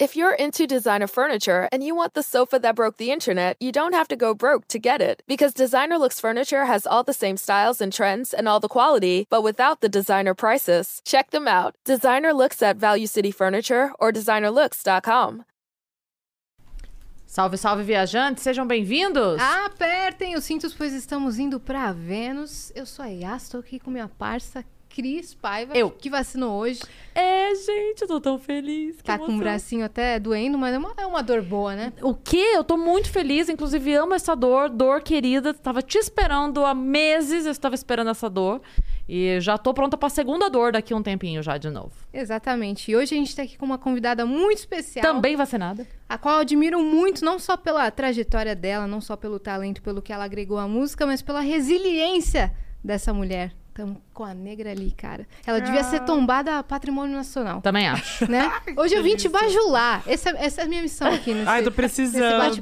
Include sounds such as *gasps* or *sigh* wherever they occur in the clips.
If you're into designer furniture and you want the sofa that broke the internet, you don't have to go broke to get it. Because Designer Looks Furniture has all the same styles and trends and all the quality, but without the designer prices. Check them out. Designer Looks at Value City Furniture or designerlooks.com. Salve, salve, viajantes, sejam bem-vindos! Apertem os cintos, pois estamos indo pra Vênus. Eu sou a Yas, tô aqui com minha parça Cris Paiva, Eu. que vacinou hoje. É, gente, eu tô tão feliz. que Tá com o bracinho até doendo, mas é uma, é uma dor boa, né? O quê? Eu tô muito feliz, inclusive amo essa dor, dor querida. Tava te esperando há meses, eu estava esperando essa dor. E já tô pronta pra segunda dor daqui a um tempinho já de novo. Exatamente. E hoje a gente tá aqui com uma convidada muito especial. Também vacinada. A qual eu admiro muito, não só pela trajetória dela, não só pelo talento, pelo que ela agregou à música, mas pela resiliência dessa mulher. Tamo com a negra ali, cara. Ela devia ser tombada a patrimônio nacional. Também acho. *laughs* Né? Hoje eu vim te bajular. Essa, essa é a minha missão aqui nesse, Ai, tô precisando.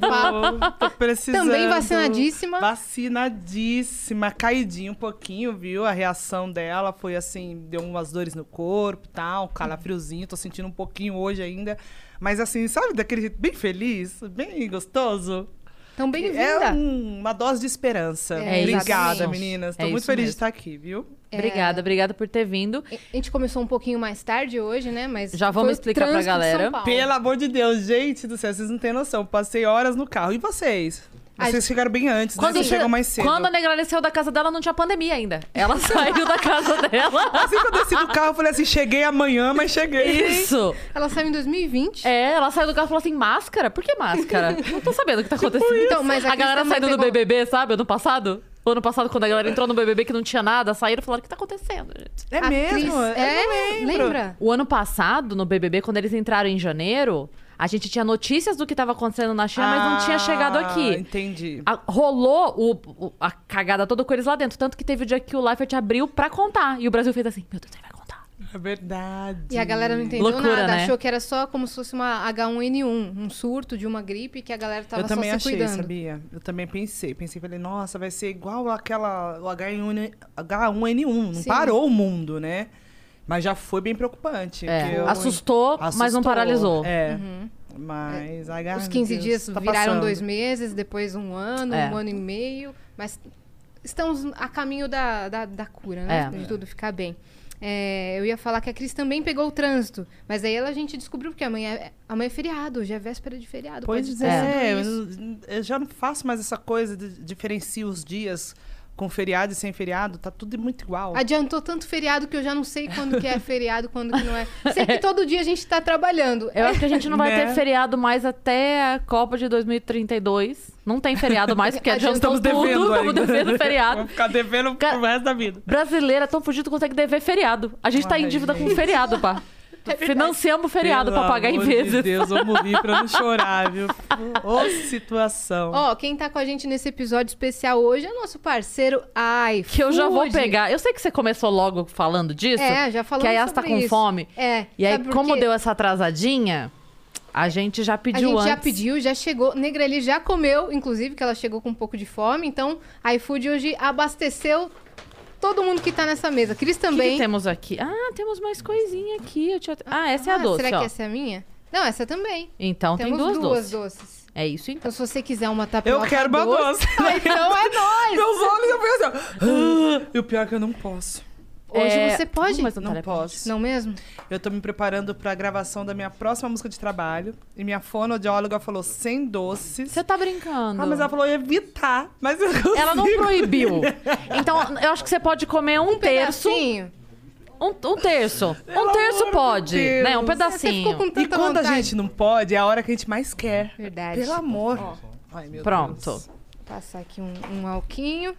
Tô precisando. Também vacinadíssima. Vacinadíssima. Caidinha um pouquinho, viu? A reação dela foi assim, deu umas dores no corpo e tal, calafriozinho. Tô sentindo um pouquinho hoje ainda. Mas assim, sabe, daquele jeito bem feliz, bem gostoso. Então, bem-vinda. É um- uma dose de esperança. É, Obrigada, exatamente. meninas. Tô É muito feliz mesmo. de estar aqui, viu? Obrigada, obrigada por ter vindo. A gente começou um pouquinho mais tarde hoje, né? Mas Já vamos explicar pra galera. Pelo amor de Deus, gente do céu, vocês não têm noção. Passei horas no carro. E vocês? Vocês chegaram bem antes, né? Vocês che- chegam mais cedo. Quando a Negralha saiu da casa dela, não tinha pandemia ainda. Ela *laughs* saiu da casa dela. Assim que eu desci do carro, eu falei assim, cheguei amanhã, mas cheguei. Isso. Ela saiu em 2020. É, ela saiu do carro e falou assim: máscara? Por que máscara? Não tô sabendo o que tá acontecendo. Então, mas a a galera saindo do pegou- BBB, sabe? Ano passado? O ano passado, quando a galera entrou no BBB que não tinha nada, saíram e falaram: o que tá acontecendo, gente? É A mesmo? Cris- É, lembra? O ano passado, no BBB, quando eles entraram em janeiro, a gente tinha notícias do que tava acontecendo na China, mas não tinha chegado Ah, aqui. Entendi. A- rolou o- o- a cagada toda com eles lá dentro. Tanto que teve o dia que o Leifert abriu pra contar. E o Brasil fez assim: Meu Deus, ele vai contar. É verdade. E a galera não entendeu Loucura, nada. né? Achou que era só como se fosse uma H1N1, um surto de uma gripe que a galera tava Eu só também se achei, cuidando. sabia? Eu também pensei. Pensei, falei, nossa, vai ser igual aquela o H1N1. H1N1. Não Sim. parou o mundo, né? Mas já foi bem preocupante. É, eu- assustou, mas não Assustou, paralisou. É. Mas, ai, Uhum. Os meu 15 Deus, dias tá viraram passando. dois meses, depois um ano, É. um ano e meio. Mas estamos a caminho da, da, da cura, né? É. De tudo ficar bem. É, eu ia falar que a Cris também pegou o trânsito. Mas aí ela, a gente descobriu que amanhã, é- amanhã é feriado, hoje é véspera de feriado. Pois é, isso. eu, eu já não faço mais essa coisa de diferencio os dias com feriado e sem feriado, tá tudo muito igual. Adiantou tanto feriado que eu já não sei quando que é feriado, quando que não é. Sei que todo dia a gente tá trabalhando. Eu acho que a gente não vai *laughs* Né? ter feriado mais até a Copa de 2032. Não tem feriado mais, porque adiantou Estamos tudo. devendo Estamos ainda. devendo feriado. Vamos ficar devendo Ca- pro resto da vida. Brasileira tão fugido consegue dever feriado. A gente tá em Ai, dívida com gente. feriado, pá. Financiamos feriado Pelo pra pagar em vezes. De Deus, vamos *laughs* rir pra não chorar, viu? Ô, situação. Ó, quem tá com a gente nesse episódio especial hoje é nosso parceiro iFood. Que eu já vou pegar. Eu sei que você começou logo falando disso. É, já falamos Que a Yas tá com isso. fome. É. E aí, como deu essa atrasadinha, a gente já A pediu gente antes. já pediu, já chegou. Negreli já comeu, inclusive, que ela chegou com um pouco de fome. Então, a iFood hoje abasteceu todo mundo que tá nessa mesa. Cris O que, também. que temos aqui? Ah, temos mais coisinha aqui. Eu tinha- Ah, essa é a Ah, doce, Será ó. que essa é a minha? Não, essa também. Então tem Temos duas, doces. doces. É isso então. Então, se você quiser uma tapioca Eu quero uma doce. *laughs* então é *laughs* nóis! Meus olhos, eu penso assim, ó. E o pior é que eu não posso. Hoje É, você pode? mas não, Não posso. Não mesmo? Eu tô me preparando pra gravação da minha próxima música de trabalho. E minha fonoaudióloga falou sem doces. Você tá brincando. Ah, mas ela falou evitar. Mas eu Ela não consigo. proibiu. *laughs* Então, eu acho que você pode comer um, terço. Pedacinho. Um, um terço. *laughs* Pelo um terço pode, Deus. né? Um Você pedacinho. ficou com E quando a vontade. gente não pode, é a hora que a gente mais quer. Verdade. Pelo amor. Ai, meu Pronto. Deus. Passar aqui um, um alquinho.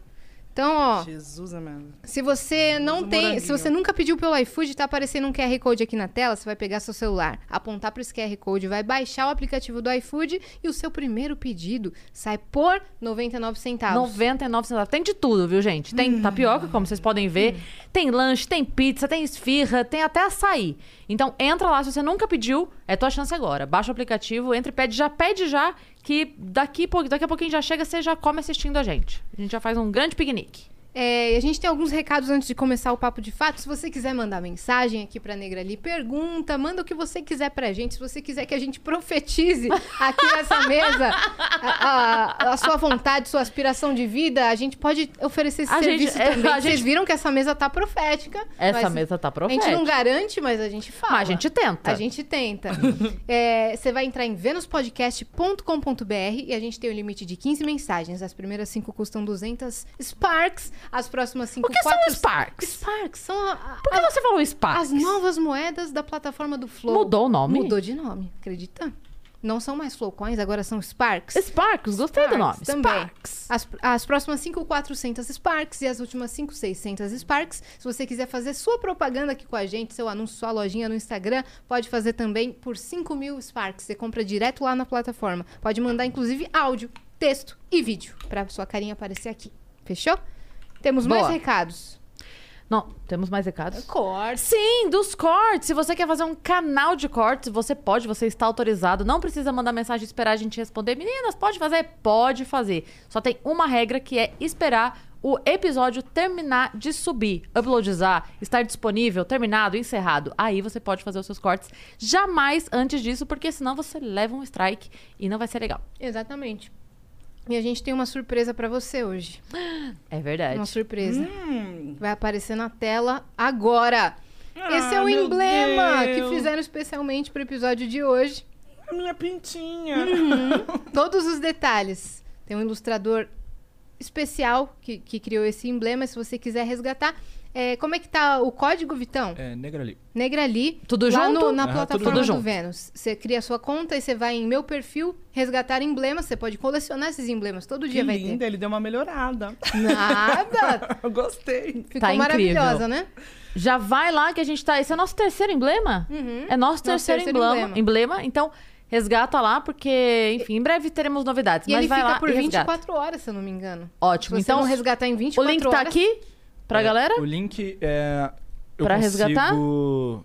Então, ó, Jesus, amado. se você não tem, se você nunca pediu pelo iFood, tá aparecendo um QR Code aqui na tela, você vai pegar seu celular, apontar para esse QR Code, vai baixar o aplicativo do iFood e o seu primeiro pedido sai por 99 centavos. 99 centavos. Tem de tudo, viu, gente? Tem tapioca, como vocês podem ver. Tem lanche, tem pizza, tem esfirra, tem até açaí. Então, entra lá. Se você nunca pediu, é tua chance agora. Baixa o aplicativo, entra e pede. Já pede já, que daqui, daqui a pouquinho já chega, você já come assistindo a gente. A gente já faz um grande piquenique. É, e a gente tem alguns recados antes de começar o papo de fato. Se você quiser mandar mensagem aqui pra Negra ali, pergunta, manda o que você quiser pra gente. Se você quiser que a gente profetize aqui nessa mesa a, a- a sua vontade, sua aspiração de vida, a gente pode oferecer esse A gente- serviço é, também. a Vocês gente- viram que essa mesa tá profética. Essa mesa tá A profética. gente não garante, mas a gente fala. Mas a gente tenta. A gente tenta. *laughs* É, você vai entrar em venuspodcast.com.br e a gente tem o limite de 15 mensagens. As primeiras cinco custam 200 Sparks, as próximas cinco O que são quatro- Sparks? Sparks são a- a- Por que você falou Sparks? as novas moedas da plataforma do Flow. Mudou o nome? Mudou de nome, acredita? Não são mais Flowcoins, agora são Sparks. Sparks, gostei do nome. Sparks também. Sparks. As, as próximas 5, 400 Sparks e as últimas 5, 600 Sparks. Se você quiser fazer sua propaganda aqui com a gente, seu anúncio, sua lojinha no Instagram, pode fazer também por 5 mil Sparks. Você compra direto lá na plataforma. Pode mandar, inclusive, áudio, texto e vídeo pra sua carinha aparecer aqui. Fechou? Temos mais Boa. recados. Não, temos mais recados? Corte. Sim, dos cortes. Se você quer fazer um canal de cortes, você pode, você está autorizado. Não precisa mandar mensagem e esperar a gente responder. Meninas, pode fazer? Pode fazer. Só tem uma regra que é esperar o episódio terminar de subir, uploadizar, estar disponível, terminado, encerrado. Aí você pode fazer os seus cortes. Jamais antes disso, porque senão você leva um strike e não vai ser legal. Exatamente. E a gente tem uma surpresa pra você hoje. É verdade. Uma surpresa. Hum. Vai aparecer na tela agora. Esse é Ah, o meu emblema Deus. que fizeram especialmente pro episódio de hoje. A minha pintinha. *laughs* Todos os detalhes. Tem um ilustrador especial que, que criou esse emblema. Se você quiser resgatar. É, como é que tá o código, Vitão? É, Negrali. Negrali. Tudo lá junto? No, na tudo plataforma do junto. Vênus. Você cria a sua conta e você vai em meu perfil, resgatar emblemas. Você pode colecionar esses emblemas. Todo Que dia vai linda, ele deu uma melhorada. ter. Nada! *laughs* Eu gostei. Ficou Tá incrível. maravilhosa, né? Já vai lá que a gente tá. Esse é nosso terceiro emblema? Uhum. É nosso terceiro, terceiro emblema, emblema. emblema. Então, resgata lá, porque, enfim, em breve teremos novidades. E mas ele vai fica lá por e resgata. 24 horas, se eu não me engano. Ótimo. Se você Então, não resgatar em o 24 link horas... tá aqui pra É, galera. O link é. Eu Pra consigo resgatar?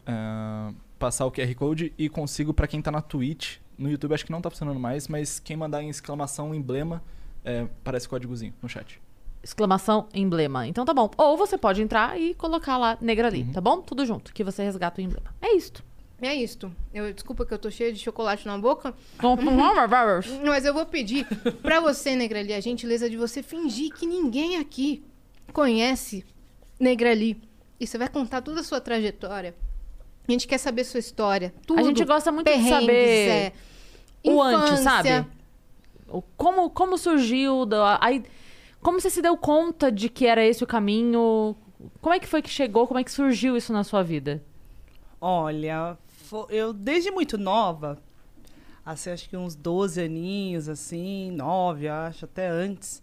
é, passar o QR Code e consigo pra quem tá na Twitch. No YouTube acho que não tá funcionando mais, mas quem mandar em exclamação emblema, é, parece códigozinho no chat. Exclamação emblema. Então tá bom. Ou você pode entrar e colocar lá negra ali, Uhum. tá bom? Tudo junto, que você resgata o emblema. É isto. É isto. Eu, desculpa que eu tô cheia de chocolate na boca, *laughs* mas eu vou pedir pra você, Negrali, a gentileza de você fingir que ninguém aqui conhece Negrali. E você vai contar toda a sua trajetória. A gente quer saber sua história. Tudo. A gente gosta muito de saber é, o antes, infância. sabe? O- Como, como surgiu, da- aí, como você se deu conta de que era esse o caminho? Como é que foi que chegou? Como é que surgiu isso na sua vida? Olha, eu desde muito nova, assim, acho que uns 12 aninhos, assim, 9, acho, até antes,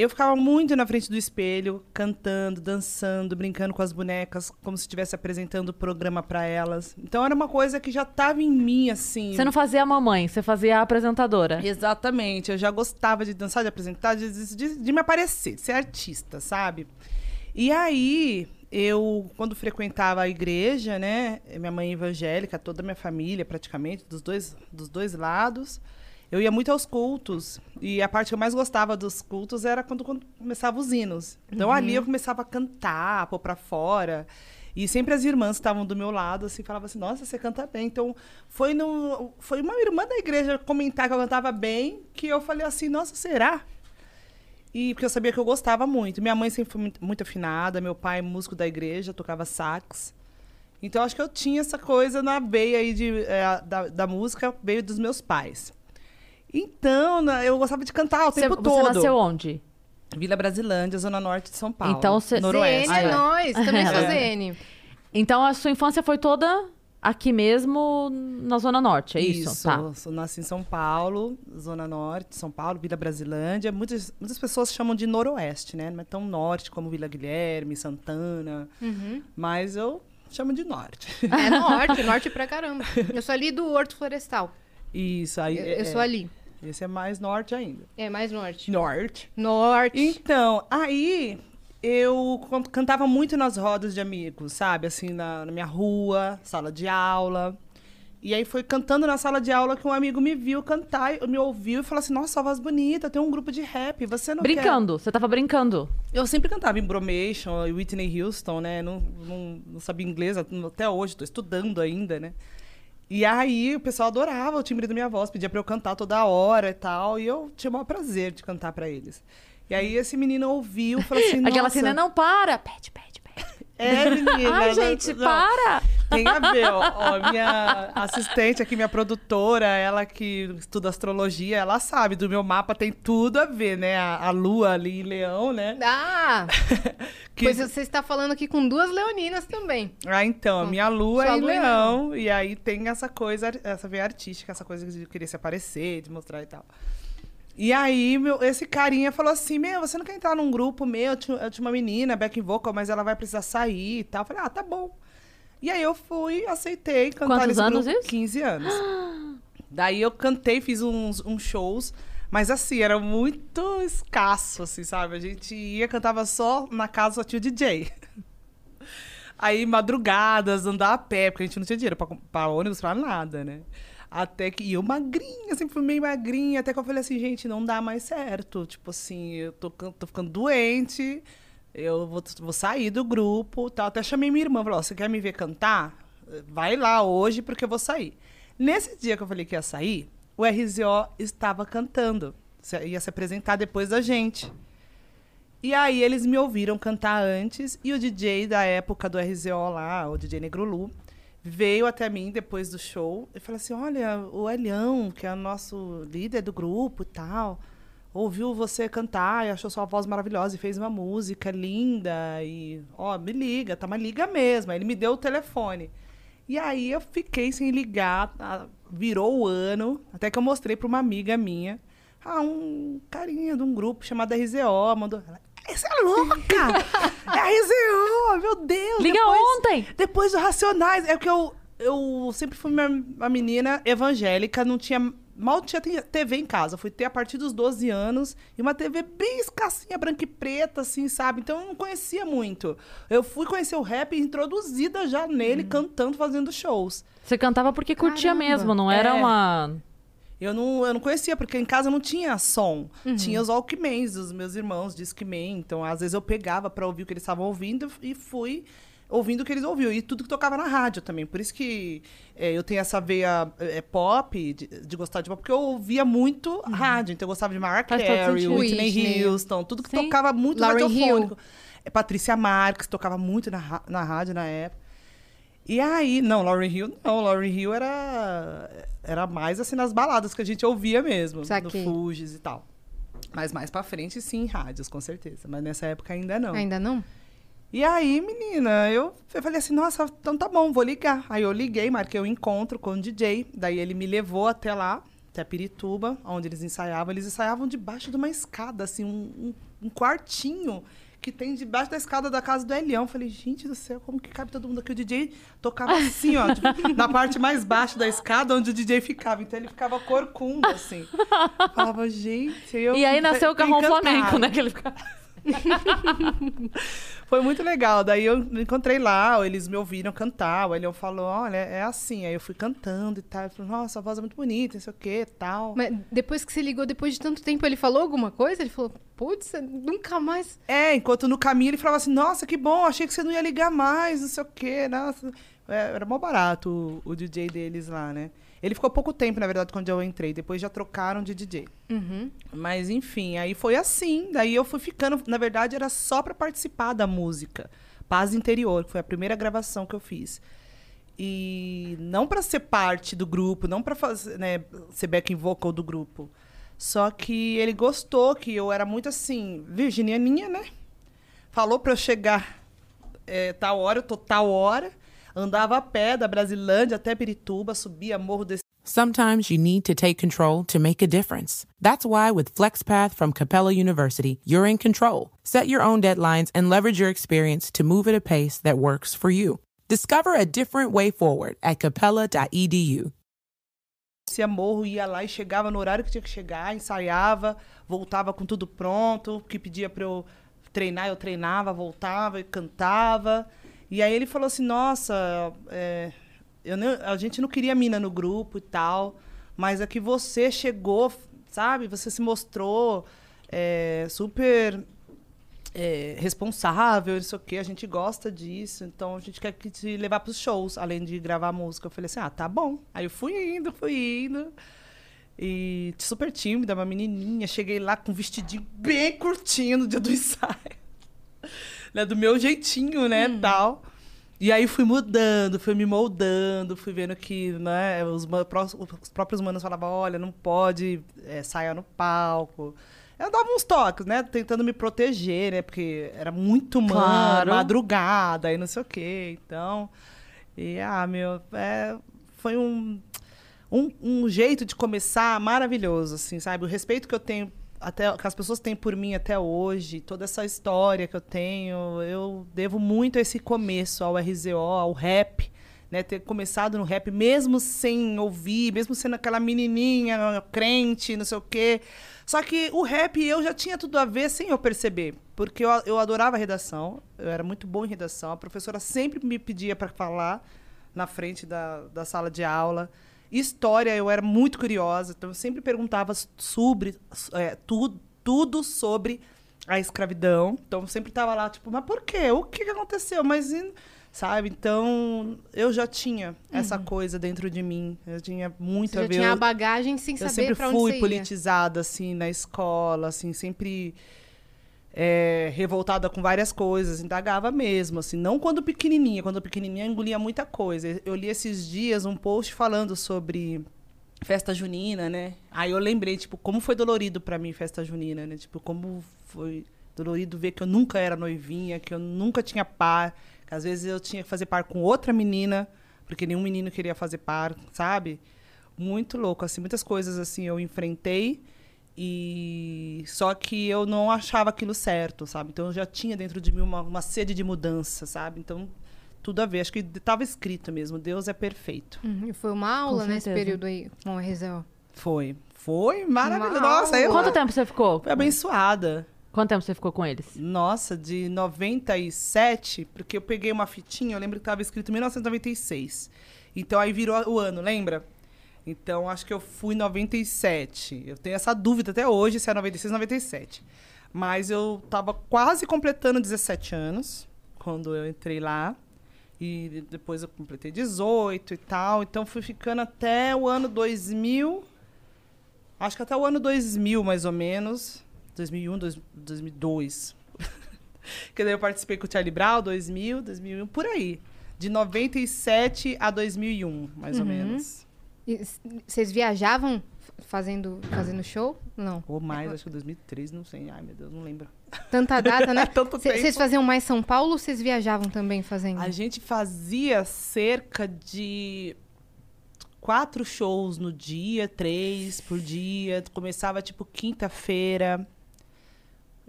eu ficava muito na frente do espelho, cantando, dançando, brincando com as bonecas, como se estivesse apresentando o programa pra elas. Então era uma coisa que já tava em mim, assim. Você não fazia a mamãe, você fazia a apresentadora. Exatamente. Eu já gostava de dançar, de apresentar, de, de- de me aparecer, de ser artista, sabe? E aí, eu, quando frequentava a igreja, né? Minha mãe evangélica, toda a minha família, praticamente, dos dois, dos dois lados. Eu ia muito aos cultos. E a parte que eu mais gostava dos cultos era quando, quando começavam os hinos. Então ali eu começava a cantar, pôr pra fora. E sempre as irmãs estavam do meu lado, assim, falavam assim, nossa, você canta bem. Então, foi, no, foi uma irmã da igreja comentar que eu cantava bem, que eu falei assim, nossa, será? E porque eu sabia que eu gostava muito. Minha mãe sempre foi muito, muito afinada, meu pai, músico da igreja, tocava sax. Então, acho que eu tinha essa coisa na veia aí de, eh, da, da música, veio dos meus pais. Então, na- eu gostava de cantar o Você, tempo você todo. nasceu onde? Vila Brasilândia, Zona Norte de São Paulo. Então, cê- Noroeste. ZN é Ah, é. nós, também sou *laughs* É. ZN. Então a sua infância foi toda aqui mesmo na Zona Norte, é isso? Tá. Eu nasci em São Paulo, Zona Norte, São Paulo, Vila Brasilândia. Muitas, muitas pessoas chamam de Noroeste, né? Não é tão norte como Vila Guilherme, Santana. Uhum. Mas eu chamo de norte. É norte, *laughs* norte pra caramba. Eu sou ali do Horto Florestal. Isso, aí. Eu, é- eu sou ali. Esse é mais norte ainda. É, mais norte. Norte. Norte. Então, aí eu can- cantava muito nas rodas de amigos, sabe? Assim, na, na minha rua, sala de aula. E aí foi cantando na sala de aula que um amigo me viu cantar, me ouviu e falou assim: Nossa, sua voz bonita, tem um grupo de rap, você não quer? Brincando, você tava brincando. Eu sempre cantava em Bromation, Whitney Houston, né? Não, não, não sabia inglês até hoje, tô estudando ainda, né? E aí o pessoal adorava o timbre da minha voz, pedia pra eu cantar toda hora e tal. E eu tinha o maior prazer de cantar pra eles. E aí esse menino ouviu e falou assim: Aquela cena, não, para! Pede, pede, pede. É, menina. *laughs* Ai, gente, não. para! Tem a ver, ó, ó, minha assistente aqui, minha produtora, ela que estuda astrologia, ela sabe, do meu mapa tem tudo a ver, né? A, a lua ali em leão, né? Ah, *laughs* Que- pois você está falando aqui com duas leoninas também. Ah, então, a minha lua Sua é em lua leão, e aí tem essa coisa, essa veia artística, essa coisa de querer se aparecer, de mostrar e tal. E aí, meu, esse carinha falou assim: Meu, você não quer entrar num grupo meu? Eu tinha, eu tinha uma menina, back vocal, mas ela vai precisar sair e tal. Eu falei: Ah, tá bom. E aí eu fui, aceitei cantar Quantos anos grupo. isso? 15 anos. *gasps* Daí eu cantei, fiz uns, uns shows, mas assim, era muito escasso, assim, sabe? A gente ia, cantava só na casa, só tinha o DJ. *laughs* Aí, madrugadas, andar a pé, porque a gente não tinha dinheiro pra, pra ônibus, pra nada, né? Até que e eu magrinha, sempre fui meio magrinha, até que eu falei assim, gente, não dá mais certo. Tipo assim, eu tô, tô ficando doente, eu vou, vou sair do grupo, tal. Até chamei minha irmã, falou, você quer me ver cantar? Vai lá hoje, porque eu vou sair. Nesse dia que eu falei que ia sair, o RZO estava cantando. Ia se apresentar depois da gente. E aí eles me ouviram cantar antes e o DJ da época do RZO lá, o DJ Negrolu, veio até mim depois do show e falou assim: "Olha, o Elião, que é o nosso líder do grupo e tal, ouviu você cantar e achou sua voz maravilhosa e fez uma música linda e, ó, me liga, tá, mas liga mesmo". Aí ele me deu o telefone. E aí eu fiquei sem ligar, ah, virou o ano, até que eu mostrei para uma amiga minha. Ah, um carinha de um grupo chamado RZO mandou. Você é louca! é RZO, meu Deus! Liga depois- ontem! Depois do Racionais. É que eu, eu sempre fui uma, uma menina evangélica, não tinha. Mal tinha TV em casa. Fui ter a partir dos 12 anos e uma TV bem escassinha, branca e preta, assim, sabe? Então eu não conhecia muito. Eu fui conhecer o rap introduzida já nele, cantando, fazendo shows. Você cantava porque curtia Caramba. mesmo, não era É. uma. Eu não, eu não conhecia, porque em casa não tinha som. Tinha os Walkmans dos meus irmãos, Discman. Então, às vezes eu pegava pra ouvir o que eles estavam ouvindo e fui ouvindo o que eles ouviam. E tudo que tocava na rádio também. Por isso que é, eu tenho essa veia é, pop, de, de gostar de pop, porque eu ouvia muito rádio. Então, eu gostava de Mariah Carey. Whitney, Whitney. Houston. Tudo que Sim. tocava muito Lauryn radiofônico. É, Patrícia Marques tocava muito na, na rádio na época. E aí, não, Lauryn Hill não, Lauryn Hill era, era mais assim nas baladas que a gente ouvia mesmo, Saquei. do Fuges e tal. Mas mais pra frente, sim, rádios, com certeza. Mas nessa época ainda não. Ainda não? E aí, menina, eu, eu falei assim, nossa, então tá bom, vou ligar. Aí eu liguei, marquei um encontro com o DJ. Daí ele me levou até lá, até Pirituba, onde eles ensaiavam. Eles ensaiavam debaixo de uma escada, assim, um, um, um quartinho que tem debaixo da escada da casa do Elião. Falei, gente do céu, como que cabe todo mundo aqui? O DJ tocava assim, ó, tipo, *laughs* na parte mais baixa da escada, onde o DJ ficava. Então ele ficava corcunda, assim. Eu Falava, gente... Eu E aí nasceu o Carrão. Flamengo, né? Que ele ficava... *laughs* Foi muito legal. Daí eu encontrei lá, eles me ouviram cantar. O Elião falou: olha, é assim. Aí eu fui cantando e tal. Ele falou: nossa, a voz é muito bonita, não sei o quê tal. Mas depois que você ligou, depois de tanto tempo, ele falou alguma coisa? Ele falou, putz, nunca mais. É, enquanto no caminho ele falava assim: nossa, que bom, achei que você não ia ligar mais, não sei o quê. Nossa. É, era mó barato o, o DJ deles lá, né? Ele ficou pouco tempo, na verdade, quando eu entrei. Depois já trocaram de DJ. Uhum. Mas enfim, aí foi assim. Daí eu fui ficando. Na verdade, era só pra participar da música. Paz Interior, que foi a primeira gravação que eu fiz. E não pra ser parte do grupo, não fazer, né, ser backing vocal do grupo. Só que ele gostou, que eu era muito assim, virginianinha, né? Falou pra eu chegar é, tal hora, eu tô tal hora. Andava a pé da Brasilândia até Pirituba, subia morro desse Sometimes you need to take control to make a difference. That's why with FlexPath from Capella University, you're in control. Set your own deadlines and leverage your experience to move at a pace that works for you. Discover a different way forward at capella.edu. descia morro, ia lá e chegava no horário que tinha que chegar, ensaiava, voltava com tudo pronto, que pedia para eu treinar, eu treinava, voltava e cantava. E aí ele falou assim, nossa, é, não- a gente não queria mina no grupo e tal, mas é que você chegou, sabe? Você se mostrou é, super é, responsável, não sei o quê, a gente gosta disso, então a gente quer que te levar pros shows, além de gravar música. Eu falei assim, ah, tá bom. Aí eu fui indo, fui indo. E super tímida, uma menininha. Cheguei lá com um vestidinho bem curtinho no dia do *laughs* ensaio. Né, do meu jeitinho, né, tal. E aí fui mudando, fui me moldando, fui vendo que, né, os, os próprios manos falavam, olha, não pode é, sair no palco. Eu dava uns toques, né, tentando me proteger, né, porque era muito mano, Claro. madrugada e não sei o quê, então... E, ah, meu, é, foi um, um, um jeito de começar maravilhoso, assim, sabe? O respeito que eu tenho, até, que as pessoas têm por mim até hoje, toda essa história que eu tenho, eu devo muito a esse começo, ao RZO, ao rap, né? Ter começado no rap, mesmo sem ouvir, mesmo sendo aquela menininha crente, não sei o quê. Só que o rap eu já tinha tudo a ver sem eu perceber. Porque eu, eu adorava redação, eu era muito bom em redação. A professora sempre me pedia para falar na frente da, da sala de aula. História, eu era muito curiosa, então eu sempre perguntava sobre é, tudo, tudo sobre a escravidão. Então eu sempre estava lá, tipo, mas por quê? O que, que aconteceu? Mas, sabe? Então eu já tinha essa coisa dentro de mim. Eu tinha muito Você a já ver. tinha eu- a bagagem sem eu saber sempre pra onde fui você ia. politizada, assim, na escola, assim, sempre é, revoltada com várias coisas, indagava mesmo, assim, não quando pequenininha, quando pequenininha engolia muita coisa. Eu li esses dias um post falando sobre festa junina, né? Aí eu lembrei, tipo, como foi dolorido pra mim festa junina, né? Tipo, como foi dolorido ver que eu nunca era noivinha, que eu nunca tinha par, que às vezes eu tinha que fazer par com outra menina, porque nenhum menino queria fazer par, sabe? Muito louco, assim, muitas coisas assim eu enfrentei e só que eu não achava aquilo certo, sabe? Então eu já tinha dentro de mim uma, uma sede de mudança, sabe? Então tudo a ver, acho que estava escrito mesmo, Deus é perfeito. Uhum, Foi uma aula nesse certeza. período aí com o RZO. Foi, foi maravilhoso. Nossa, eu Quanto tempo você ficou? fui abençoada. Quanto tempo você ficou com eles? Nossa, de 97, porque eu peguei uma fitinha, eu lembro que estava escrito 1996. Então aí virou o ano, lembra? Então acho que eu fui em 97. Eu tenho essa dúvida até hoje se é 96 ou 97. Mas eu tava quase completando 17 anos quando eu entrei lá. E depois eu completei 18 e tal. Então fui ficando até o ano 2000. Acho que até o ano 2000, mais ou menos. 2001, dois- 2002. *laughs* que daí eu participei com o Charlie Brown, 2000, 2001, por aí. De 97 a 2001, mais ou Uhum. menos. Vocês viajavam fazendo, fazendo show? Não. Ou mais, acho que 2003, não sei. Ai, meu Deus, não lembro. Tanta *laughs* data, né? Tanto Cê- tempo. Vocês faziam mais São Paulo ou vocês viajavam também fazendo? A gente fazia cerca de quatro shows no dia, três por dia. Começava tipo quinta-feira,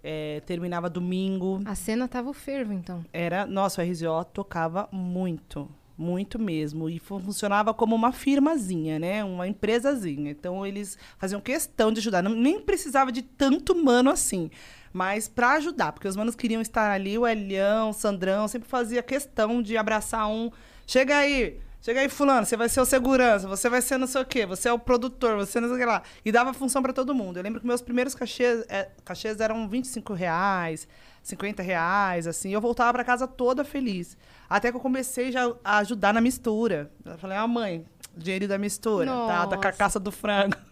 é, terminava domingo. A cena tava o fervo, então. Era, nossa, o RZO tocava muito, muito mesmo. E fu- funcionava como uma firmazinha, né? Uma empresazinha. Então eles faziam questão de ajudar. Não, nem precisava de tanto mano assim. Mas para ajudar, porque os manos queriam estar ali, o Elião, o Sandrão, sempre fazia questão de abraçar um. Chega aí, chega aí, fulano, você vai ser o segurança, você vai ser não sei o quê, você é o produtor, você não sei o que lá. E dava função para todo mundo. Eu lembro que meus primeiros cachês, é, cachês eram 25 reais, 50 reais, assim. Eu voltava para casa toda feliz. Até que eu comecei já a ajudar na mistura. Eu falei, ah, mãe, dinheiro da mistura, tá? Da Nossa. carcaça do frango. *laughs*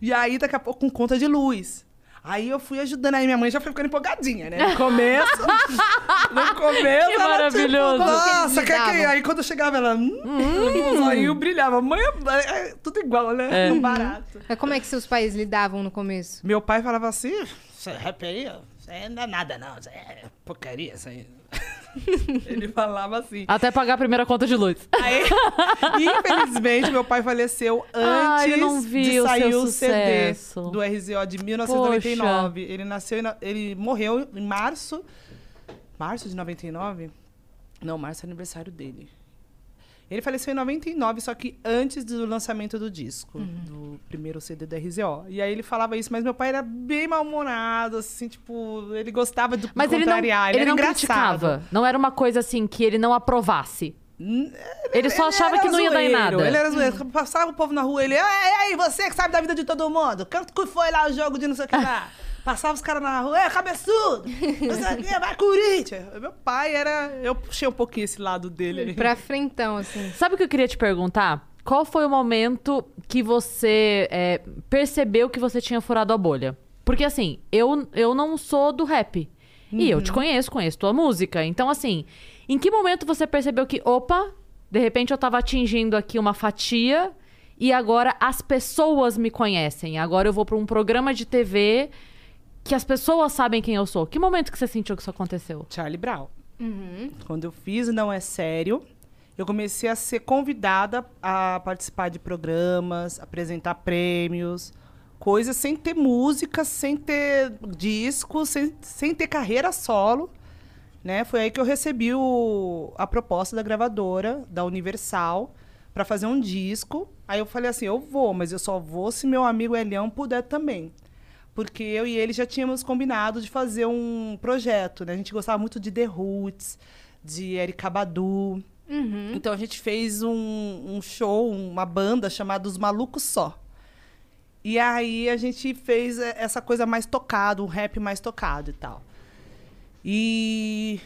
E aí, daqui a pouco, com conta de luz. Aí eu fui ajudando, aí minha mãe já foi ficando empolgadinha, né? No começo. *laughs* no começo. Que ela, maravilhoso. Tipo, que eles Nossa, quer que. lidavam? Aí quando eu chegava, ela. Hum, aí eu brilhava. Mãe, é, é tudo igual, né? Barato. Mas como é que seus pais lidavam no começo? Meu pai falava assim: "Esse rap aí, ó, Isso aí não dá nada, não. Isso aí é porcaria, isso aí. *laughs* Ele falava assim. Até pagar a primeira conta de luz. Aí, *laughs* infelizmente, meu pai faleceu antes Ai, eu não vi de o sair seu o CD sucesso. do RZO de 1999. Ele nasceu, em ele morreu em março. Março de 99? Não, março é aniversário dele. Ele faleceu em 99, só que antes do lançamento do disco, do primeiro CD do RZO. E aí ele falava isso, mas meu pai era bem mal-humorado, assim, tipo, ele gostava de Mas ele não, contrariar, ele era não engraçado. criticava. Não era uma coisa assim que ele não aprovasse. Ele só achava que não ia dar em nada. Ele era zoeiro. Passava o povo na rua, ele... E aí, você que sabe da vida de todo mundo? Quanto que foi lá o jogo de não sei o que lá? *laughs* Passava os caras na rua, é, cabeçudo! Que, *laughs* vai Corinthians! Meu pai era... Eu puxei um pouquinho esse lado dele ali. Pra frentão, assim. Sabe o que eu queria te perguntar? Qual foi o momento que você é, percebeu que você tinha furado a bolha? Porque assim, eu, eu não sou do rap. E eu te conheço, conheço tua música. Então, assim, em que momento você percebeu que, opa, de repente eu tava atingindo aqui uma fatia e agora as pessoas me conhecem. Agora eu vou pra um programa de TV que as pessoas sabem quem eu sou. Que momento que você sentiu que isso aconteceu? Charlie Brown. Quando eu fiz Não É Sério, eu comecei a ser convidada a participar de programas, apresentar prêmios, coisas sem ter música, sem ter disco, sem, sem ter carreira solo. Né? Foi aí que eu recebi o- a proposta da gravadora, da Universal, para fazer um disco. Aí eu falei assim, eu vou, mas eu só vou se meu amigo Elião puder também. Porque eu e ele já tínhamos combinado de fazer um projeto, né? A gente gostava muito de The Roots, de Erika Badu. Então a gente fez um, um show, uma banda chamada Os Malucos Só. E aí a gente fez essa coisa mais tocada, um rap mais tocado e tal. E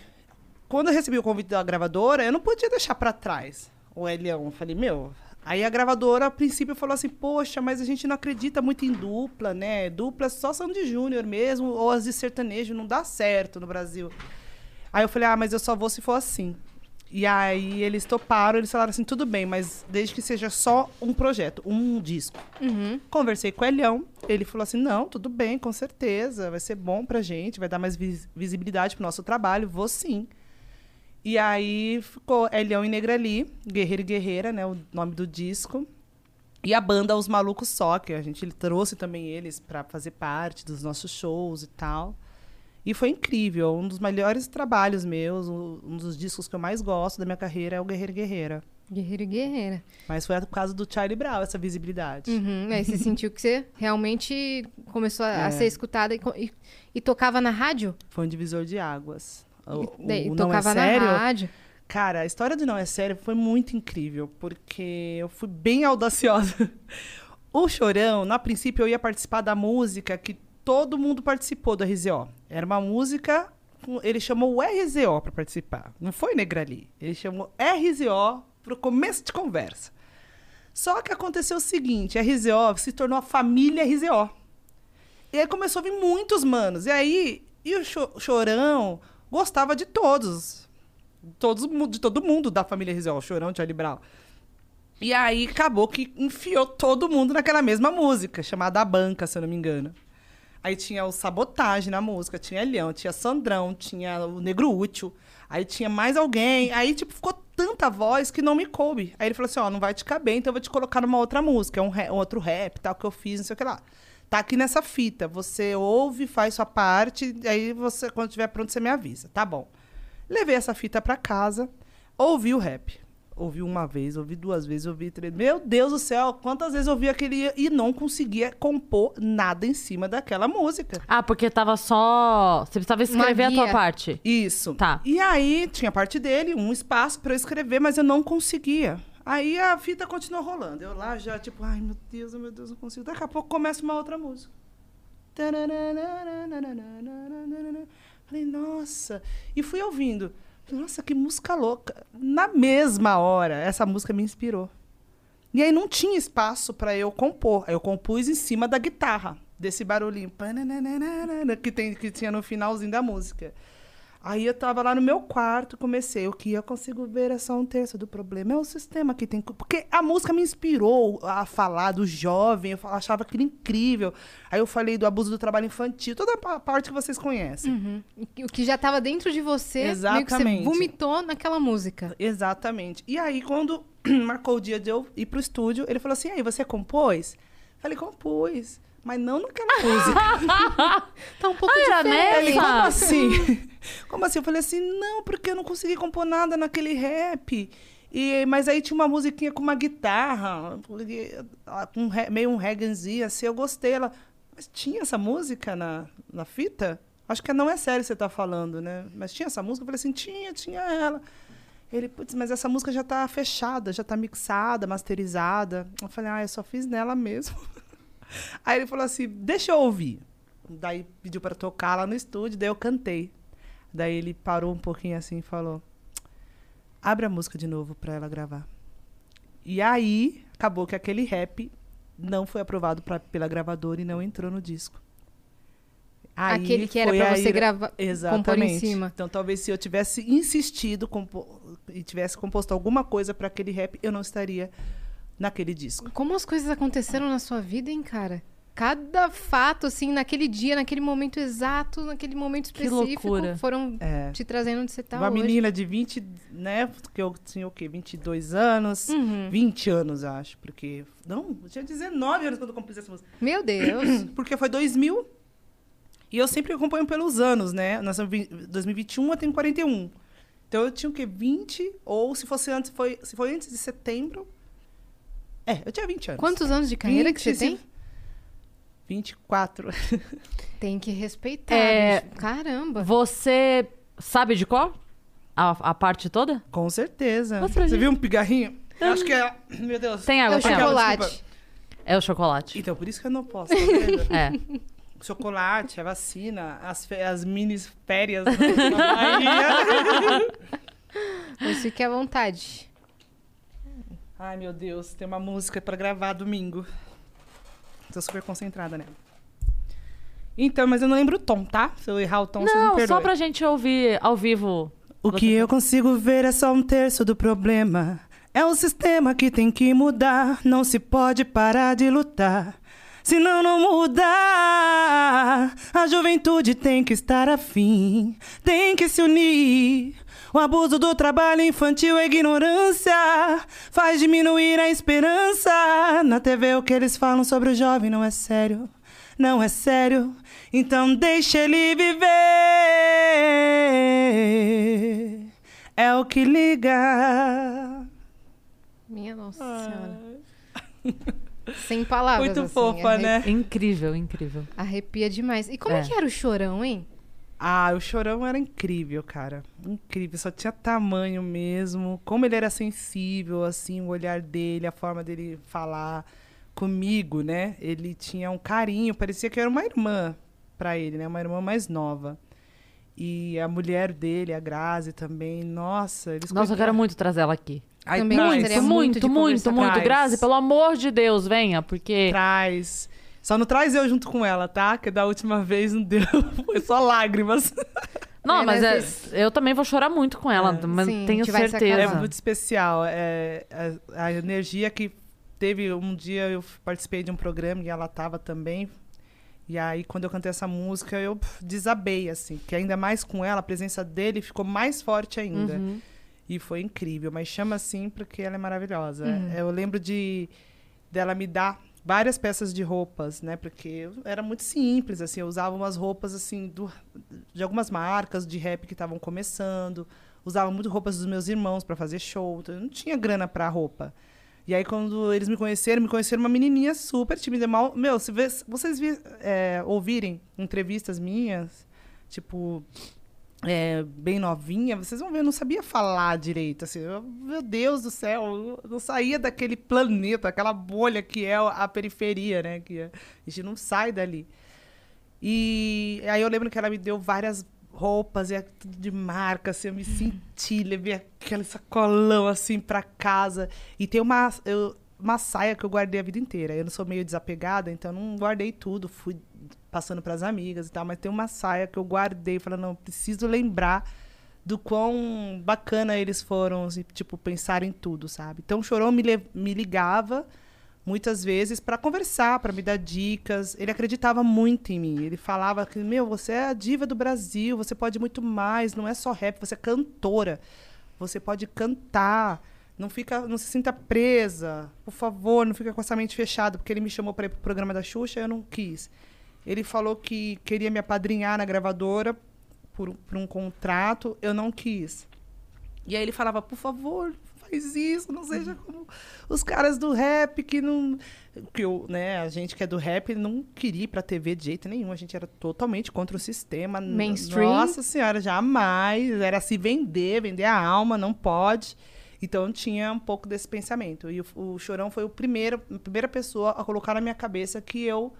quando eu recebi o convite da gravadora, eu não podia deixar pra trás o Elião. Eu falei, meu. Aí a gravadora, a princípio, falou assim: Poxa, mas a gente não acredita muito em dupla, né? Dupla só são de júnior mesmo, ou as de sertanejo, não dá certo no Brasil. Aí eu falei: Ah, mas eu só vou se for assim. E aí eles toparam, eles falaram assim: Tudo bem, mas desde que seja só um projeto, um disco. Conversei com o Elião, ele falou assim: Não, tudo bem, com certeza, vai ser bom pra gente, vai dar mais vis- visibilidade pro nosso trabalho, vou sim. E aí ficou Elião e Negrali, Guerreiro e Guerreira, né? O nome do disco. E a banda Os Malucos Só, que a gente trouxe também eles para fazer parte dos nossos shows e tal. E foi incrível, um dos melhores trabalhos meus, um dos discos que eu mais gosto da minha carreira é o Guerreiro e Guerreira. Guerreiro e guerreira. Mas foi por causa do Charlie Brown, essa visibilidade. Uhum, Aí você *laughs* sentiu que você realmente começou a, a É. ser escutada e, e- e tocava na rádio? Foi um divisor de águas. O, E o Não tocava é sério, na rádio? Cara, a história de Não É Sério foi muito incrível, porque eu fui bem *laughs* audaciosa. O Chorão, na princípio, eu ia participar da música que todo mundo participou do RZO. Era uma música, ele chamou o RZO para participar. Não foi Negrali. Ele chamou RZO para o começo de conversa. Só que aconteceu o seguinte, a RZO se tornou a família RZO. E aí começou a vir muitos manos. E aí, e o Cho- Chorão gostava de todos. Todos, de todo mundo da família o Chorão, Charlie Brown. E aí acabou que enfiou todo mundo naquela mesma música, chamada A Banca, se eu não me engano. Aí tinha o Sabotagem na música, tinha Leão, tinha Sandrão, tinha o Negro Útil. Aí tinha mais alguém. Aí, tipo, ficou tanta voz que não me coube. Aí ele falou assim: ó, não vai te caber, então eu vou te colocar numa outra música, é um, um outro rap, tal, que eu fiz, não sei o que lá. Tá aqui nessa fita. Você ouve, faz sua parte, aí você, quando estiver pronto, você me avisa. Tá bom. Levei essa fita pra casa, ouvi o rap. Ouvi uma vez, ouvi duas vezes, ouvi três. Meu Deus do céu, quantas vezes eu ouvi aquele e não conseguia compor nada em cima daquela música. Ah, porque tava só. Você precisava escrever a tua parte. Isso. Tá. E aí tinha a parte dele, um espaço para eu escrever, mas eu não conseguia. Aí a fita continuou rolando. Eu lá já, tipo, ai meu Deus, meu Deus, não consigo. Daqui a pouco começa uma outra música. Falei, nossa. E fui ouvindo. Nossa, que música louca. Na mesma hora, essa música me inspirou. E aí não tinha espaço para eu compor. Aí eu compus em cima da guitarra, desse barulhinho que, tem, que tinha no finalzinho da música. Aí eu tava lá no meu quarto, comecei. O que eu consigo ver é só um terço do problema. É o sistema que tem. Porque a música me inspirou a falar do jovem, eu achava aquilo incrível. Aí eu falei do abuso do trabalho infantil, toda a parte que vocês conhecem. Uhum. O que já tava dentro de você, que você Exatamente. vomitou naquela música. Exatamente. E aí, quando *clears throat* marcou o dia de eu ir pro estúdio, ele falou assim: aí, você compôs? Falei, compus. Mas não naquela música. *laughs* Tá um pouco Ah, era diferente. Ele, como assim? *laughs* Como assim? Eu falei assim, não, porque eu não consegui compor nada naquele rap. E, mas aí tinha uma musiquinha com uma guitarra, um meio um reggaezinho, assim, eu gostei. Ela, mas tinha essa música na, na fita? Acho que não é sério que você tá falando, né? Mas tinha essa música? Eu falei assim, tinha, tinha ela. Ele, putz, mas essa música já tá fechada, já tá mixada, masterizada. Eu falei, ah, eu só fiz nela mesmo. *laughs* Aí ele falou assim, deixa eu ouvir. Daí pediu para tocar lá no estúdio, daí eu cantei. Daí ele parou um pouquinho assim e falou: abre a música de novo para ela gravar. E aí acabou que aquele rap não foi aprovado pra, pela gravadora e não entrou no disco. Aí Aquele que era foi pra a você ira- gravar, compor em Exatamente. cima. Então talvez se eu tivesse insistido compo- e tivesse composto alguma coisa para aquele rap, eu não estaria naquele disco. Como as coisas aconteceram na sua vida, hein, cara? Cada fato, assim, naquele dia, naquele momento exato, naquele momento específico, foram É. te trazendo onde você tá Uma hoje. menina de 20, né? Que eu tinha o quê? 22 anos. Uhum. 20 anos, acho. Porque. Não, eu tinha 19 anos quando eu compus essa música. Meu Deus. *clears throat* Porque foi 2000. E eu sempre acompanho pelos anos, né? Nós estamos em 2021, eu tenho 41. Então eu tinha o quê? 20? Ou se fosse antes, foi, se foi antes de setembro. É, eu tinha 20 anos. Quantos anos de carreira que você 20, tem? 24. *laughs* Tem que respeitar. É, bicho. Caramba. Você sabe de qual? A, a parte toda? Com certeza. Você gente. viu um pigarrinho? Eu acho que é. Meu Deus. Tem É água, o tem água. chocolate. desculpa. É o chocolate. Então, por isso que eu não posso, tá? *laughs* É. chocolate, a vacina, as, as mini férias na Bahia. *laughs* Mas fique à vontade. Ai, meu Deus, tem uma música pra gravar domingo. Tô super concentrada nela. Então, mas eu não lembro o tom, tá? Se eu errar o tom, vocês me Não, só pra gente ouvir ao vivo. O que eu consigo ver é só um terço do problema. É o sistema que tem que mudar. Não se pode parar de lutar. Senão não muda. A juventude tem que estar afim. Tem que se unir. O abuso do trabalho infantil é ignorância. Faz diminuir a esperança. Na TV o que eles falam sobre o jovem não é sério. Não é sério. Então deixa ele viver. É o que liga. Minha nossa senhora. Sem palavras. Muito assim, fofa, arre- né? Incrível, incrível. Arrepia demais. E como é. É. que era o chorão, hein? Ah, o Chorão era incrível, cara. Incrível, só tinha tamanho mesmo. Como ele era sensível, assim, o olhar dele, a forma dele falar comigo, né? Ele tinha um carinho, parecia que eu era uma irmã pra ele, né? Uma irmã mais nova. E a mulher dele, a Grazi também, nossa, eles Nossa, eu quero muito trazer ela aqui. Ai, Também traz, gostaria Muito, muito muito, muito. Grazi, pelo amor de Deus, venha, porque. Traz. Só não traz eu junto com ela, tá? Que da última vez não deu. *laughs* Foi só lágrimas. Não, É, mas é- mas eu também vou chorar muito com ela, É. mas Sim, tenho certeza. É muito especial. É, a, a energia que teve um dia eu participei de um programa e ela tava também. E aí quando eu cantei essa música eu pff, desabei assim, que ainda mais com ela a presença dele ficou mais forte ainda. Uhum. E foi incrível, mas chama assim porque ela é maravilhosa. Uhum. Eu lembro de dela me dar várias peças de roupas, né? Porque era muito simples, assim, eu usava umas roupas assim do, de algumas marcas de rap que estavam começando, usava muito roupas dos meus irmãos para fazer show, então eu não tinha grana para roupa. E aí quando eles me conheceram, me conheceram uma menininha super tímida, mal, meu, se vê- se vocês vi- é, ouvirem entrevistas minhas, tipo é, bem novinha, vocês vão ver, eu não sabia falar direito. Assim, eu- meu Deus do céu, eu não saía daquele planeta, aquela bolha que é a periferia, né? Que é- a gente não sai dali. E aí eu lembro que ela me deu várias roupas, e é tudo de marca, assim, eu me senti, levei aquele sacolão assim pra casa. E tem uma, eu- uma saia que eu guardei a vida inteira. Eu não sou meio desapegada, então não guardei tudo. Fui passando pras amigas e tal, mas tem uma saia que eu guardei, falando, não, preciso lembrar do quão bacana eles foram, e, tipo, pensar em tudo, sabe? Então o Chorão me, me ligava muitas vezes para conversar, para me dar dicas. Ele acreditava muito em mim. Ele falava que, meu, você é a diva do Brasil, você pode muito mais, não é só rap, você é cantora. Você pode cantar. Não fica, não se sinta presa. Por favor, não fica com essa mente fechada, porque ele me chamou para ir pro programa da Xuxa, eu não quis. Ele falou que queria me apadrinhar na gravadora por, por um contrato, eu não quis. E aí ele falava, por favor, faz isso, não seja como os caras do rap que não. Que eu, né, a gente que é do rap não queria ir pra TV de jeito nenhum. A gente era totalmente contra o sistema. Mainstream? Nossa senhora, jamais. Era se vender, vender a alma, não pode. Então tinha um pouco desse pensamento. E o, o Chorão foi o primeiro, a primeira pessoa a colocar na minha cabeça que eu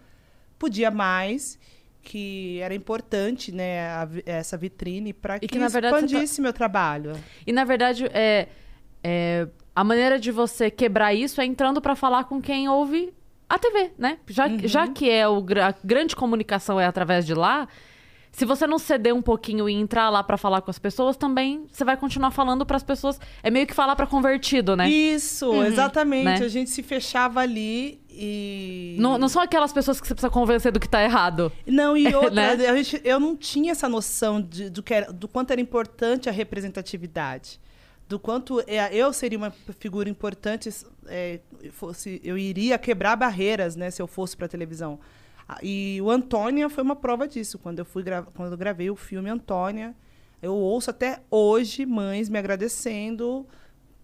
podia mais, que era importante, né, a essa vitrine para que, que, verdade, tá- expandisse meu trabalho. E na verdade, é, é, a maneira de você quebrar isso é entrando pra falar com quem ouve a TV, né? Já, Uhum. já que é o, a grande comunicação é através de lá, se você não ceder um pouquinho e entrar lá pra falar com as pessoas, também você vai continuar falando pras pessoas. É meio que falar pra convertido, né? Isso, exatamente. Né? A gente se fechava ali e. Não, não são aquelas pessoas que você precisa convencer do que tá errado. Não, e *laughs* outra, Né? a gente- eu não tinha essa noção de, do, que era- do quanto era importante a representatividade. Do quanto é, eu seria uma figura importante, é, fosse, eu iria quebrar barreiras, né, se eu fosse para televisão. Ah, E o Antônia foi uma prova disso. Quando eu fui quando eu gravei o filme Antônia, eu ouço até hoje mães me agradecendo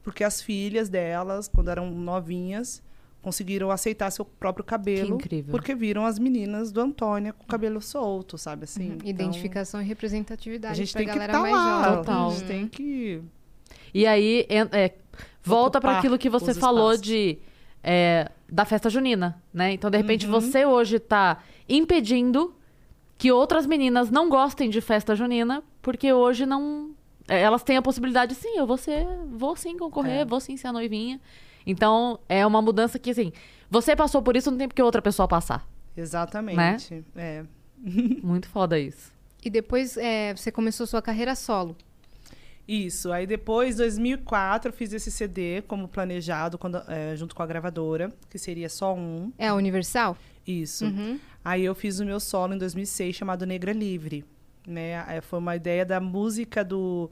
porque as filhas delas, quando eram novinhas, conseguiram aceitar seu próprio cabelo, Que incrível. porque viram as meninas do Antônia com o cabelo solto, sabe assim? Então, Identificação e a representatividade gente pra tem que galera estar mais lá. Total. a gente tem que E aí, en- é, volta para aquilo que você falou de é, da festa junina, né? Então, de repente, Uhum. você hoje tá impedindo que outras meninas não gostem de festa junina, porque hoje não. é, Elas têm a possibilidade, sim, eu vou ser, vou sim concorrer, É. vou sim ser a noivinha. Então, é uma mudança que, assim, você passou por isso, não tem porque outra pessoa passar. exatamente, é. *laughs* *laughs* Muito foda isso. E depois é, você começou sua carreira solo. Isso. Aí depois, 2004, eu fiz esse CD como planejado, quando, é, junto com a gravadora, que seria só um. É a Universal? Isso. Uhum. Aí eu fiz o meu solo em 2006, chamado Negra Livre. Né? É, Foi uma ideia da música do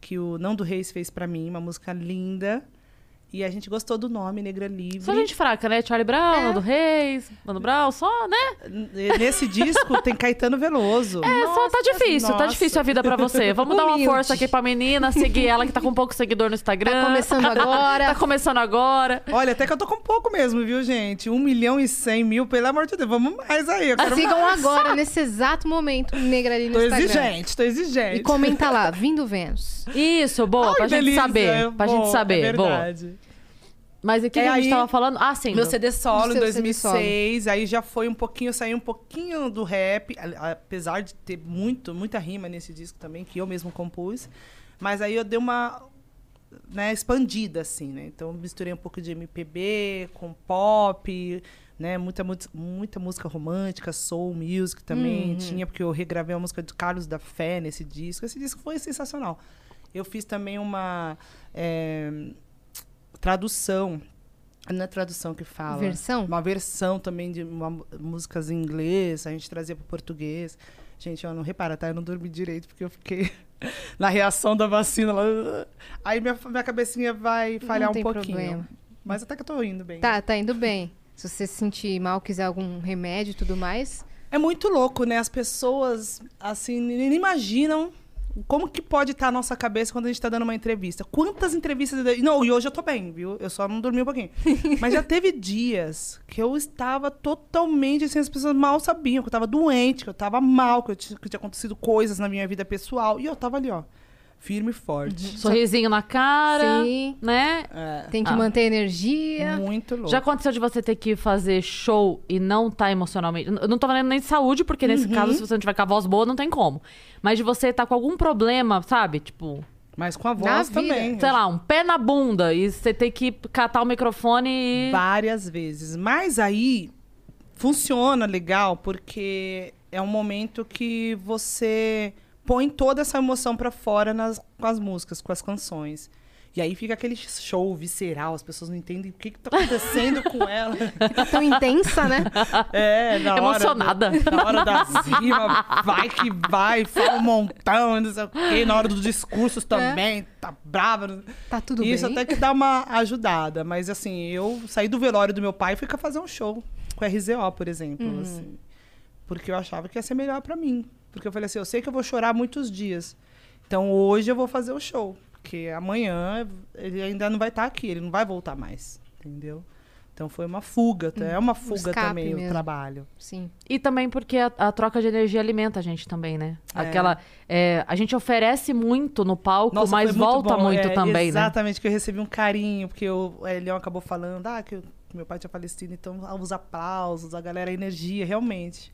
que o Não do Reis fez pra mim, uma música linda. E a gente gostou do nome, Negra Livre. Só gente fraca, né? Charlie Brown, É. Nando Reis, Mano Brown, só, né? Nesse disco tem Caetano Veloso. *laughs* É, só tá difícil, tá nossa. difícil a vida pra você. *laughs* Vamos dar uma Humilde. força aqui pra menina, seguir ela que tá com pouco seguidor no Instagram. Tá começando *laughs* agora. tá começando agora. Olha, até que eu tô com pouco mesmo, viu, gente? Um milhão e cem mil, pelo amor de Deus. Vamos mais aí. Eu quero Sigam mais. agora, nesse exato momento, Negra ali no Tô Instagram. exigente, tô exigente. E comenta lá, vindo Vênus. Isso, boa, Ai, pra gente delícia, saber. é Pra bom, gente saber, É boa. Mas o que, É que a gente aí- tava falando? Ah, sim. Meu do- CD solo em seu CD 2006, aí já foi um pouquinho, saiu um pouquinho do rap, apesar de ter muito, muita rima nesse disco também, que eu mesmo compus. Mas aí eu dei uma né, expandida, assim, né? Então misturei um pouco de MPB com pop, né? Muita, mu- muita música romântica, soul music também tinha, porque eu regravei a música de Carlos da Fé nesse disco. Esse disco foi sensacional. Eu fiz também uma é, tradução. Não é tradução que fala. Versão? Uma versão também de uma- músicas em inglês, a gente trazia para português. Gente, eu não repara, tá? Eu não dormi direito porque eu fiquei *laughs* na reação da vacina. lá. Aí minha, minha cabecinha vai falhar um pouquinho. problema. Mas até que eu tô indo bem. Tá, tá indo bem. Se você se sentir mal, quiser algum remédio e tudo mais. É muito louco, né? As pessoas, assim, nem imaginam como que pode estar a nossa cabeça quando a gente tá dando uma entrevista. Quantas entrevistas... eu Não, e hoje eu tô bem, viu? Eu só não dormi um pouquinho. *laughs* Mas já teve dias que eu estava totalmente, assim, as pessoas mal sabiam que eu tava doente, que eu tava mal, que, eu tinha, que tinha acontecido coisas na minha vida pessoal. E eu tava ali, ó, firme e forte. Sorrisinho na cara, Sim. né? É, Tem que Ah. manter energia. muito louco. Já aconteceu de você ter que fazer show e não tá emocionalmente. Eu não tô falando nem de saúde, porque nesse Uhum. caso, se você não tiver com a voz boa, não tem como. Mas de você estar com algum problema, sabe? Tipo, Mas com a Na voz vida. também. sei lá, um pé na bunda e você ter que catar o microfone e. Várias vezes. Mas aí funciona legal porque é um momento que você põe toda essa emoção pra fora nas, com as músicas, com as canções. E aí fica aquele show visceral, as pessoas não entendem o que, que tá acontecendo com ela. *laughs* Tá tão intensa, né? É, na hora. Emocionada. do- na hora da cima, vai que vai, fala um montão, não sei o quê. Na hora dos discursos também, tá brava. Tá tudo Isso bem. até que dá uma ajudada. Mas assim, eu saí do velório do meu pai e fui fazer um show com RZO, por exemplo. Uhum. assim. porque eu achava que ia ser melhor pra mim. Porque eu falei assim, eu sei que eu vou chorar muitos dias. Então hoje eu vou fazer o show. Porque amanhã ele ainda não vai estar aqui, ele não vai voltar mais. Entendeu? Então foi uma fuga, é uma fuga Hum, também o mesmo. trabalho. Sim. E também porque a, a troca de energia alimenta a gente também, né? É. Aquela. é, a gente oferece muito no palco, Nossa, mas muito volta bom. muito É, também, né? Exatamente, que eu recebi um carinho, porque o Elião acabou falando, ah, que o- meu pai tinha falecido, então os aplausos, a galera, a energia, realmente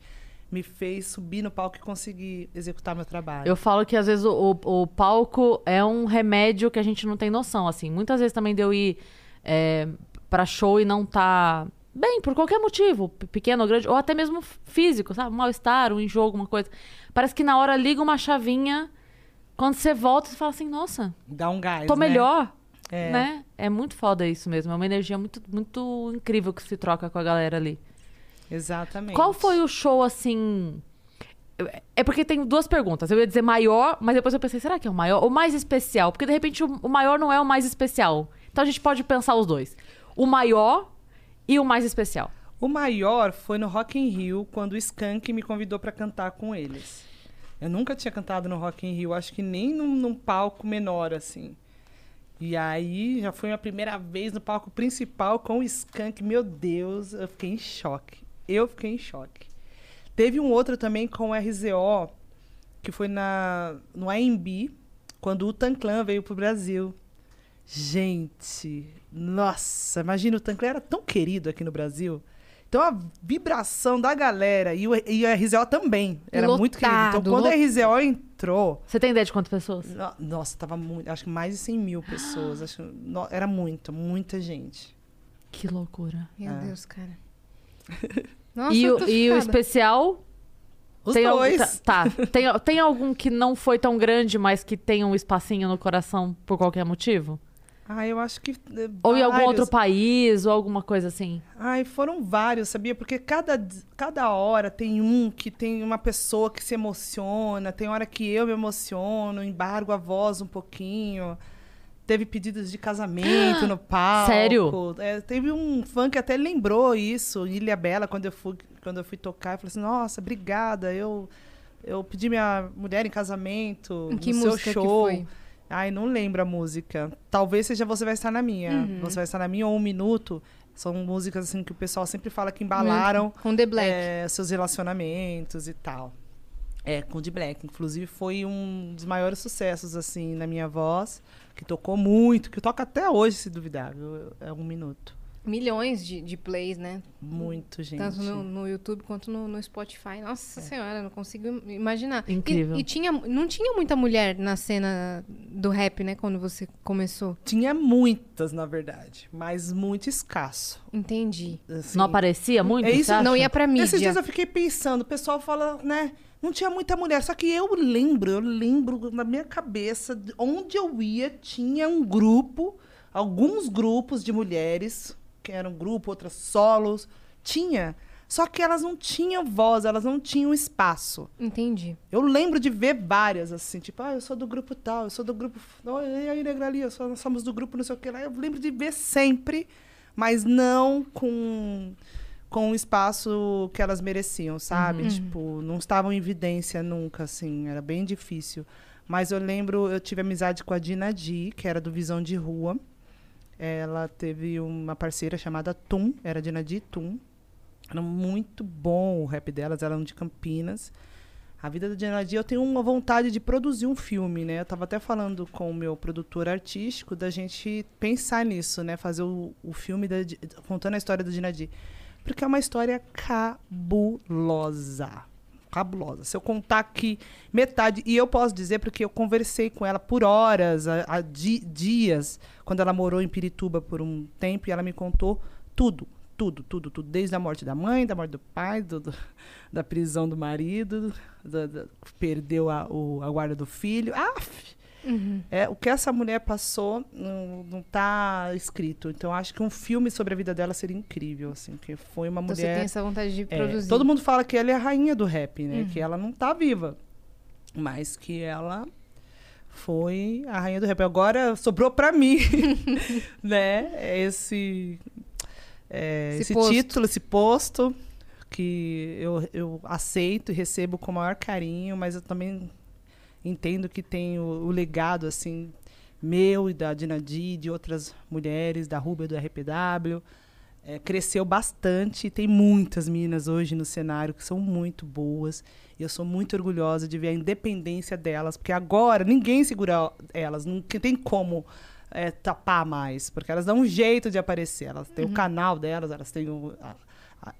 me fez subir no palco e conseguir executar meu trabalho. Eu falo que às vezes o, o- o palco é um remédio que a gente não tem noção, assim. Muitas vezes também deu ir é, pra show e não tá bem, por qualquer motivo, pe- pequeno ou grande, ou até mesmo físico, sabe? Um mal-estar, um enjoo, alguma coisa. Parece que na hora liga uma chavinha, quando você volta, você fala assim, nossa, Dá um gás, tô né? melhor, É. né? É muito foda isso mesmo, é uma energia muito, muito incrível que se troca com a galera ali. Exatamente. Qual foi o show, assim... É porque tem duas perguntas. Eu ia dizer maior, mas depois eu pensei, será que é o maior? Ou mais especial? Porque, de repente, o o maior não é o mais especial. Então, a gente pode pensar os dois. O maior e o mais especial. O maior foi no Rock in Rio, quando o Skank me convidou pra cantar com eles. Eu nunca tinha cantado no Rock in Rio, acho que nem num, num palco menor, assim. E aí, já foi a primeira vez no palco principal com o Skank. Meu Deus, eu fiquei em choque. Eu fiquei em choque. Teve um outro também com o RZO, que foi na, no AMB, quando o Tanclan veio pro Brasil. Gente, nossa, imagina, o Tanclan era tão querido aqui no Brasil. Então a vibração da galera e o, e o RZO também era muito querido. Então Lotado, quando lot- a RZO entrou, Você tem ideia de quantas pessoas? no- nossa, tava muito, acho que mais de 100 mil pessoas. Acho, no- era muito, muita gente. Que loucura. Meu É. Deus, cara. *laughs* Nossa, e o, e o especial? Os tem algum- dois. tá, tá. Tem, tem algum que não foi tão grande, mas que tem um espacinho no coração por qualquer motivo? Ah, eu acho que. eh, Ou em algum outro país, ou alguma coisa assim? Ai, foram vários, sabia? Porque cada, cada hora tem um que tem uma pessoa que se emociona, tem hora que eu me emociono, embargo a voz um pouquinho. Teve pedidos de casamento *gasps* no palco. Sério? É, teve um fã que até lembrou isso, Ilha Bela, quando eu fui, quando eu fui tocar. Eu falei assim, nossa, obrigada, eu, eu pedi minha mulher em casamento Que no seu música que show. foi? Ai, não lembro a música. Talvez seja Você Vai Estar na Minha. Uhum. Você Vai Estar na Minha ou Um Minuto. São músicas assim que o pessoal sempre fala que embalaram Com The Black. é, seus relacionamentos e tal. É, com The Black. Inclusive foi um dos maiores sucessos, assim, na minha voz. Que tocou muito, que toca até hoje, se duvidar. viu? É um minuto. Milhões de, de plays, né? Muito, gente. Tanto no, no YouTube quanto no, no Spotify. Nossa senhora, não consigo imaginar. E- Incrível. E, tinha, não tinha muita mulher na cena do rap, né? Quando você começou. Tinha muitas, na verdade, mas muito escasso. Entendi. assim. Não aparecia muito? É isso, você acha? Não ia pra mídia. Esses dias eu fiquei pensando, o pessoal fala, né? Não tinha muita mulher, só que eu lembro, eu lembro na minha cabeça, de onde eu ia, tinha um grupo, alguns grupos de mulheres, que eram um grupo, outras solos, tinha. Só que elas não tinham voz, elas não tinham espaço. Entendi. Eu lembro de ver várias, assim, tipo, ah, eu sou do grupo tal, eu sou do grupo. E aí, Negra ali, sou- nós somos do grupo não sei o que lá. Eu lembro de ver sempre, mas não com, com o espaço que elas mereciam, sabe? Tipo, não estavam em evidência nunca, assim, era bem difícil. Mas eu lembro, eu tive amizade com a Dina Di, que era do Visão de Rua. Ela teve uma parceira chamada Tum, era Dina Di Tum. Era muito bom o rap delas, eram de Campinas. A vida da Diana Di, eu tenho uma vontade de produzir um filme, né? Eu tava até falando com o meu produtor artístico da gente pensar nisso, né? Fazer o, o filme da, contando a história da Diana Di. Porque é uma história cabulosa. Cabulosa. Se eu contar aqui metade, e eu posso dizer porque eu conversei com ela por horas, há, há di- dias, quando ela morou em Pirituba por um tempo, e ela me contou tudo, tudo, tudo, tudo. Desde a morte da mãe, da morte do pai, do, do- da prisão do marido, da- perdeu a, o- a guarda do filho. Aff! Uhum. É, o que essa mulher passou não, não tá escrito. Então, acho que um filme sobre a vida dela seria incrível, assim. Que foi uma Então você mulher... tem essa vontade de É, produzir. todo mundo fala que ela é a rainha do rap, né? Uhum. Que ela não tá viva. Mas que ela foi a rainha do rap. Agora sobrou pra mim, *laughs* né? Esse, é, Esse esse, título, esse posto, que eu, eu aceito e recebo com o maior carinho, mas eu também entendo que tem o, o legado, assim, meu e da Dinadi, e de outras mulheres, da Rubia do RPW. É, cresceu bastante. Tem muitas meninas hoje no cenário que são muito boas. E eu sou muito orgulhosa de ver a independência delas, porque agora ninguém segura elas, não tem como é, tapar mais, porque elas dão um jeito de aparecer. Elas têm o canal delas, elas têm o, a-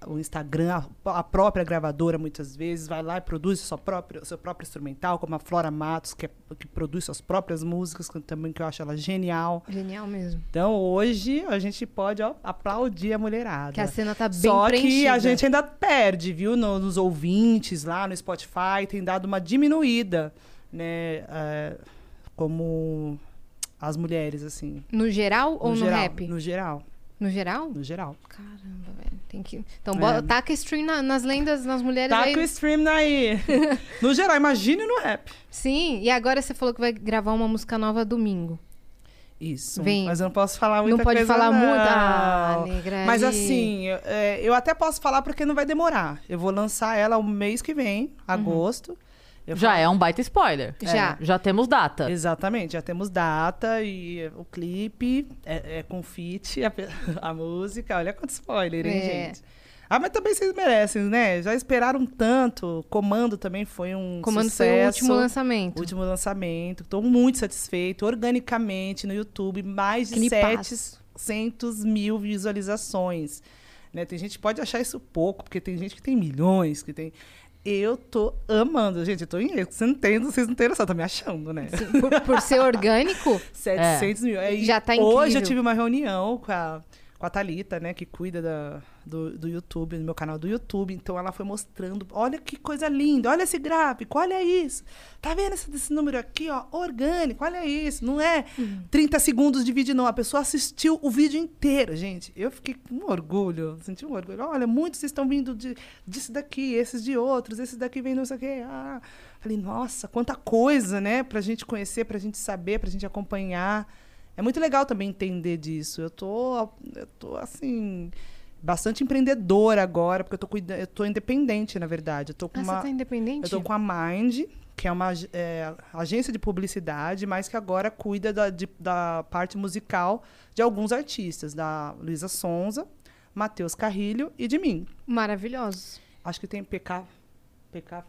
o Instagram, a, própria gravadora muitas vezes vai lá e produz sua própria, seu próprio instrumental, como a Flora Matos, que, é- que produz suas próprias músicas, que, também que eu acho ela genial. Genial mesmo. Então hoje a gente pode ó, aplaudir a mulherada. Que a cena tá bem Só que preenchida. a gente ainda perde, viu? No- nos ouvintes lá no Spotify, tem dado uma diminuída, né? é, como as mulheres, assim. No geral ou no, geral, rap? No geral, No geral? no geral. Caramba, velho. Tem que... Então, É. bota, taca stream na- nas lendas, nas mulheres Tá aí. o stream aí. *laughs* no geral, imagine no rap. Sim, e agora você falou que vai gravar uma música nova domingo. Isso. Vem. Mas eu não posso falar muita não pode coisa, falar não. muito. Ah, negra. Mas aí. assim, eu, é, eu até posso falar porque não vai demorar. Eu vou lançar ela o mês que vem, agosto. Eu Já falo- é um baita spoiler. Já. É, já temos data. Exatamente, já temos data e o clipe é, é com feat, a, *laughs* a música. Olha quanto spoiler, hein, É. gente? Ah, mas também vocês merecem, né? Já esperaram tanto. Comando também foi um Comando sucesso. foi o último lançamento. Último lançamento. Estou muito satisfeito. Organicamente no YouTube, mais de Clipaço. 700 mil visualizações. Né? Tem gente que pode achar isso pouco, porque tem gente que tem milhões, que tem. Eu tô amando, gente. Eu tô em erro. Você não tem, vocês não têm noção, tá me achando, né? Sim, por, por ser orgânico, *laughs* 700 mil. Aí, Já tá Hoje eu incrível. tive uma reunião com a, com a Thalita, né? Que cuida da, do, do YouTube, do meu canal do YouTube. Então ela foi mostrando. Olha que coisa linda. Olha esse gráfico. Olha isso. Tá vendo esse, esse número aqui, ó? Orgânico. Olha isso. Não é Uhum. 30 segundos de vídeo, não. A pessoa assistiu o vídeo inteiro, gente. Eu fiquei com orgulho. Senti um orgulho. Olha, muitos estão vindo de, disso daqui, esses de outros. Esses daqui vêm não sei o quê. Ah. Falei, nossa, quanta coisa, né? Pra gente conhecer, pra gente saber, pra gente acompanhar. É muito legal também entender disso. Eu tô, eu tô assim, bastante empreendedora agora, porque eu tô, cuida- eu tô independente, na verdade. Eu tô com ah, uma, você tá independente? eu tô com a Mind, que é uma é, agência de publicidade, mas que agora cuida da, de- da parte musical de alguns artistas, da Luísa Sonza, Matheus Carrilho e de mim. Maravilhosos. Acho que tem PK. PK.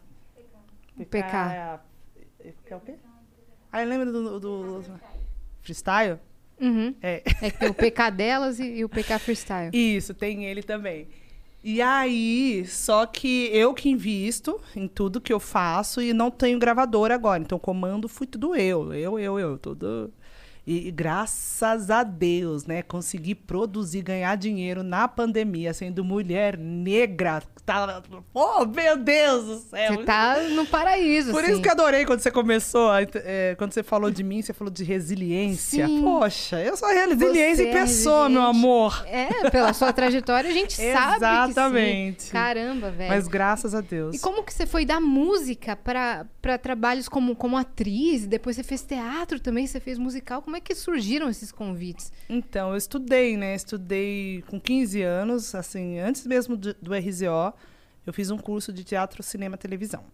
PK. É, a- é o quê? Ah, eu lembro do, do, do freestyle? Uhum. É. É que tem o PK delas e, e o PK freestyle. Isso, tem ele também. E aí, só que eu que invisto em tudo que eu faço e não tenho gravador agora. Então, comando fui tudo eu. Eu, eu, eu. Tudo. E, e graças a Deus, né? Consegui produzir, ganhar dinheiro na pandemia, sendo mulher negra. Tá... Oh, meu Deus do céu! Você tá no paraíso, Por assim. isso que adorei quando você começou, é, quando você falou de mim, você falou de resiliência. Sim. Poxa, eu sou resiliência Você em é pessoa, meu resiliente. amor. É, pela sua trajetória, a gente *laughs* sabe que Exatamente. Caramba, velho. Mas graças a Deus. E como que você foi da música pra trabalhos como, como atriz? Depois você fez teatro também, você fez musical. Como é que surgiram esses convites? Então, eu estudei, né? Estudei com 15 anos, assim, antes mesmo do, do RZO, eu fiz um curso de teatro, cinema, televisão.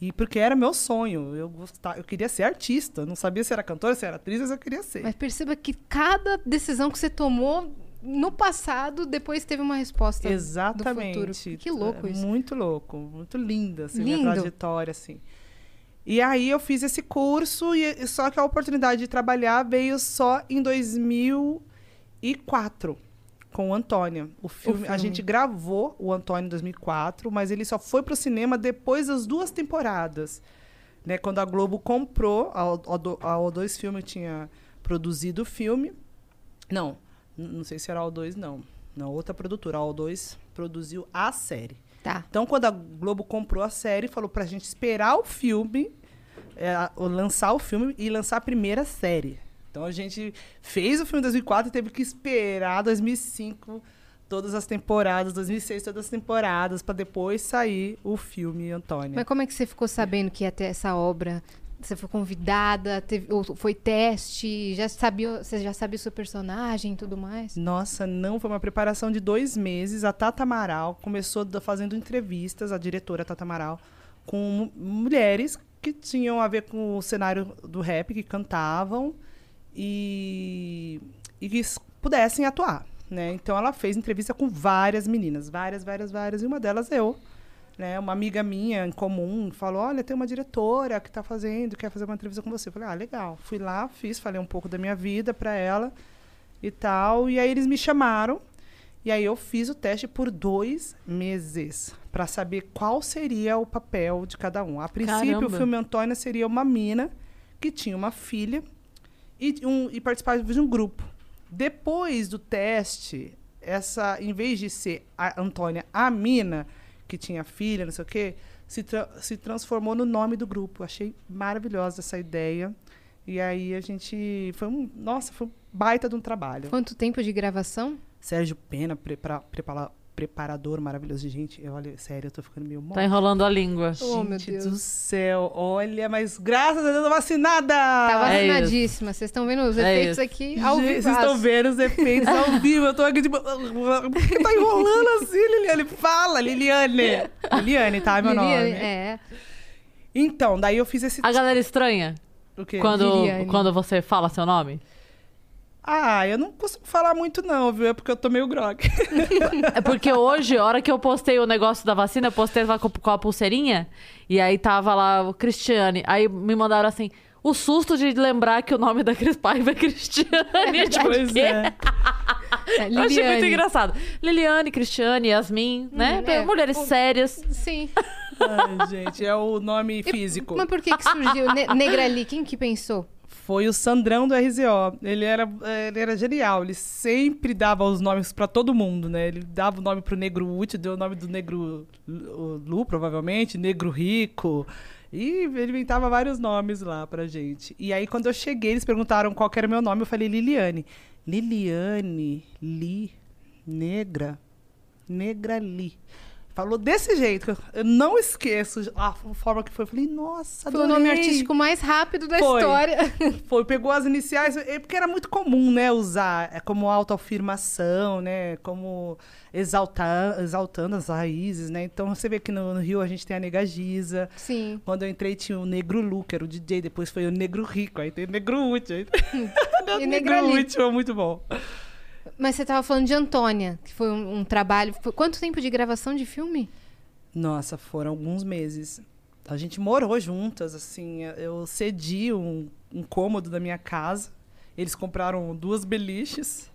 E porque era meu sonho, eu gostava, eu queria ser artista, eu não sabia se era cantora, se era atriz, mas eu queria ser. Mas perceba que cada decisão que você tomou no passado, depois teve uma resposta Exatamente. do futuro. Que louco É isso. Muito louco, muito linda, assim, Lindo. minha trajetória, assim. E aí eu fiz esse curso, e só que a oportunidade de trabalhar veio só em 2004, com o Antônio. O filme, filme. A gente gravou o Antônio em 2004, mas ele só foi pro cinema depois das duas temporadas. Né, quando a Globo comprou, a, O- a O2 Filme tinha produzido o filme. Não, não sei se era a O2, não. Na outra produtora, a O2 produziu a série. Tá. Então, quando a Globo comprou a série, falou pra gente esperar o filme, é, lançar o filme e lançar a primeira série. Então, a gente fez o filme em 2004 e teve que esperar 2005 todas as temporadas, 2006 todas as temporadas, pra depois sair o filme, Antônia. Mas como é que você ficou sabendo que ia ter essa obra? Você foi convidada? Teve, ou foi teste? Já sabia, você já sabia o seu personagem e tudo mais? Nossa, não, foi uma preparação de dois meses. A Tata Amaral começou fazendo entrevistas, a diretora Tata Amaral, com mu- mulheres que tinham a ver com o cenário do rap, que cantavam e, e que pudessem atuar. Né? Então ela fez entrevista com várias meninas, várias, várias, várias, e uma delas eu. Né? Uma amiga minha em comum falou: Olha, tem uma diretora que está fazendo, quer fazer uma entrevista com você. Eu falei: Ah, legal. Fui lá, fiz, falei um pouco da minha vida para ela e tal. E aí eles me chamaram. E aí eu fiz o teste por dois meses para saber qual seria o papel de cada um. A princípio, Caramba. o filme Antônia seria uma mina que tinha uma filha e, um, e participava de um grupo. Depois do teste, essa, em vez de ser a Antônia a mina, que tinha filha, não sei o quê, se, tra- se transformou no nome do grupo. Achei maravilhosa essa ideia. E aí a gente. Foi um. Nossa, foi um baita de um trabalho. Quanto tempo de gravação? Sérgio Pena, prepara- prepara- preparador maravilhoso. Gente, eu- olha, sério, eu tô ficando meio Tá enrolando a língua. Oh, meu Gente Deus. do céu, olha, mas graças a Deus eu tô vacinada! Tá É vacinadíssima. Vocês estão vendo os É efeitos isso. aqui ao Gente, vivo. Vocês estão vendo os efeitos ao *laughs* vivo. Eu tô aqui tipo. Por que tá enrolando assim, Liliane? Fala, Liliane! Liliane, tá? É meu nome. É. Então, daí eu fiz esse. A galera estranha O quê? quando, Liliane. quando você fala seu nome? Ah, eu não consigo falar muito, não, viu? É porque eu tô meio grog. *laughs* É porque hoje, a hora que eu postei o negócio da vacina, eu postei com com a pulseirinha. E aí tava lá o Cristiane. Aí me mandaram assim. O susto de lembrar que o nome da Cris Paiva é Cristiane. *laughs* É tipo, pois quê? é. é. *laughs* Eu achei muito engraçado. Liliane, Cristiane, Yasmin, né? Hum, é. Mulheres O- sérias. Sim. Ai, gente, é o nome físico. Mas por que, que surgiu? Ne Negrali, quem que pensou? Foi o Sandrão do RZO. Ele era, ele era genial. Ele sempre dava os nomes pra todo mundo, né? Ele dava o nome pro Negro Útil, deu o nome do Negro Lu, provavelmente, Negro Rico. E ele inventava vários nomes lá pra gente. E aí, quando eu cheguei, eles perguntaram qual era o meu nome. Eu falei Liliane. Liliane, Li, Negra, Negra Li. Falou desse jeito. eu- não esqueço a forma que foi. Eu falei, nossa, Foi o nome adorei. artístico mais rápido da Foi. história. *laughs* Foi, pegou as iniciais, é porque era muito comum, né, usar é como autoafirmação, né, como exaltar, exaltando as raízes, né? Então você vê que no, no Rio a gente tem a Nega Giza. Sim. Quando eu entrei tinha o Negro Lu, que era o DJ, depois foi o Negro Rico, aí tem o Negro Útil. aí- *laughs* *laughs* E Negro. Útil muito bom. Mas você tava falando de Antônia, que foi um, um trabalho. foi- quanto tempo de gravação de filme? Nossa, foram alguns meses. A gente morou juntas, assim. Eu cedi um, um cômodo da minha casa. Eles compraram duas beliches.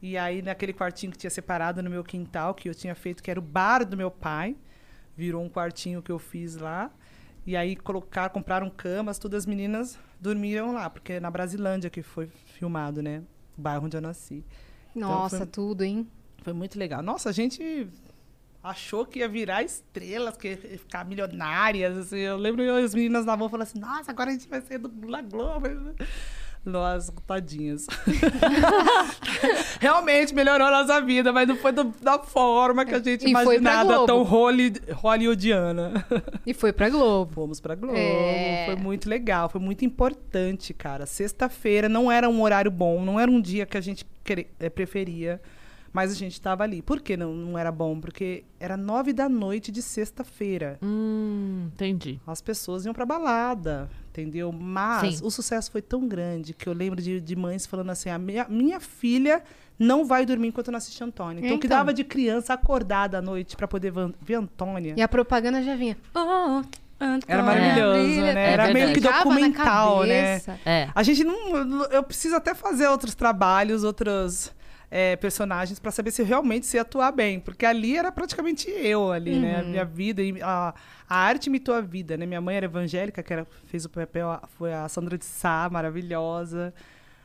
E aí, naquele quartinho que tinha separado no meu quintal, que eu tinha feito, que era o bar do meu pai, virou um quartinho que eu fiz lá. E aí, colocar, compraram camas, todas as meninas dormiram lá, porque é na Brasilândia que foi filmado, né? O bairro onde eu nasci. Nossa, foi- tudo, hein? Foi muito legal. Nossa, a gente achou que ia virar estrelas, que ia ficar milionárias. assim. Eu lembro eu, as meninas na mão falando assim, nossa, agora a gente vai ser do La Globo. Nós, tadinhas. *laughs* Realmente melhorou a nossa vida, mas não foi do- da forma que a gente E imaginava, tão holly- hollywoodiana. E foi pra Globo. Fomos pra Globo. É. Foi muito legal, foi muito importante, cara. Sexta-feira não era um horário bom, não era um dia que a gente preferia, mas a gente estava ali. Por que não, não era bom? Porque era nove da noite de sexta-feira. Hum, entendi. As pessoas iam pra balada, entendeu? Mas Sim. o sucesso foi tão grande que eu lembro de, de mães falando assim: a minha, minha filha não vai dormir enquanto não assiste Antônia. Então, o que Então. dava de criança acordada à noite para poder ver Antônia. E a propaganda já vinha. Oh, Era maravilhoso, brilha. né? Era meio que documental, né? É. A gente não. Eu preciso até fazer outros trabalhos, outros é, personagens para saber se eu realmente sei atuar bem. Porque ali era praticamente eu ali, né? A minha vida. E a, a arte imitou a vida, né? Minha mãe era evangélica, que era, fez o papel, foi a Sandra de Sá, maravilhosa.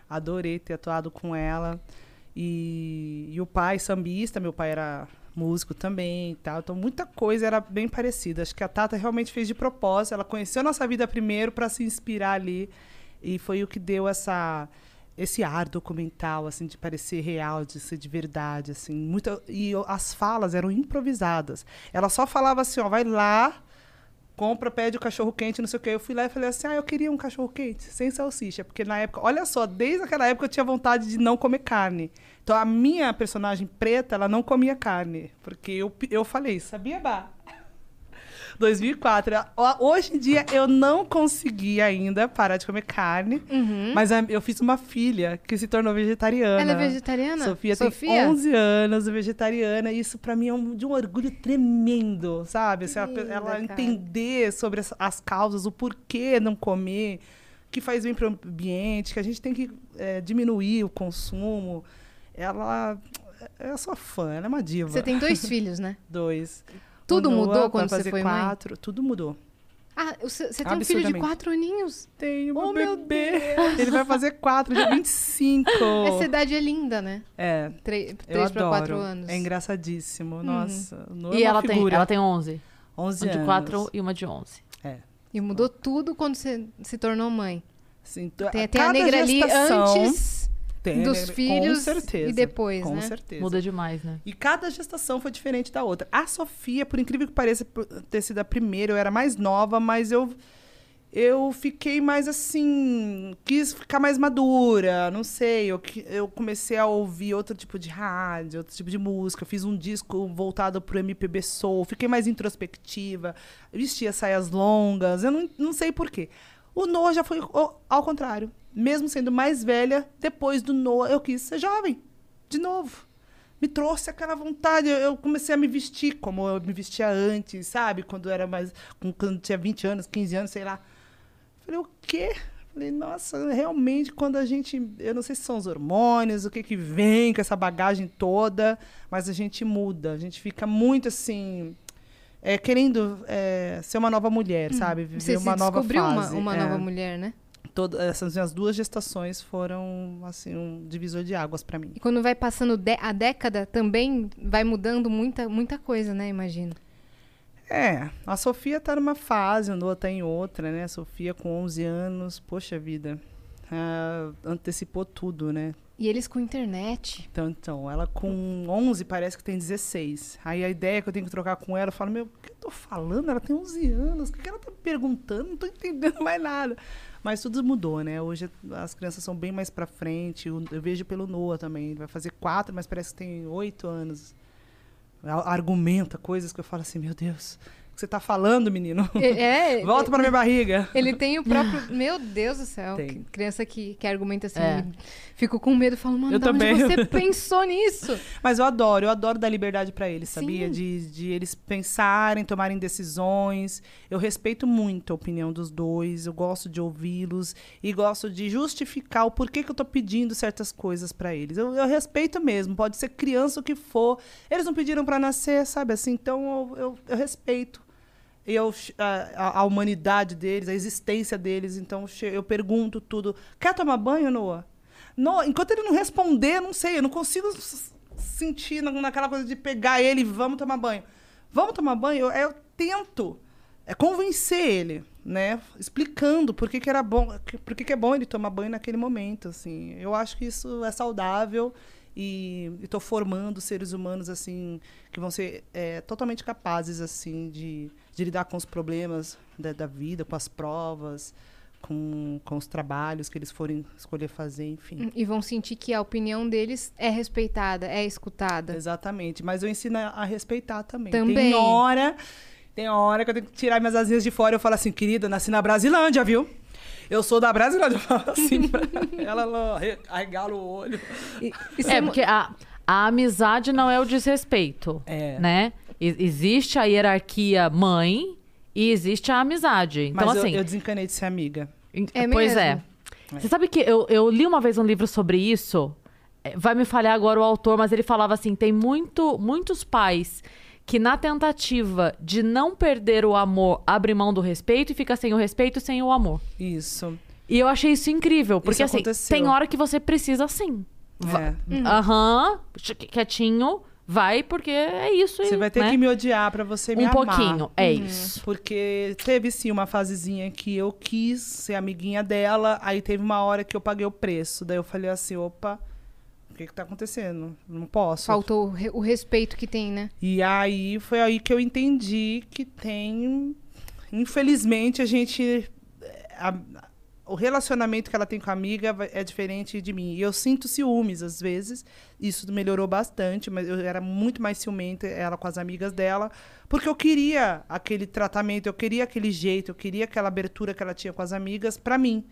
Adorei ter atuado com ela. E, e o pai sambista, meu pai era músico também e tal. Então muita coisa era bem parecida. Acho que a Tata realmente fez de propósito. Ela conheceu a nossa vida primeiro para se inspirar ali e foi o que deu essa esse ar documental assim de parecer real, de ser de verdade assim. Muita e as falas eram improvisadas. Ela só falava assim, ó, vai lá compra, pede o cachorro quente, não sei o quê. Eu fui lá e falei assim: ah, eu queria um cachorro quente, sem salsicha. Porque na época, olha só, desde aquela época eu tinha vontade de não comer carne. Então a minha personagem preta, ela não comia carne. Porque eu, eu falei, sabia, Bah? 2004. Ó, Hoje em dia eu não consegui ainda parar de comer carne, mas a- eu fiz uma filha que se tornou vegetariana. Ela é vegetariana? Sofia, Sofia? tem 11 anos, vegetariana, e isso pra mim é um- de um orgulho tremendo, sabe? Assim, ela- ela entender sobre as, as causas, o porquê não comer, que faz bem para o ambiente, que a gente tem que é, diminuir o consumo. Ela. Eu sou fã, ela é uma diva. Você tem dois *laughs* filhos, né? dois. Tudo Noah mudou quando você foi mãe? quatro, Tudo mudou. Ah, você tem um filho de quatro aninhos. Tem Oh, um meu bebê. Ele vai fazer quatro, dia *laughs* 25. Essa idade é linda, né? É. Tre- Eu Três para adoro. quatro anos. É engraçadíssimo. Nossa. o Noah é E ela tem, figura. ela tem 11. 11 Uma de anos. 4 e uma de 11. É. E mudou tudo quando você se tornou mãe. Tu- Tem, tem a negra ali gestação antes tem dos filhos com certeza, e depois, com né? certeza. Muda demais, né? E cada gestação foi diferente da outra. A Sofia, por incrível que pareça ter sido a primeira, eu era mais nova, mas eu eu fiquei mais assim, quis ficar mais madura, não sei, eu, que- eu comecei a ouvir outro tipo de rádio, outro tipo de música, fiz um disco voltado pro MPB Soul, fiquei mais introspectiva, vestia saias longas, eu não, não sei porquê. O Noah já foi ao contrário. Mesmo sendo mais velha, depois do Noah eu quis ser jovem, de novo me trouxe aquela vontade. Eu- comecei a me vestir como eu me vestia antes, sabe? Quando era mais. Quando tinha 20 anos, 15 anos, sei lá. Falei, o quê? Falei, nossa, realmente, quando a gente. Eu não sei se são os hormônios, o que que vem com essa bagagem toda, mas a gente muda. A gente fica muito assim. é, querendo é, ser uma nova mulher, sabe? Viver Você uma se nova descobriu uma, fase. uma É. nova mulher, né? Toda- essas minhas duas gestações foram assim um divisor de águas para mim. E quando vai passando a década, também vai mudando muita, muita coisa, né? Imagino. É, a Sofia tá numa fase, Noah tá em outra, né? A Sofia com 11 anos, poxa vida, ah, antecipou tudo, né? E eles com internet. Então, então, ela com 11 parece que tem 16. Aí a ideia que eu tenho que trocar com ela, eu falo, meu, o que eu tô falando? Ela tem 11 anos, o que que ela tá me perguntando? Não tô entendendo mais nada. Mas tudo mudou, né? Hoje as crianças são bem mais pra frente. Eu, eu vejo pelo Noah também. Ele vai fazer quatro, mas parece que tem oito anos. Argumenta coisas que eu falo assim, meu Deus, que você tá falando, menino? É, *laughs* Volta pra minha barriga. Ele tem o próprio. *laughs* Meu Deus do céu. Tem. que Criança que, que argumenta assim. É. Fico com medo, falo, mano, Eu também. você *laughs* pensou nisso? Mas eu adoro, eu adoro dar liberdade pra eles, sabia? De, de eles pensarem, tomarem decisões. Eu respeito muito a opinião dos dois, eu gosto de ouvi-los e gosto de justificar o porquê que eu tô pedindo certas coisas pra eles. Eu, eu respeito mesmo, pode ser criança o que for. Eles não pediram pra nascer, sabe assim? Então eu, eu, eu respeito. Eu, a, a- humanidade deles, a existência deles. Então eu pergunto tudo. Quer tomar banho, Noah? No, enquanto ele não responder, não sei, eu não consigo sentir na- naquela coisa de pegar ele e vamos tomar banho. Vamos tomar banho? Eu, eu tento é, convencer ele, né? Explicando por que, que era bom, por que, que é bom ele tomar banho naquele momento, assim. Eu acho que isso é saudável e estou formando seres humanos assim que vão ser é, totalmente capazes assim de, de lidar com os problemas da, da vida, com as provas, com, com os trabalhos que eles forem escolher fazer, enfim. E vão sentir que a opinião deles é respeitada, é escutada. Exatamente. Mas eu ensino a a respeitar também. Também. Tem hora, tem hora que eu tenho que tirar minhas asinhas de fora e eu falo assim, querida, nasci na Brasilândia, viu? Eu sou da Brasilândia. *laughs* Eu falo assim pra ela, ela arre- arregala o olho. E, e É, porque a, a amizade não é o desrespeito. É. Né? E- existe a hierarquia mãe e existe a amizade. Então, Mas eu- assim. eu, desencanei de ser amiga. É pois mesmo? é. Você sabe que eu, eu li uma vez um livro sobre isso. É, Vai me falhar agora o autor, mas ele falava assim: tem muito, muitos pais que, na tentativa de não perder o amor, abrem mão do respeito e fica sem o respeito e sem o amor. Isso. E eu achei isso incrível, porque Isso assim, aconteceu. tem hora que você precisa sim. É. Aham, ch- quietinho, vai porque é isso. Você vai ter né? que me odiar pra você me Um amar. pouquinho, é isso. Porque teve sim uma fasezinha que eu quis ser amiguinha dela, aí teve uma hora que eu paguei o preço. Daí eu falei assim, opa, que que tá acontecendo? Não posso. Faltou o, re- o respeito que tem, né? E aí foi aí que eu entendi que tem. Infelizmente, a gente. a- o relacionamento que ela tem com a amiga é diferente de mim. E eu sinto ciúmes às vezes. Isso melhorou bastante, mas eu era muito mais ciumenta, ela com as amigas dela, porque eu queria aquele tratamento, eu queria aquele jeito, eu queria aquela abertura que ela tinha com as amigas para mim.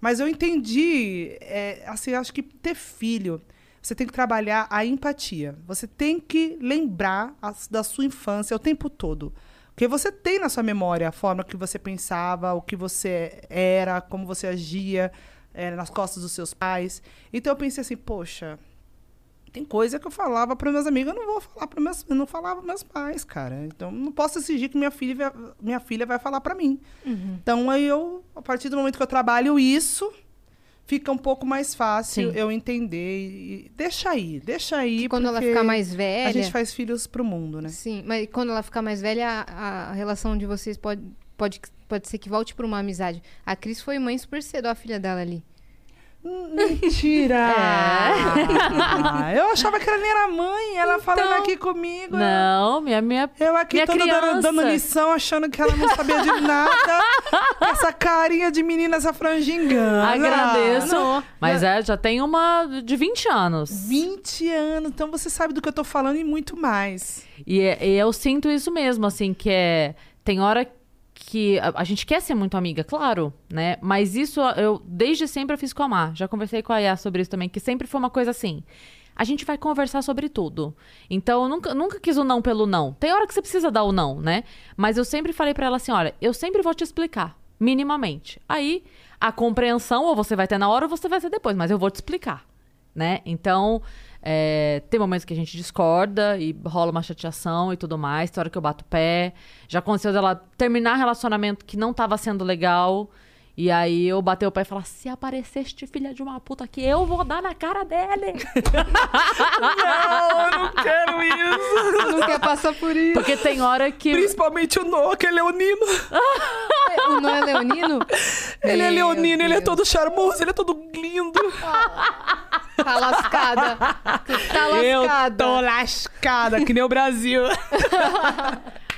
Mas eu entendi, é, assim, acho que ter filho, você tem que trabalhar a empatia. Você tem que lembrar as- da sua infância o tempo todo. Porque você tem na sua memória a forma que você pensava, o que você era, como você agia eh, nas costas dos seus pais. Então eu pensei assim, poxa, tem coisa que eu falava para meus amigos, eu não vou falar para meus, eu não falava para meus pais, cara. Então não posso exigir que minha filha, minha filha vai falar para mim. Então aí eu, a partir do momento que eu trabalho isso, fica um pouco mais fácil Sim. eu entender e deixa aí, deixa aí. Quando ela ficar mais velha. a gente faz filhos pro mundo, né? Sim, mas quando ela ficar mais velha, a, a relação de vocês pode, pode, pode ser que volte pra uma amizade. A Cris foi mãe super cedo, a filha dela ali. Mentira! *laughs* *laughs* Eu achava que ela nem era mãe, ela falando aqui comigo. Não, minha, minha, Eu aqui minha toda dando, dando lição, achando que ela não sabia de nada. *laughs* Essa carinha de menina, essa franjingana. Agradeço. Não. Mas é, já tem uma de 20 anos. 20 anos, então você sabe do que eu tô falando e muito mais. E, é- e eu sinto isso mesmo, assim, que é. Tem hora que a, a gente quer ser muito amiga, claro, né? Mas isso eu desde sempre eu fiz com a Mar. Já conversei com a Yá sobre isso também, que sempre foi uma coisa assim. A gente vai conversar sobre tudo. Então, eu nunca, nunca quis o não pelo não. Tem hora que você precisa dar o não, né? Mas eu sempre falei pra ela assim: olha, eu sempre vou te explicar, minimamente. Aí, a compreensão, ou você vai ter na hora ou você vai ter depois, mas eu vou te explicar né? Então, é, tem momentos que a gente discorda e rola uma chateação e tudo mais. Tem hora que eu bato o pé. Já aconteceu dela terminar relacionamento que não tava sendo legal. E aí eu bater o pé e falar: se aparecer este filha de uma puta aqui, eu vou dar na cara dele. *laughs* *laughs* Não, eu não quero isso. Não quer passar por isso. Porque tem hora que. Principalmente o Noah, que é leonino. *laughs* o não é leonino? Ele é Meu leonino, ele é Deus. todo charmoso, ele é todo lindo. Tá lascada. Tá Eu lascada. tô lascada, que nem o Brasil. *laughs*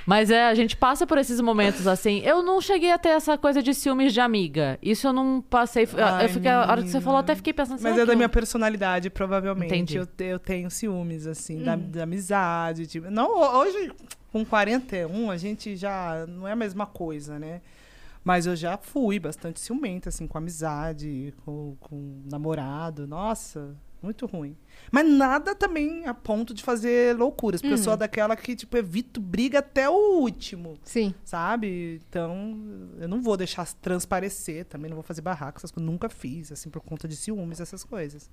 Mas é, a gente passa por esses momentos assim. Eu não cheguei a ter essa coisa de ciúmes de amiga. Isso eu não passei. eu- Ai, eu fiquei, a hora que você falou, eu até fiquei pensando assim. Mas "Ah, é da minha eu- personalidade, provavelmente. Entendi. Eu, eu tenho ciúmes, assim, da, da amizade. Tipo, não, hoje, com 41, a gente já não é a mesma coisa, né? Mas eu já fui bastante ciumenta, assim, com amizade, com, com namorado. Nossa, muito ruim. Mas nada também a ponto de fazer loucuras. Porque eu sou daquela que, tipo, evito briga até o último Sim. sabe? Então, eu não vou deixar transparecer, também não vou fazer barraco, essas coisas. Nunca fiz, assim, por conta de ciúmes, essas coisas.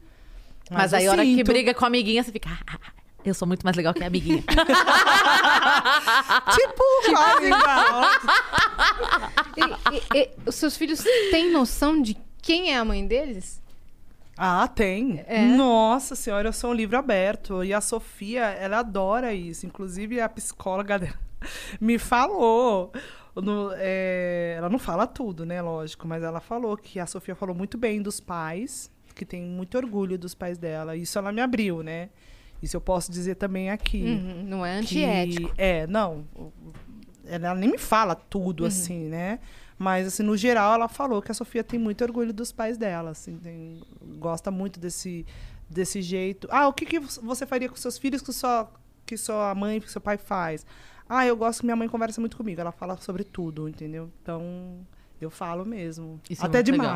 Mas, eu aí, a hora que briga com a amiguinha, você fica. *laughs* "Ah, ah, ah, eu sou muito mais legal que a amiguinha. *laughs* Tipo, quase igual. E- e- e os seus filhos têm noção de quem é a mãe deles? Ah, tem. É? Nossa senhora, eu sou um livro aberto. E a Sofia, ela adora isso. Inclusive, a psicóloga dela *laughs* me falou. no- é, ela não fala tudo, né? Lógico, mas ela falou que a Sofia falou muito bem dos pais, que tem muito orgulho dos pais dela. Isso ela me abriu, né? Isso eu posso dizer também aqui. Uhum, não é que- antiético. É, não. Ela nem me fala tudo, Uhum. assim, né? Mas, assim, no geral, ela falou que a Sofia tem muito orgulho dos pais dela, assim, tem- gosta muito desse, desse jeito. Ah, o que, que você faria com seus filhos que sua, que sua mãe, que seu pai faz? Ah, eu gosto que minha mãe conversa muito comigo, ela fala sobre tudo, entendeu? Então, eu falo mesmo. Isso é Até muito legal.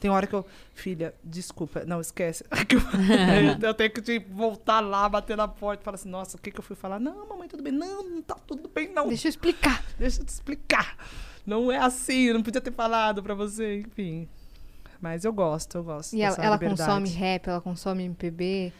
Tem hora que eu. Filha, desculpa, não esquece. *laughs* Que eu, tenho que tipo, voltar lá, bater na porta e falar assim: nossa, o que, que eu fui falar? Não, mamãe, tudo bem. Não, não tá tudo bem, não. Deixa eu explicar. Deixa eu te explicar. Não é assim, eu não podia ter falado pra você, enfim. Mas eu gosto, eu gosto. E ela, ela liberdade. consome rap, ela consome MPB.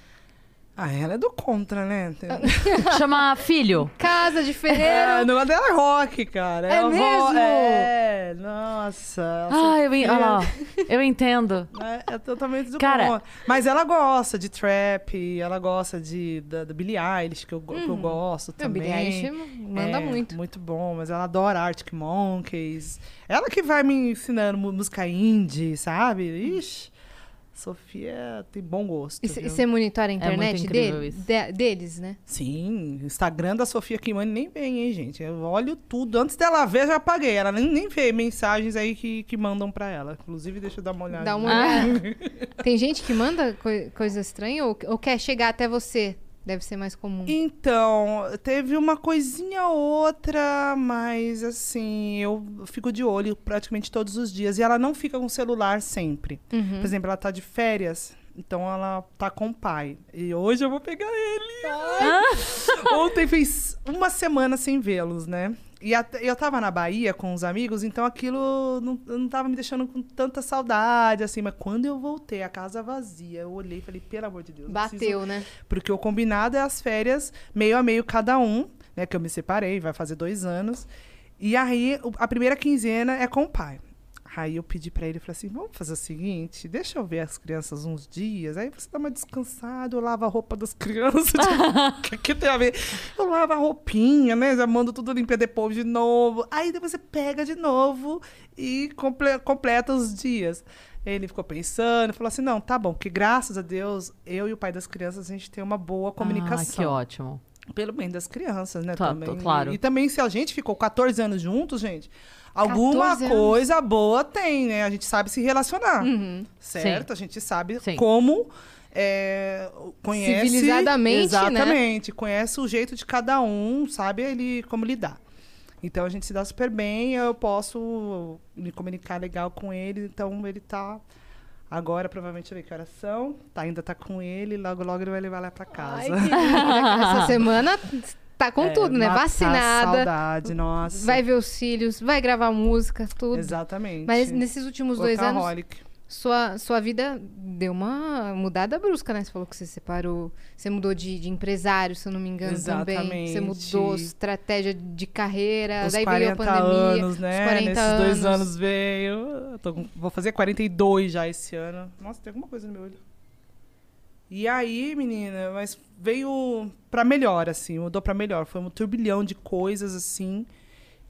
Ah, ela é do contra, né? *laughs* Chama filho. Casa de É, ferreiro. o negócio dela é rock, cara. É o ro- mesmo? É, nossa. Ah, eu, en- lá, *laughs* eu entendo. É, é totalmente do Cara- contra. Mas ela gosta de trap, ela gosta de, da, da Billie Eilish, que eu, que eu gosto A também. Billie Eilish manda É, muito. Muito bom, mas ela adora Arctic Monkeys. Ela que vai me ensinando música indie, sabe? Ixi, Sofia tem bom gosto. E você monitora a muito internet incrível dele, de- deles, né? Sim, Instagram da Sofia Kimani nem vem, hein, gente? Eu olho tudo. Antes dela ver, eu já apaguei. Ela nem, nem vê mensagens aí que, que mandam pra ela. Inclusive, deixa eu dar uma olhada. Dá uma olhada. *laughs* Tem gente que manda coi- coisa estranha ou, ou quer chegar até você? Deve ser mais comum. Então, teve uma coisinha ou outra, mas assim, eu fico de olho praticamente todos os dias. E ela não fica com o celular sempre. Uhum. Por exemplo, ela tá de férias, então ela tá com o pai. E hoje eu vou pegar ele. Ai. Ontem fez uma semana sem vê-los, né? E eu tava na Bahia com os amigos, então aquilo não, não tava me deixando com tanta saudade, assim. Mas quando eu voltei, a casa vazia, eu olhei e falei, pelo amor de Deus. eu preciso Bateu, né? porque o combinado é as férias meio a meio cada um, né? Que eu me separei, vai fazer dois anos. E aí, a primeira quinzena é com o pai. Aí eu pedi pra ele, falei assim, vamos fazer o seguinte, deixa eu ver as crianças uns dias, aí você dá uma descansada, eu lavo a roupa das *laughs* crianças. O *laughs* que, que tem a ver? Eu lavo a roupinha, né? Já mando tudo limpo depois de novo. Aí depois você pega de novo e comple- completa os dias. Ele ficou pensando, falou assim, não, tá bom, porque graças a Deus, eu e o pai das crianças, a gente tem uma boa comunicação. Ah, que ótimo. Pelo bem das crianças, né? Tá, também. claro. E, e também, se a gente ficou 14 anos juntos, gente, alguma 14 anos. coisa boa tem, né? A gente sabe se relacionar. Uhum. Certo? A gente sabe Sim. como. é, conhece. Civilizadamente, né? Exatamente. Conhece o jeito de cada um, sabe ele como lidar. Então a gente se dá super bem, eu posso me comunicar legal com ele, então ele tá. Agora, provavelmente, eu ver que horas são. Tá, ainda tá com ele, logo, logo ele vai levar lá pra casa. Ai, lindo. *laughs* Essa semana tá com É, tudo, né? Vacinada. Saudade, nossa. Vai ver os filhos, vai gravar música, tudo. Exatamente. Mas nesses últimos dois anos, sua, sua vida deu uma mudada brusca, né? Você falou que você separou. Você mudou de, de empresário, se eu não me engano, também. Você Exatamente. mudou estratégia de carreira. Os daí veio a 40 pandemia. anos, né? Os 40 Nesses dois anos. anos veio. Tô vou fazer 42 já esse ano. Nossa, tem alguma coisa no meu olho. E aí, menina, mas veio pra melhor, assim, mudou pra melhor. Foi um turbilhão de coisas, assim,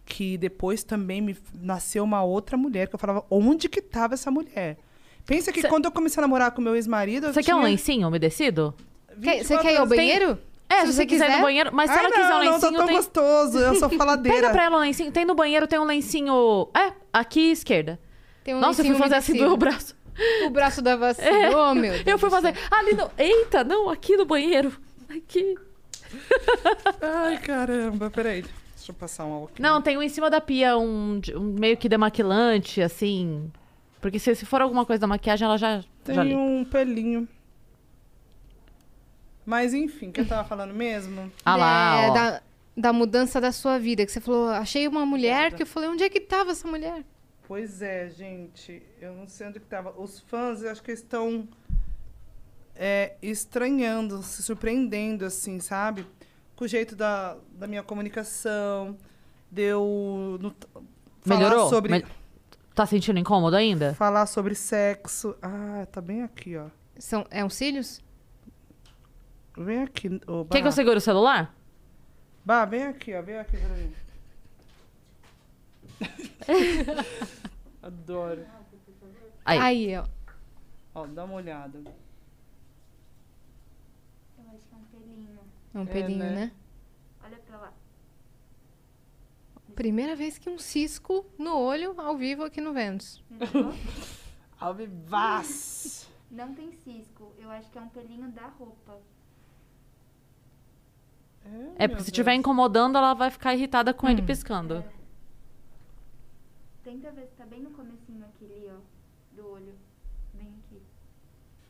que depois também me nasceu uma outra mulher, que eu falava, onde que tava essa mulher? Pensa que Cê- quando eu comecei a namorar com meu ex-marido. Você quer um tinha lencinho umedecido? Você 24 quer ir ao anos. Tem- banheiro? É, Se se, você você quiser ir quiser. no banheiro. Mas se Ai, ela quiser um não, não, lencinho, tá tão tem... gostoso. Eu sou *laughs* faladeira. Pega pra ela um lencinho. Tem no banheiro, tem um lencinho... É, aqui esquerda. Tem um Nossa, eu lencinho fui fazer assim do umedecido. meu braço. O braço da vacina. Oh, meu Deus Eu fui fazer... céu. Ali no... Eita, não, aqui no banheiro. Aqui. Ai, caramba, peraí. Deixa eu passar um álcool. aqui. Não, tem um em cima da pia, um, um meio que demaquilante, assim. Porque se, se for alguma coisa da maquiagem, ela já. Tem já um pelinho. Mas enfim, o que eu tava falando mesmo? Ah lá, É, ó. da, da mudança da sua vida. Que você falou, achei uma mulher que eu falei, onde é que tava essa mulher? Pois é, gente. Eu não sei onde que tava. Os fãs, eu acho que estão é, estranhando, se surpreendendo, assim, sabe? Com o jeito da, da minha comunicação. Deu. No, falar Melhorou? sobre. Mel- Tá sentindo incômodo ainda? Falar sobre sexo. Ah, tá bem aqui, ó. São, é uns cílios? Vem aqui. Ô, Quer que eu segure o celular? Bah, vem aqui, ó. Vem aqui pra mim. *laughs* Adoro. Aí. Aí, ó. Ó, dá uma olhada. Eu acho que é um pelinho. É um É, pelinho, né? né? Olha pra lá. Primeira vez que um cisco no olho ao vivo aqui no Vênus. Alvivaz. *laughs* Não tem cisco. Eu acho que é um pelinho da roupa. É porque se estiver incomodando, ela vai ficar irritada com Hum. ele piscando. Tenta ver se tá bem no comecinho aqui, ali, ó. Do olho. Bem aqui.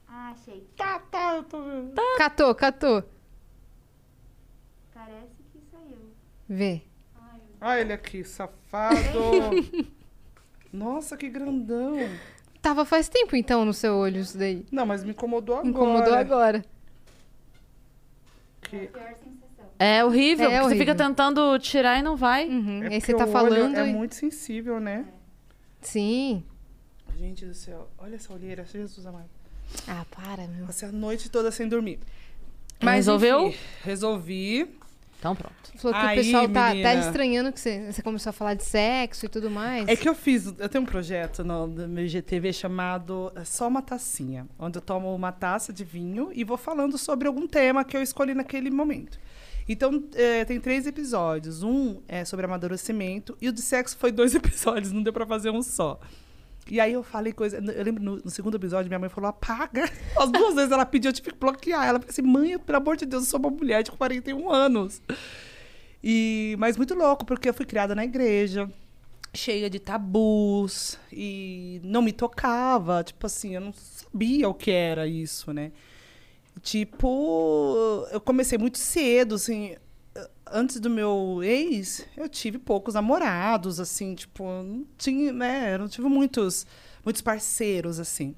Ah, achei. Tá, tá, eu tô vendo. Catou, catou. Parece que saiu. Vê. Olha ele aqui, safado. *laughs* Nossa, que grandão. Tava faz tempo então no seu olho isso daí. Não, mas me incomodou agora. Incomodou agora. porque Pior sensação. É horrível, É porque você horrível. fica tentando tirar e não vai. Uhum. é Aí porque você tá o olho falando. é e- muito sensível, né? Sim. Gente do céu, olha essa olheira, Jesus amado. Ah, para, meu. Passei a noite toda sem dormir. Resolveu? enfim, resolvi. Então pronto. Falou que Aí, o pessoal tá, tá menina. estranhando que você, você começou a falar de sexo e tudo mais. É que eu fiz, eu tenho um projeto no, no meu IGTV chamado é Só Uma Tacinha, onde eu tomo uma taça de vinho e vou falando sobre algum tema que eu escolhi naquele momento. Então, é, tem três episódios. Um é sobre amadurecimento e o de sexo foi dois *laughs* episódios, não deu pra fazer um só. E aí eu falei coisa. Eu lembro no, no segundo episódio, minha mãe falou: apaga. *laughs* As duas vezes ela pediu, eu tive que bloquear. Ela falou assim: mãe, pelo amor de Deus, eu sou uma mulher de 41 anos. E, mas muito louco, porque eu fui criada na igreja, cheia de tabus, e não me tocava. Tipo assim, eu não sabia o que era isso, né? Tipo, eu comecei muito cedo, assim. Antes do meu ex, eu tive poucos namorados, assim, tipo, não tinha, né? Eu não tive muitos, muitos parceiros, assim.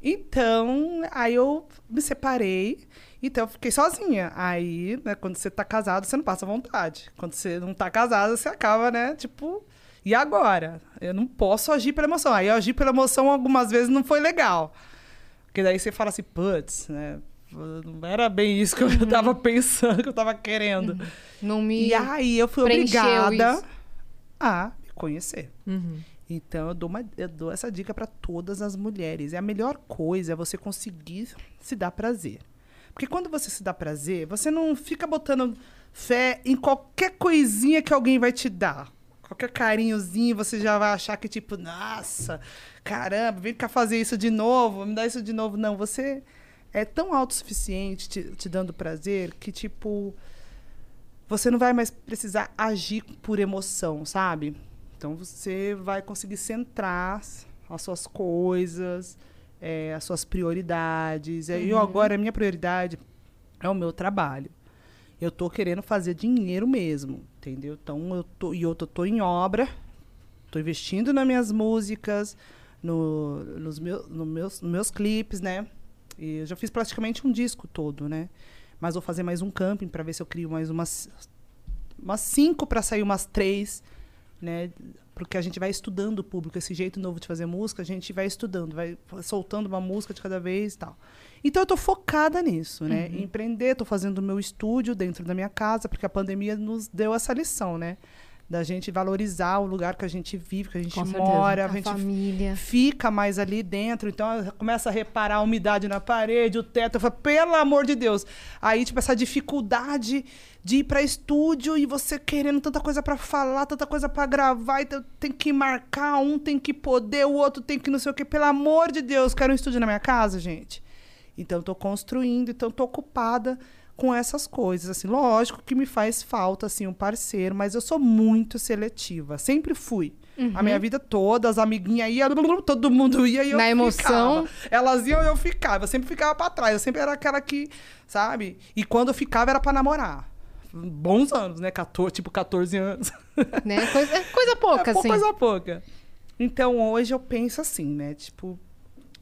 Então, aí eu me separei, então eu fiquei sozinha. Aí, né, quando você tá casado, você não passa vontade. Quando você não tá casado, você acaba, né, tipo, e agora? Eu não posso agir pela emoção. Aí eu agi pela emoção algumas vezes não foi legal. Porque daí você fala assim, putz, né? Não era bem isso que eu tava pensando, *laughs* que eu tava querendo. Não me. E aí eu fui obrigada isso. a me conhecer. Uhum. Então eu dou, uma, eu dou essa dica para todas as mulheres. E a melhor coisa é você conseguir se dar prazer. Porque quando você se dá prazer, você não fica botando fé em qualquer coisinha que alguém vai te dar. Qualquer carinhozinho, você já vai achar que, tipo, nossa, caramba, vem cá fazer isso de novo, me dá isso de novo. Não, você é tão autossuficiente te, te dando prazer que, tipo, você não vai mais precisar agir por emoção, sabe? Então você vai conseguir centrar as suas coisas, é, as suas prioridades. E eu agora, a minha prioridade é o meu trabalho. Eu tô querendo fazer dinheiro mesmo, entendeu? Então eu tô, e eu tô, tô em obra, tô investindo nas minhas músicas, no, nos, meus, no meus, nos meus clipes, né? E eu já fiz praticamente um disco todo, né? Mas vou fazer mais um camping para ver se eu crio mais umas umas cinco para sair umas três, né? Porque a gente vai estudando o público, esse jeito novo de fazer música, a gente vai estudando, vai soltando uma música de cada vez e tal. Então eu tô focada nisso, né? Em empreender, tô fazendo o meu estúdio dentro da minha casa, porque a pandemia nos deu essa lição, né? Da gente valorizar o lugar que a gente vive, que a gente Com mora, A a gente família. fica mais ali dentro, então começa a reparar a umidade na parede, o teto, eu falo, pelo amor de Deus. Aí, tipo, essa dificuldade de ir para estúdio e você querendo tanta coisa para falar, tanta coisa para gravar, então tem que marcar, um tem que poder, o outro tem que não sei o quê. Pelo amor de Deus, quero um estúdio na minha casa, gente. Então, estou construindo, então estou ocupada com essas coisas, assim, lógico que me faz falta, assim, um parceiro, mas eu sou muito seletiva, sempre fui. A minha vida toda, as amiguinhas iam, todo mundo ia e eu Na emoção. ficava. Elas iam e eu ficava, eu sempre ficava pra trás, eu sempre era aquela que, sabe? E quando eu ficava era pra namorar. Bons anos, né? 14, tipo 14 anos. *laughs* Né? Coisa, é coisa pouca, é assim. coisa pouca. Então hoje eu penso assim, né? Tipo.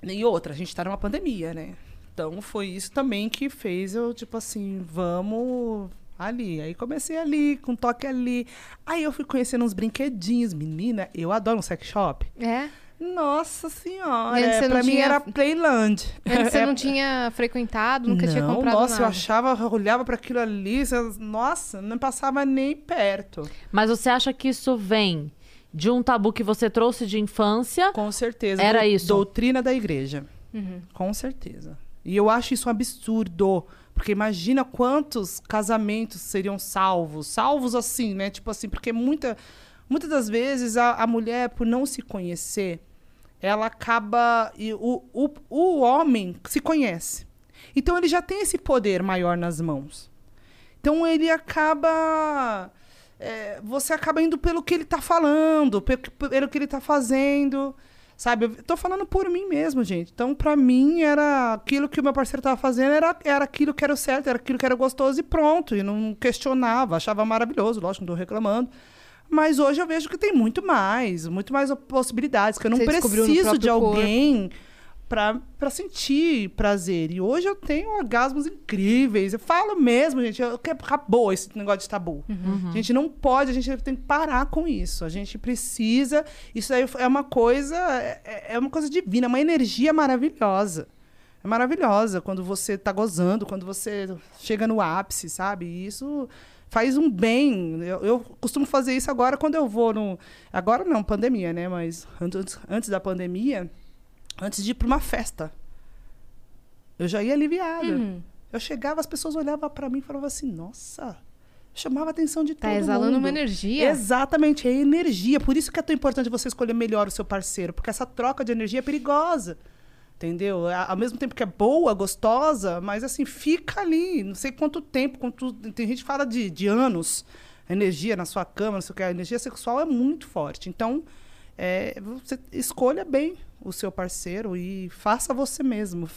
E outra, a gente tá numa pandemia, né? Então foi isso também que fez eu, tipo assim, vamos ali. Aí comecei ali, com toque ali. Aí eu fui conhecendo uns brinquedinhos. Menina, eu adoro um sex shop. É. Nossa senhora, é, não pra mim tinha- era Playland. Antes você É- *laughs* não tinha frequentado, nunca tinha não, comprado nossa, eu nada. achava, eu olhava para aquilo ali, você- nossa, não passava nem perto. Mas você acha que isso vem de um tabu que você trouxe de infância? Com certeza. Era Dou- isso. Doutrina da igreja. Uhum. Com certeza. E eu acho isso um absurdo. Porque imagina quantos casamentos seriam salvos. Salvos assim, né? Tipo assim, porque muita, muitas das vezes a, a mulher, por não se conhecer, ela acaba. E o, o, o homem se conhece. Então ele já tem esse poder maior nas mãos. Então ele acaba. é, você acaba indo pelo que ele está falando, pe- pelo que ele está fazendo. Sabe? Eu tô falando por mim mesmo, gente. Então, pra mim, era aquilo que o meu parceiro tava fazendo, era, era aquilo que era o certo, era aquilo que era gostoso e pronto. E não questionava, achava maravilhoso, lógico, não tô reclamando. Mas hoje eu vejo que tem muito mais, muito mais possibilidades, que eu não Você preciso de alguém pra, pra sentir prazer. E hoje eu tenho orgasmos incríveis. Eu falo mesmo, gente, eu, acabou esse negócio de tabu. A gente não pode, a gente tem que parar com isso. A gente precisa. Isso aí é uma coisa, é, é uma coisa divina, é uma energia maravilhosa. É maravilhosa quando você tá gozando, quando você chega no ápice, sabe? E isso faz um bem. Eu, eu costumo fazer isso agora quando eu vou no. Agora não, pandemia, né? Mas antes, antes da pandemia, antes de ir para uma festa, eu já ia aliviada. Uhum. Eu chegava, as pessoas olhavam para mim e falavam assim: nossa. Chamava a atenção de Tá todo exalando mundo. uma energia. Exatamente, é energia. Por isso que é tão importante você escolher melhor o seu parceiro, porque essa troca de energia é perigosa. Entendeu? Ao mesmo tempo que é boa, gostosa, mas assim, fica ali, não sei quanto tempo, quanto, tem gente que fala de, de anos, a energia na sua cama, não sei o que, a energia sexual é muito forte. Então, é, você escolha bem o seu parceiro e faça você mesmo.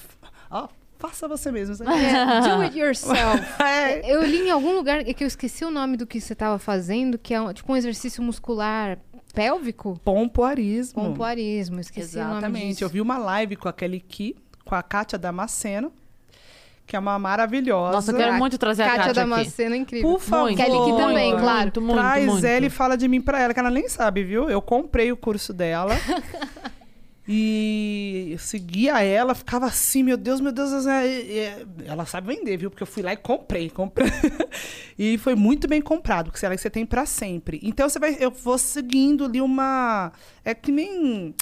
Ó, faça você mesmo. É, do it *laughs* yourself. É. Eu li em algum lugar que eu esqueci o nome do que você estava fazendo, que é um- tipo um exercício muscular pélvico. Pompoarismo. Pompoarismo, esqueci o nome Exatamente. disso. Eu vi uma live com a Kelly Ki, com a Kátia Damasceno, que é uma maravilhosa. Nossa, eu quero muito trazer a Kátia Kátia aqui. Damasceno é incrível. Por favor. Muito, Kelly Ki também, muito, claro. Muito, muito, Traz muito. ela e fala de mim pra ela, que ela nem sabe, viu? Eu comprei o curso dela. *laughs* e eu seguia ela, ficava assim, meu Deus, meu Deus. é, é, Ela sabe vender, viu? Porque eu fui lá e comprei, comprei. *laughs* e foi muito bem comprado, porque ela você tem pra sempre. Então você vai, eu vou seguindo ali uma. É que nem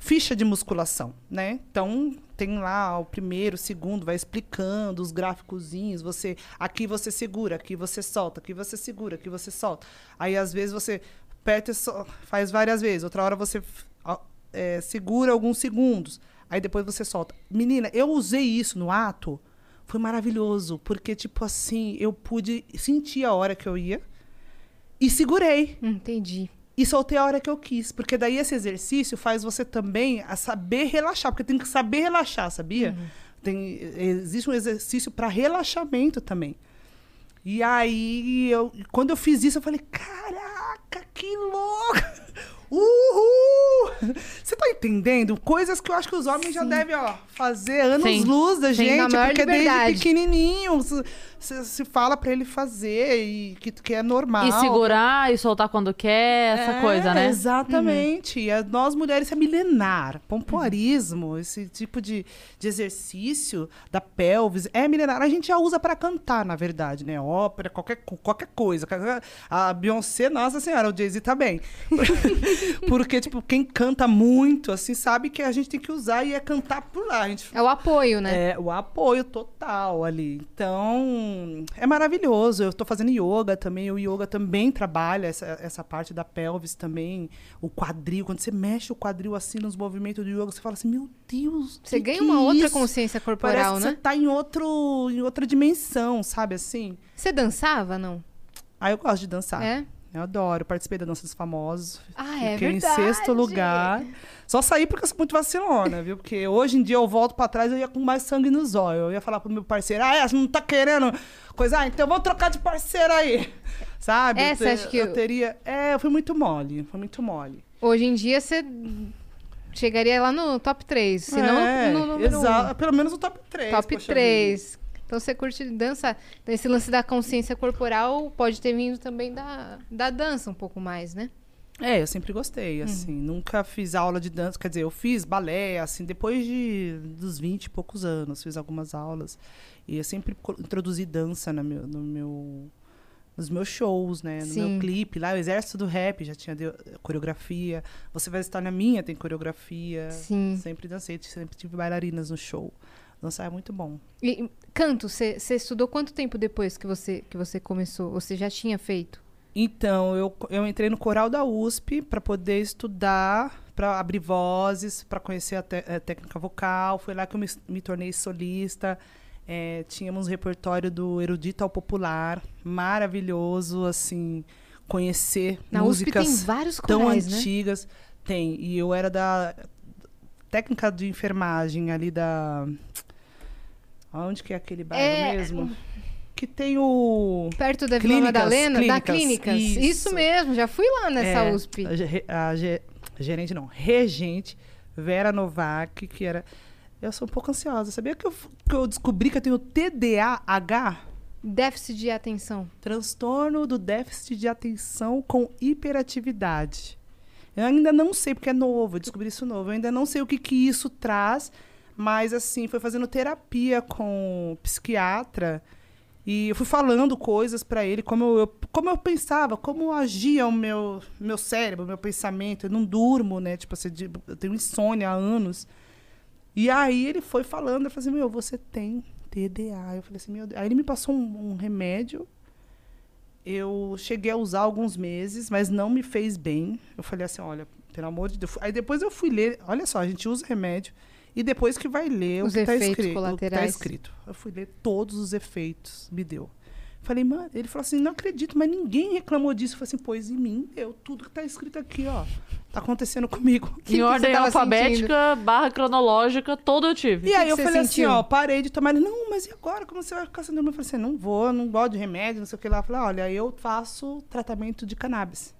ficha de musculação, né? Então tem lá o primeiro, o segundo, vai explicando os gráficozinhos, você aqui você segura, aqui você solta, aqui você segura, aqui você solta. Aí às vezes você aperta faz várias vezes, outra hora você é, segura alguns segundos, aí depois você solta. Menina, eu usei isso no ato, foi maravilhoso, porque tipo assim, eu pude sentir a hora que eu ia e segurei. Entendi. E soltei a hora que eu quis. Porque daí esse exercício faz você também a saber relaxar. Porque tem que saber relaxar, sabia? Tem, existe um exercício para relaxamento também. E aí, eu, quando eu fiz isso, eu falei: caraca, que louco! Uhul! *laughs* Você tá entendendo? Coisas que eu acho que os homens já devem ó, fazer anos Sim. luz da Sim, gente, porque liberdade. desde pequenininho se, fala para ele fazer e que, que é normal. E segurar e soltar quando quer, essa É, coisa, né? Exatamente. A- nós mulheres, é milenar. Pompoarismo, esse tipo de, de exercício da pelvis, é milenar. A gente já usa para cantar, na verdade, né? Ópera, qualquer, qualquer coisa. A Beyoncé, nossa senhora, o Jay-Z também. *laughs* Porque, tipo, quem canta muito, assim, sabe que a gente tem que usar e é cantar por lá. A gente É o apoio, né? é, o apoio total ali. Então, é maravilhoso. Eu estou fazendo yoga também. O yoga também trabalha essa, essa parte da pelvis também. O quadril. Quando você mexe o quadril assim nos movimentos do yoga, você fala assim, meu Deus. Você ganha uma é outra isso? consciência Parece corporal, que né? você tá em, outro, em outra dimensão, sabe assim? Você dançava, não? Ah, eu gosto de dançar. É? Eu adoro. Participei da Dança dos Famosos. Ah, é Fiquei verdade. em sexto lugar. Só saí porque eu sou muito vacilona, viu? Porque hoje em dia eu volto pra trás eu ia com mais sangue nos olhos. Eu ia falar pro meu parceiro, ah, é, você não tá querendo coisa? Ah, então vamos trocar de parceiro aí. *laughs* Sabe? É, Eu acha que eu eu- teria... É, eu fui muito mole. Foi muito mole. Hoje em dia você chegaria lá no top 3, se não é, no número exa- 1. Pelo menos o top 3. Top 3. Então você curte dança. Esse lance da consciência corporal pode ter vindo também da, da dança um pouco mais, né? É, eu sempre gostei, assim. Nunca fiz aula de dança. Quer dizer, eu fiz balé, assim, depois de, dos 20 e poucos anos. Fiz algumas aulas. E eu sempre introduzi dança no meu, no meu, nos meus shows, né? No Sim. meu clipe. Lá, o Exército do Rap já tinha coreografia. Você vai estar na minha, tem coreografia. Sim. Sempre dancei, sempre tive bailarinas no show. Dançar é muito bom. E canto, você estudou quanto tempo depois que você, que você começou? Ou Você já tinha feito? Então, eu, eu entrei no coral da USP para poder estudar, para abrir vozes, para conhecer a, te- a técnica vocal. Foi lá que eu me, me tornei solista. É, tínhamos um repertório do erudito ao popular, maravilhoso, assim, conhecer Na USP músicas tem vários tão corais, né? antigas. Tem, e eu era da técnica de enfermagem ali da... Onde que é aquele bairro É, mesmo? Que tem o... Perto da Vila Clínicas, Madalena? da clínicas, Clínicas. Isso. isso. mesmo, já fui lá nessa É, USP. A, a ge- gerente não, regente Vera Novak, que era Eu sou um pouco ansiosa. Sabia que eu, que eu descobri que eu tenho TDAH? Déficit de atenção. Transtorno do déficit de atenção com hiperatividade. Eu ainda não sei, porque é novo, eu descobri isso novo. Eu ainda não sei o que, que isso traz, mas, assim, foi fazendo terapia com psiquiatra e eu fui falando coisas para ele, como eu, como eu pensava, como agia o meu, meu cérebro, meu pensamento. Eu não durmo, né? Tipo, assim, eu tenho insônia há anos. E aí ele foi falando, eu falei assim, meu, você tem TDA. Eu falei assim, meu Deus. Aí ele me passou um, um remédio. Eu cheguei a usar alguns meses, mas não me fez bem. Eu falei assim, olha, pelo amor de Deus. Aí depois eu fui ler, olha só, a gente usa remédio e depois que vai ler Os o que está efeitos escrito, o que tá colaterais. escrito. Eu fui ler todos os efeitos, me deu. Falei, mano, ele falou assim, não acredito, mas ninguém reclamou disso. Eu falei assim, pois em mim deu tudo que tá escrito aqui, ó. Tá acontecendo comigo. *laughs* que em você ordem alfabética, barra cronológica, todo eu tive. E aí que eu você falei sentiu? assim, ó, parei de tomar. Ele, não, mas e agora? Como você vai ficar sem dormir? Eu falei assim, não vou, eu não gosto de remédio, não sei o que lá. Eu falei, olha, eu faço tratamento de cannabis.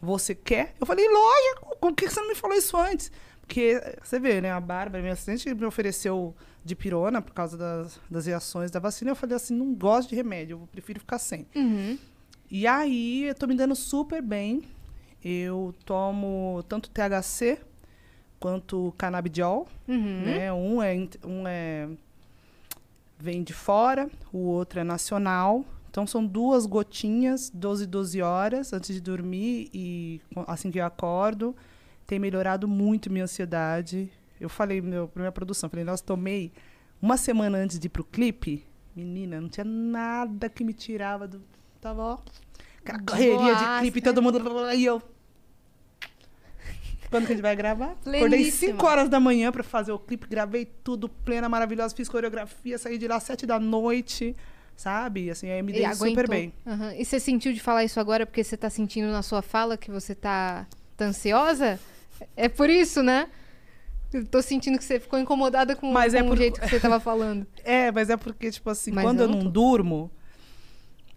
Você quer? Eu falei, lógico, por que você não me falou isso antes? Porque, você vê, né, a Bárbara, minha assistente, me ofereceu de pirona por causa das, das reações da vacina. Eu falei assim, não gosto de remédio, eu prefiro ficar sem. Uhum. E aí, eu tô me dando super bem. Eu tomo tanto THC quanto canabidiol Uhum. né? Um é um é vem de fora, o outro é nacional. Então são duas gotinhas, 12 12 horas antes de dormir e assim que eu acordo, tem melhorado muito minha ansiedade. Eu falei meu pra minha produção, falei, nós tomei uma semana antes de ir pro clipe, menina, não tinha nada que me tirava do tava ó, aquela correria de clipe, né? todo mundo e eu quando que a gente vai gravar? Acordei Pleníssima. 5 horas da manhã pra fazer o clipe, gravei tudo, plena, maravilhosa, fiz coreografia, saí de lá às 7 da noite, sabe? Assim, aí me dei super bem. Aham. E você sentiu de falar isso agora porque você tá sentindo na sua fala que você tá, tá ansiosa? É por isso, né? Eu tô sentindo que você ficou incomodada com, Mas é com por- o jeito que você tava *laughs* falando. É, mas é porque, tipo assim, Mas quando eu eu não durmo,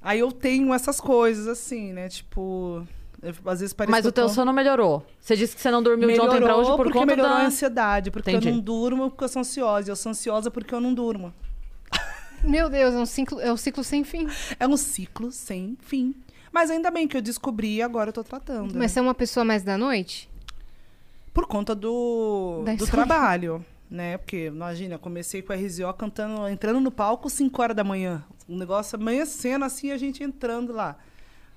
aí eu tenho essas coisas, assim, né? Tipo, eu- às vezes parece Mas que o eu teu tô... sono melhorou. Você disse que você não dormiu de ontem pra hoje por porque conta melhorou da... a ansiedade, porque Entendi. eu não durmo porque eu sou ansiosa. e Eu sou ansiosa porque eu não durmo. Meu Deus, é um ciclo, é um ciclo sem fim. É um ciclo sem fim. Mas ainda bem que eu descobri e agora eu tô tratando. né? Mas você é uma pessoa mais da noite? Por conta do, do trabalho, né? Porque, imagina, eu comecei com a RZO cantando, entrando no palco 5 horas da manhã. Um negócio amanhecendo assim, a gente entrando lá.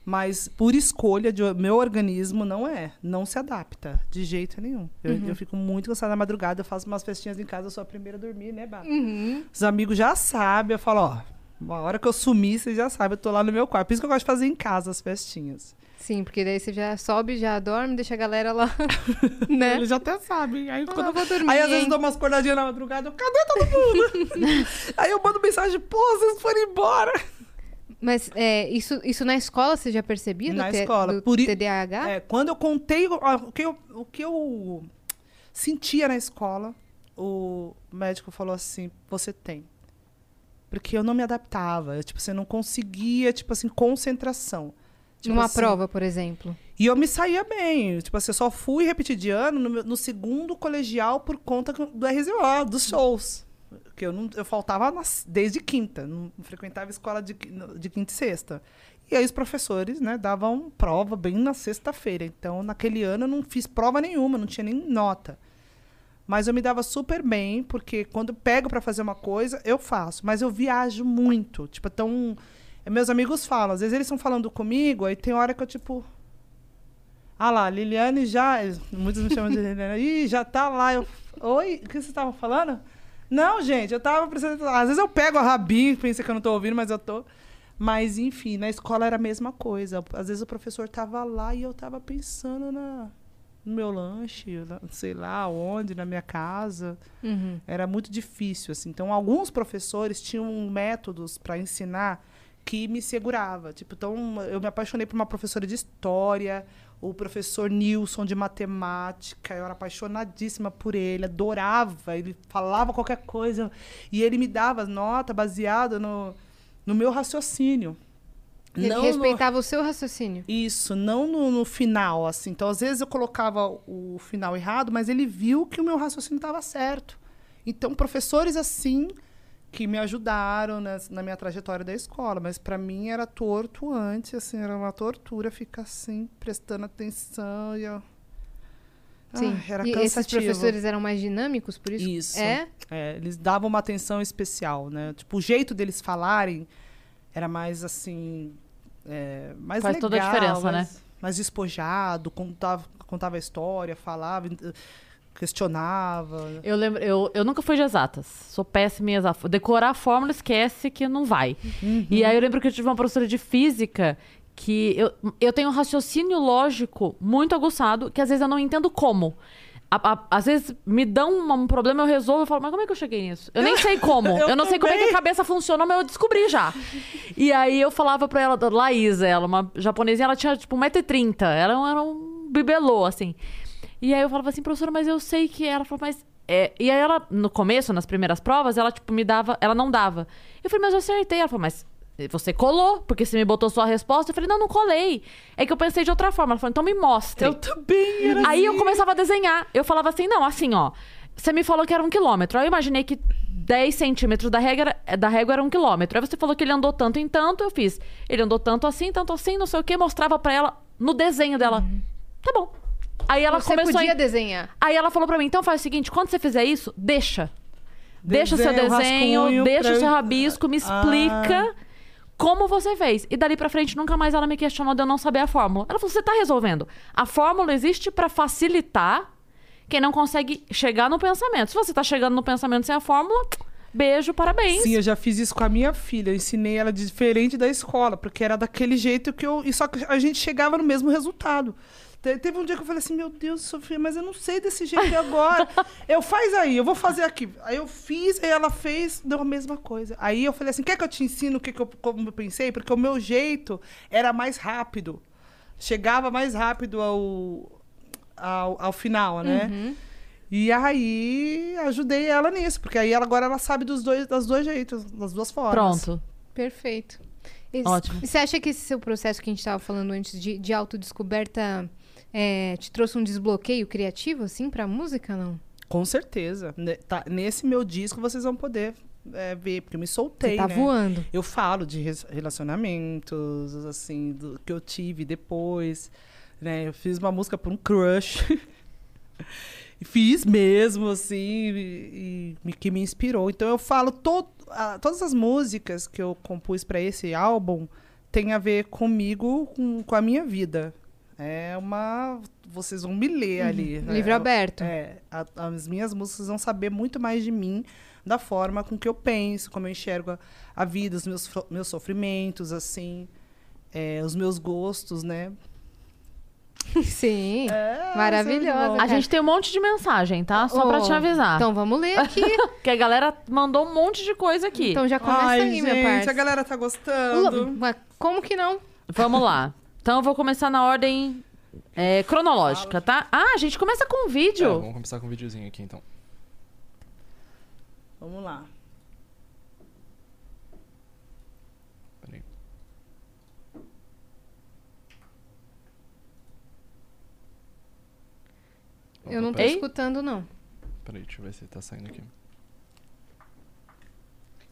Mas por escolha de meu organismo não é, não se adapta de jeito nenhum. Eu, Uhum. eu fico muito cansada na madrugada, eu faço umas festinhas em casa, eu sou a primeira a dormir, né, Bá? Uhum. Os amigos já sabem, eu falo, ó, uma hora que eu sumir, vocês já sabem, eu tô lá no meu quarto. Por isso que eu gosto de fazer em casa as festinhas. Sim, porque daí você já sobe, já dorme, deixa a galera lá, *laughs* né? Eles já até sabem. Aí, quando eu vou dormir, aí às vezes eu dou umas acordadinhas na madrugada, eu, cadê todo mundo? *laughs* aí eu mando mensagem, pô, vocês foram embora. Mas é, isso, isso na escola você já percebia? Na escola, por TDAH? É, quando eu contei o, o que eu, o que eu sentia na escola, o médico falou assim, você tem. Porque eu não me adaptava. eu, tipo, você não conseguia, tipo assim, concentração. Tipo Numa assim, prova, por exemplo. E eu me saía bem. Tipo assim, eu só fui repetir de ano no, meu- no segundo colegial por conta do RZO, dos shows. Porque eu, não, eu faltava nas- desde quinta. Não frequentava escola de, de quinta e sexta. E aí os professores, né, davam prova bem na sexta-feira. Então, naquele ano eu não fiz prova nenhuma, não tinha nem nota. Mas eu me dava super bem, porque quando eu pego para fazer uma coisa, eu faço. Mas eu viajo muito. Tipo, então. Meus amigos falam, às vezes eles estão falando comigo, aí tem hora que eu, tipo. Ah lá, Liliane já. Muitos me chamam de Liliane. *laughs* Ih, já tá lá. Eu, Oi, o que vocês estavam falando? Não, gente, eu tava precisando. Às vezes eu pego a rabinho, pensa que eu não tô ouvindo, mas eu tô. Mas, enfim, na escola era a mesma coisa. Às vezes o professor tava lá e eu tava pensando na, no meu lanche, na- sei lá onde, na minha casa. Uhum. Era muito difícil, assim. Então, alguns professores tinham métodos para ensinar que me segurava. Tipo, então, eu me apaixonei por uma professora de história, o professor Nilson de matemática. Eu era apaixonadíssima por ele, adorava. Ele falava qualquer coisa e ele me dava nota baseada no, no meu raciocínio. Ele Não no- respeitava o seu raciocínio. isso, não no, no final, assim. Então, às vezes eu colocava o final errado, mas ele viu que o meu raciocínio estava certo. Então, professores assim que me ajudaram na minha trajetória da escola, mas para mim era torto antes, assim, era uma tortura ficar assim, prestando atenção e eu... Sim. Ah, era e cansativo. esses professores eram mais dinâmicos, por isso? Isso. É? É, eles davam uma atenção especial, né? Tipo, o jeito deles falarem era mais assim. é, mais Faz legal, toda a diferença, né? mais, Mais despojado, contava, contava a história, falava, questionava. Eu lembro, eu, eu nunca fui de exatas. Sou péssima em exatas. Decorar a fórmula, esquece que não vai. E aí eu lembro que eu tive uma professora de física que eu, eu tenho um raciocínio lógico muito aguçado, que às vezes eu não entendo como. A- a- às vezes me dão um, um problema, eu resolvo e falo, mas como é que eu cheguei nisso? Eu nem sei como. *laughs* eu, Eu não sei como é que a também. cabeça funciona, mas eu descobri já. e aí eu falava pra ela, Laísa, ela, uma japonesinha, ela tinha tipo 1,30m. Ela era um bibelô, assim. E aí eu falava assim, professora, mas eu sei que ela falou, mas. É... E aí ela, no começo, nas primeiras provas, ela, tipo, me dava. Ela não dava. Eu falei, mas eu acertei. Ela falou, mas você colou, porque você me botou sua resposta. Eu falei, não, não colei. É que eu pensei de outra forma. Ela falou, então me mostre. Eu também era Aí eu assim. começava a desenhar. Eu falava assim, não, assim, ó. Você me falou que era um quilômetro. Aí eu imaginei que 10 centímetros da régua, era- da régua era um quilômetro. Aí você falou que ele andou tanto em tanto, eu fiz. Ele andou tanto assim, tanto assim, não sei o quê. Mostrava pra ela no desenho dela. Tá bom. Aí ela Você começou podia a... desenhar. Aí ela falou pra mim, então faz o seguinte, quando você fizer isso, deixa. Deixa o seu desenho, deixa o eu- seu rabisco, me Ah. explica como você fez. E dali pra frente, nunca mais ela me questionou de eu não saber a fórmula. Ela falou, você tá resolvendo. A fórmula existe pra facilitar quem não consegue chegar no pensamento. Se você tá chegando no pensamento sem a fórmula, beijo, parabéns. Sim, eu já fiz isso com a minha filha. Eu ensinei ela diferente da escola, porque era daquele jeito que eu. E só que a gente chegava no mesmo resultado. Te- Teve um dia que eu falei assim, meu Deus, Sofia, mas eu não sei desse jeito agora. eu faz aí, eu vou fazer aqui. Aí eu fiz, aí ela fez, deu a mesma coisa. Aí eu falei assim, quer que eu te ensino o que, que eu, como eu pensei? Porque o meu jeito era mais rápido. Chegava mais rápido ao, ao, ao final, né? E aí ajudei ela nisso, porque aí ela, agora ela sabe dos dois, das dois jeitos, das duas formas. Pronto. Perfeito. E, Ótimo. e você acha que esse seu processo que a gente estava falando antes de, de autodescoberta é, te trouxe um desbloqueio criativo, assim, pra música, não? Com certeza. Ne- tá- nesse meu disco vocês vão poder é, ver, porque eu me soltei, Você tá né? voando. Eu falo de relacionamentos, assim, do que eu tive depois, né? Eu fiz uma música por um crush. *laughs* Fiz mesmo, assim, e, e que me inspirou. Então eu falo, ah, todas as músicas que eu compus para esse álbum tem a ver comigo, com, com a minha vida. É uma. Vocês vão me ler ali. né? Livro aberto. É, a- as minhas músicas vão saber muito mais de mim, da forma com que eu penso, como eu enxergo a, a vida, os meus, meus sofrimentos, assim, é, os meus gostos, né? *laughs* Sim. É, Maravilhosa. A cara. gente tem um monte de mensagem, tá? Só pra Oh, te avisar. Então vamos ler aqui. *laughs* Que a galera mandou um monte de coisa aqui. então já começa Ai, aí, gente, meu parça. a galera tá gostando. Como que não? Vamos lá. Então eu vou começar na ordem é, cronológica, tá? Ah, a gente começa com um É, vídeo. vamos começar com um videozinho aqui, então. Vamos lá. Peraí. Eu não tô Ei? escutando, não. Peraí, deixa eu ver se tá saindo aqui.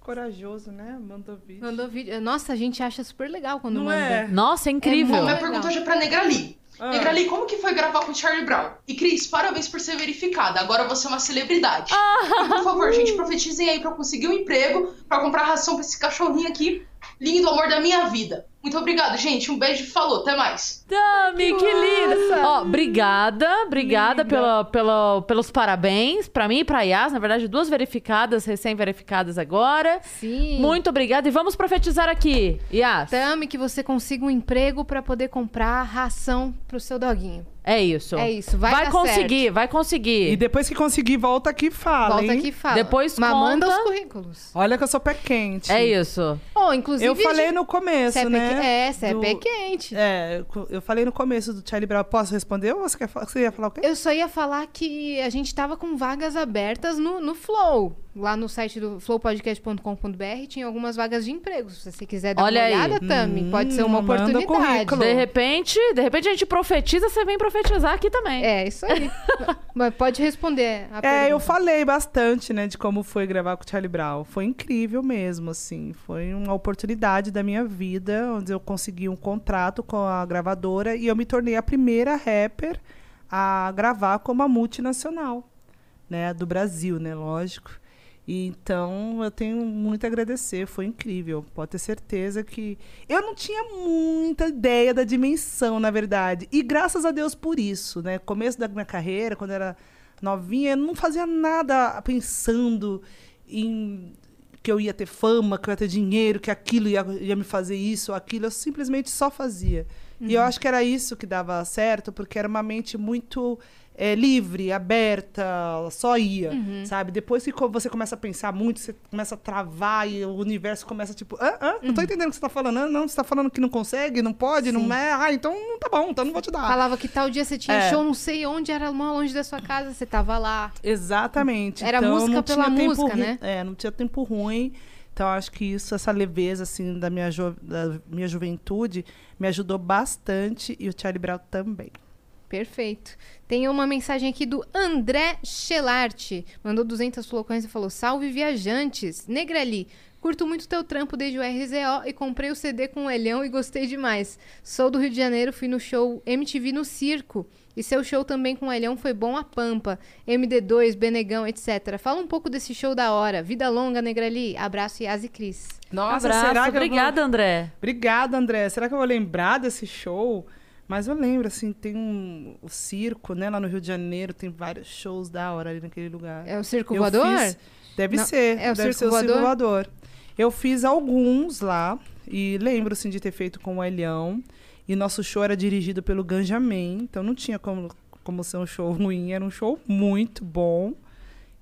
Corajoso, né? Mandou vídeo. Mandou vídeo. Nossa, a gente acha super legal quando Não manda. é? Nossa, é incrível. É minha pergunta hoje é pra Negrali. Ah. Negrali, como que foi gravar com o Charlie Brown? E Cris, parabéns por ser verificada. Agora você é uma celebridade. Ah. Por favor, gente, profetizem aí pra eu conseguir um emprego, pra comprar ração pra esse cachorrinho aqui. Lindo amor da minha vida. Muito obrigado, gente. Um beijo e falou. Até mais. Tami, que linda! Ó, obrigada, obrigada Linda. pela, pela- pelos parabéns pra mim e pra Yas. Na verdade, duas verificadas, recém-verificadas agora. Sim. Muito obrigada. E vamos profetizar aqui, Yas. Tame que você consiga um emprego pra poder comprar ração pro seu doguinho. É isso. É isso, vai dar conseguir, vai E conseguir. depois que conseguir, volta aqui e fala, Volta hein? aqui e fala. Depois Mas manda conta. os currículos. Olha que eu sou pé quente. É isso. Oh, inclusive. Eu falei no começo, Cê é né? É, você é do- pé quente. É, eu falei no começo do Charlie Brown. Posso responder ou você, quer, você ia falar o quê? Eu só ia falar que a gente tava com vagas abertas no, no Flow. Lá no site do flowpodcast.com.br tinha algumas vagas de emprego. Se você quiser dar Olha uma aí. olhada, Tami, pode ser uma Hum, oportunidade. De repente, de repente a gente profetiza, você vem profetizar aqui também. É, isso aí. *laughs* Mas pode responder a É, eu pergunta. falei bastante, né, de como foi gravar com o Charlie Brown. Foi incrível mesmo, assim. Foi uma oportunidade da minha vida, onde eu consegui um contrato com a gravadora e eu me tornei a primeira rapper a gravar com uma multinacional, né, do Brasil, né, lógico. Então eu tenho muito a agradecer, foi incrível. Pode ter certeza que eu não tinha muita ideia da dimensão, na verdade. E graças a Deus por isso, né? Começo da minha carreira, quando eu era novinha, eu não fazia nada pensando em que eu ia ter fama, que eu ia ter dinheiro, que aquilo ia, ia me fazer isso aquilo. Eu simplesmente só fazia. E eu acho que era isso que dava certo, porque era uma mente muito eh, livre, aberta, só ia, sabe? Depois que você começa a pensar muito, você começa a travar e o universo começa tipo, ah, ah, não tô entendendo o que você tá falando. Ah, não, você tá falando que não consegue, não pode, não é. Ah, então não tá bom, então não vou te dar. Falava que tal dia você tinha É. show, não sei onde, era mó longe da sua casa, você tava lá. Exatamente. Era então, música pela tempo música, né? É, não tinha tempo ruim. Então, acho que isso, essa leveza, assim, da minha, da minha juventude, me ajudou bastante. E o Charlie Brown também. Perfeito. Tem uma mensagem aqui do André Schelart. Mandou 200 flocões e falou: Salve viajantes! Negrali, curto muito teu trampo desde o RZO e comprei o CD com o Elhão e gostei demais. Sou do Rio de Janeiro, fui no show MTV no Circo. E seu show também com o Elhão foi bom a pampa. MD2, Benegão, etc. Fala um pouco desse show da hora. Vida longa, Negrali. Abraço, Yas e Cris. Nossa, Abraço, será que eu vou- obrigada, André. Obrigada, André. Será que eu vou lembrar desse show? Mas eu lembro, assim, tem um o circo, né? Lá no Rio de Janeiro, tem vários shows da hora ali naquele lugar. É o Circo Eu Voador? fiz- deve Não, ser. é o deve Circo ser o Circo Voador? Voador. Eu fiz alguns lá e lembro, assim, de ter feito com o Elhão. E nosso show era dirigido pelo Ganjamin, então não tinha como, como ser um show ruim. Era um show muito bom.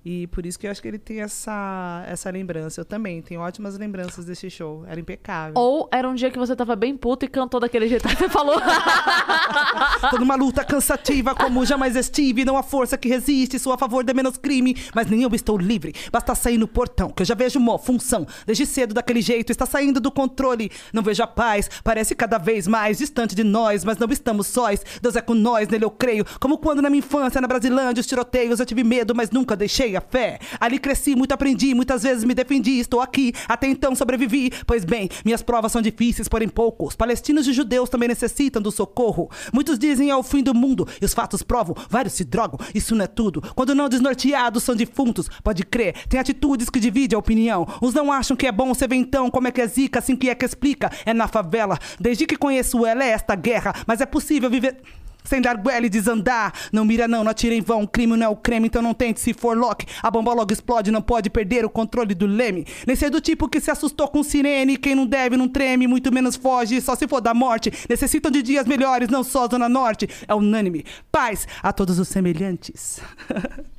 E por isso que eu acho que ele tem essa, essa lembrança. Eu também tenho ótimas lembranças desse show. Era impecável. Ou era um dia que você tava bem puto e cantou daquele jeito que você falou. *laughs* Tô numa luta cansativa como jamais estive. Não há força que resiste, sou a favor de menos crime. Mas nem eu estou livre. Basta sair no portão, que eu já vejo uma função. Desde cedo daquele jeito, está saindo do controle. Não vejo a paz, parece cada vez mais distante de nós. Mas não estamos sós. Deus é com nós, nele eu creio. Como quando na minha infância, na Brasilândia, os tiroteios, eu tive medo, mas nunca deixei a fé. Ali cresci, muito aprendi, muitas vezes me defendi. Estou aqui, até então sobrevivi. Pois bem, minhas provas são difíceis, porém poucos. Palestinos e judeus também necessitam do socorro. Muitos dizem é o fim do mundo, e os fatos provam, vários se drogam, isso não é tudo. Quando não desnorteados são defuntos, pode crer, tem atitudes que dividem a opinião. Uns não acham que é bom, você vê então como é que é zica, assim que é que explica. É na favela, desde que conheço ela é esta guerra, mas é possível viver. Sem dar goela e desandar. Não mira não, não atira em vão. Crime não é o creme, então não tente se for lock. A bomba logo explode, não pode perder o controle do leme. Nem ser do tipo que se assustou com sirene. Quem não deve não treme, muito menos foge, só se for da morte. Necessitam de dias melhores, não só Zona Norte. É unânime. Paz a todos os semelhantes. *laughs*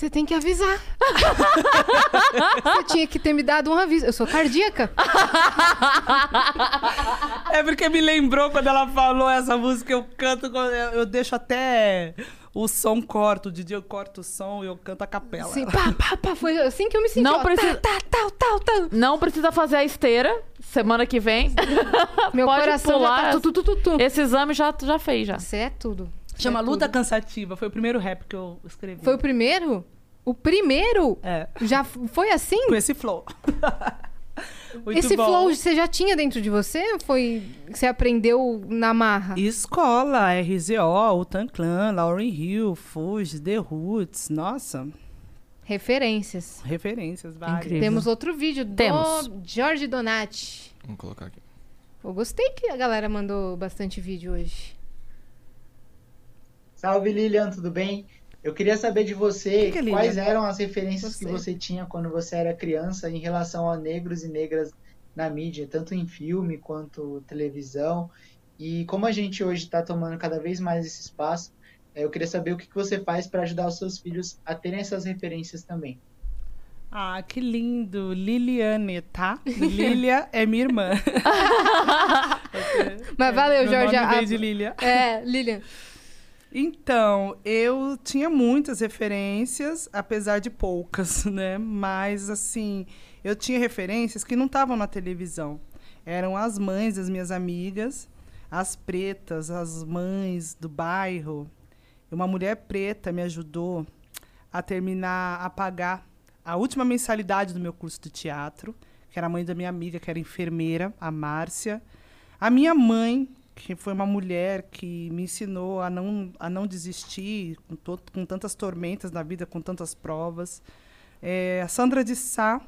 Você tem que avisar. *laughs* Você tinha que ter me dado um aviso. Eu sou cardíaca. *laughs* É porque me lembrou quando ela falou essa música, eu canto, eu, deixo até o som corto. De dia eu corto o som e eu canto a capela. Assim, pá, pá, pá. Foi assim que eu me senti. Não ó, precisa- Tá, tá, tal, tal, tal. Não precisa fazer a esteira semana que vem. Meu *laughs* Pode coração pular. já tá tu, tu, tu, tu. Esse exame já, já fez, já. Isso é tudo. Chama é Luta tudo. Cansativa. Foi o primeiro rap que eu escrevi. Foi o primeiro? O primeiro? É. Já foi assim? Com esse flow. *laughs* Muito Esse bom. flow você já tinha dentro de você? Foi você aprendeu na marra? Escola, RZO, Utan Clan, Lauryn Hill, Fuji, The Roots. Nossa, Referências. referências várias. Incrível. Temos outro vídeo do Temos. Jorge Donati. Vamos colocar aqui. Eu gostei que a galera mandou bastante vídeo hoje. Salve Lilian, tudo bem? Eu queria saber de você Que que é quais eram as referências que Você. você tinha quando você era criança em relação a negros e negras na mídia, tanto em filme quanto televisão. E como a gente hoje está tomando cada vez mais esse espaço, eh, eu queria saber o que que você faz para ajudar os seus filhos a terem essas referências também. Ah, que lindo. Liliane, tá? Lilia *laughs* é minha irmã. *laughs* Mas valeu, Meu Jorge. nome a- de Lilia. É, Lilian. Então, eu tinha muitas referências, apesar de poucas, *laughs* né? Mas, assim, eu tinha referências que não estavam na televisão. Eram as mães das minhas amigas, as pretas, as mães do bairro. Uma mulher preta me ajudou a terminar, a pagar a última mensalidade do meu curso de teatro, que era a mãe da minha amiga, que era enfermeira, a Márcia. A minha mãe, que foi uma mulher que me ensinou a não, a não desistir com, to- com tantas tormentas na vida, com tantas provas. É, a Sandra de Sá,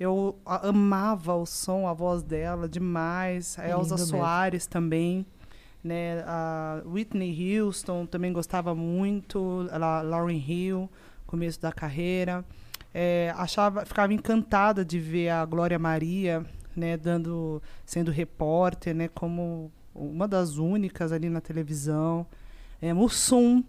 eu a- amava o som, a voz dela demais. A É Elza lindo mesmo. Soares também. Né? A Whitney Houston também gostava muito. A Lauryn Hill, começo da carreira. É, achava, ficava encantada de ver a Glória Maria, né, dando, sendo repórter, né, como uma das únicas ali na televisão. É, Mussum,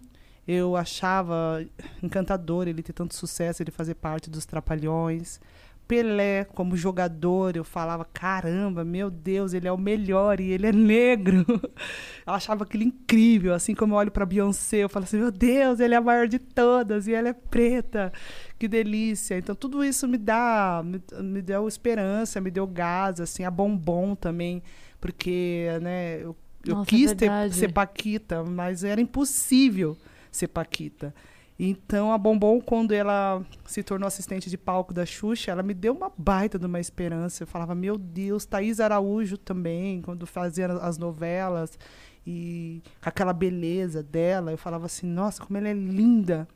eu achava encantador ele ter tanto sucesso, ele fazer parte dos Trapalhões. Pelé, como jogador, eu falava, caramba, meu Deus, ele é o melhor e ele é negro. *laughs* Eu achava aquilo incrível, assim como eu olho para Beyoncé, eu falo assim, meu Deus, ele é a maior de todas e ela é preta. Que delícia. Então tudo isso me dá, me, me deu esperança, me deu gás, assim, a bombom também, porque, né, eu, eu Nossa, é quis ter, verdade. ser Paquita, mas era impossível ser Paquita. Então, a Bombom, quando ela se tornou assistente de palco da Xuxa, ela me deu uma baita de uma esperança. Eu falava, meu Deus, Thaís Araújo também, quando fazia as novelas, e com aquela beleza dela, eu falava assim, nossa, como ela é linda.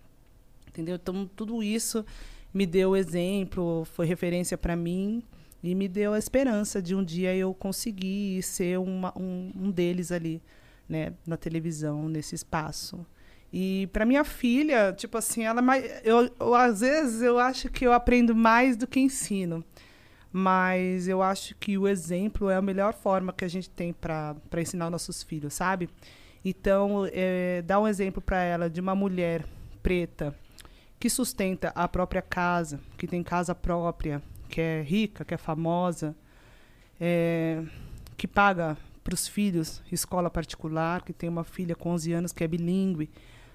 Entendeu? Então, tudo isso me deu exemplo, foi referência para mim e me deu a esperança de um dia eu conseguir ser uma, um, um deles ali, né, na televisão, nesse espaço. E para minha filha, tipo assim, ela é eu, eu às vezes eu acho que eu aprendo mais do que ensino. Mas eu acho que o exemplo é a melhor forma que a gente tem para ensinar nossos filhos, sabe? Então, é, dar um exemplo para ela de uma mulher preta que sustenta a própria casa, que tem casa própria, que é rica, que é famosa, é, que paga para os filhos escola particular, que tem uma filha com 11 anos que é bilíngue.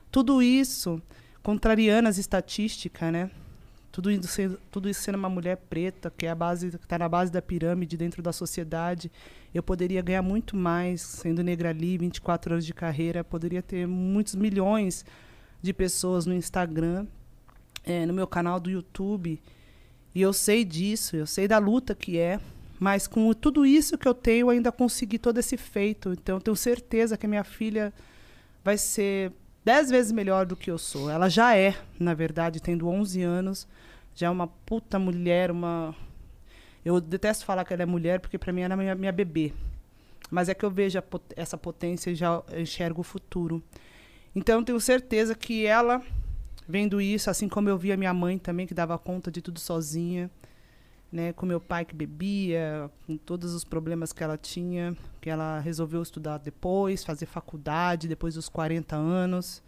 Tudo isso contrariando as estatísticas, né? Tudo isso, sendo, tudo isso sendo uma mulher preta, que é a base, que está na base da pirâmide dentro da sociedade. Eu poderia ganhar muito mais sendo negra ali, 24 anos de carreira, poderia ter muitos milhões de pessoas no Instagram, é, no meu canal do YouTube. E eu sei disso, eu sei da luta que é, mas com tudo isso que eu tenho, eu ainda consegui todo esse feito. Então, eu tenho certeza que a minha filha vai ser dez vezes melhor do que eu sou. Ela já é, na verdade, tendo 11 anos, já é uma puta mulher, uma... Eu detesto falar que ela é mulher, porque para mim ela é minha, minha bebê. Mas é que eu vejo pot essa potência e já enxergo o futuro. Então, eu tenho certeza que ela, vendo isso, assim como eu vi a minha mãe também, que dava conta de tudo sozinha, né, com meu pai que bebia, com todos os problemas que ela tinha, que ela resolveu estudar depois, fazer faculdade depois dos 40 anos.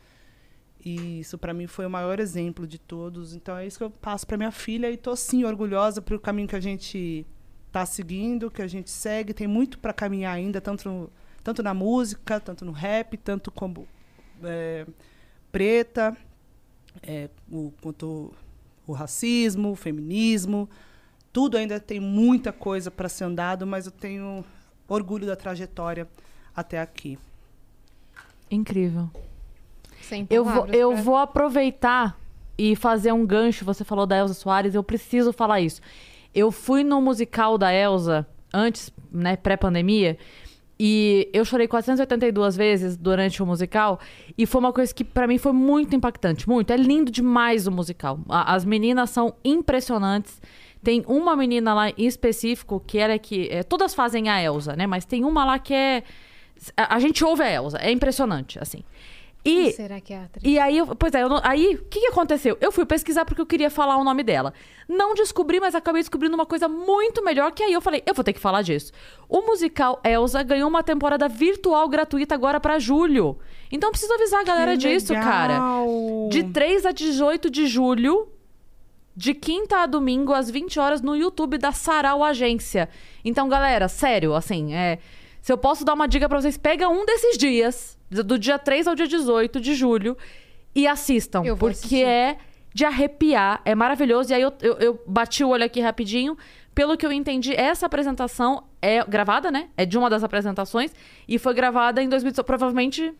E isso para mim foi o maior exemplo de todos. Então é isso que eu passo para minha filha e tô sim orgulhosa pelo caminho que a gente tá seguindo, que a gente segue, tem muito para caminhar ainda, tanto no, tanto na música, tanto no rap, tanto como é, preta, é, o, quanto o racismo, o feminismo, tudo ainda tem muita coisa para ser andado, mas eu tenho orgulho da trajetória até aqui. Incrível. Sem Eu vou, eu pra- vou aproveitar e fazer um gancho. Você falou da Elza Soares, eu preciso falar isso. Eu fui no musical da Elza antes, né, pré-pandemia, e eu chorei 482 vezes durante o musical, e foi uma coisa que pra mim foi muito impactante, muito. É lindo demais o musical. A- as meninas são impressionantes. Tem uma menina lá em específico que ela é que é, todas fazem a Elsa, né? Mas tem uma lá que é a, a gente ouve a Elsa, é impressionante, assim. Quem E será que é a atriz? e aí, eu- pois é, eu não- aí, o que, que aconteceu? Eu fui pesquisar porque eu queria falar o nome dela. Não descobri, mas acabei descobrindo uma coisa muito melhor, que aí eu falei, eu vou ter que falar disso. O musical Elsa ganhou uma temporada virtual gratuita agora pra julho. Então preciso avisar a galera Que disso, cara. legal! De 3 a 18 de julho, de quinta a domingo, às 20 horas, no YouTube da Sarau Agência. Então, galera, sério, assim, é. Se eu posso dar uma dica pra vocês, pega um desses dias, do do dia 3 ao dia 18 de julho, e assistam. Eu vou porque assistir. é de arrepiar, é maravilhoso. E aí eu, eu, eu bati o olho aqui rapidinho. Pelo que eu entendi, essa apresentação é gravada, né? É de uma das apresentações. E foi gravada em 2018. Provavelmente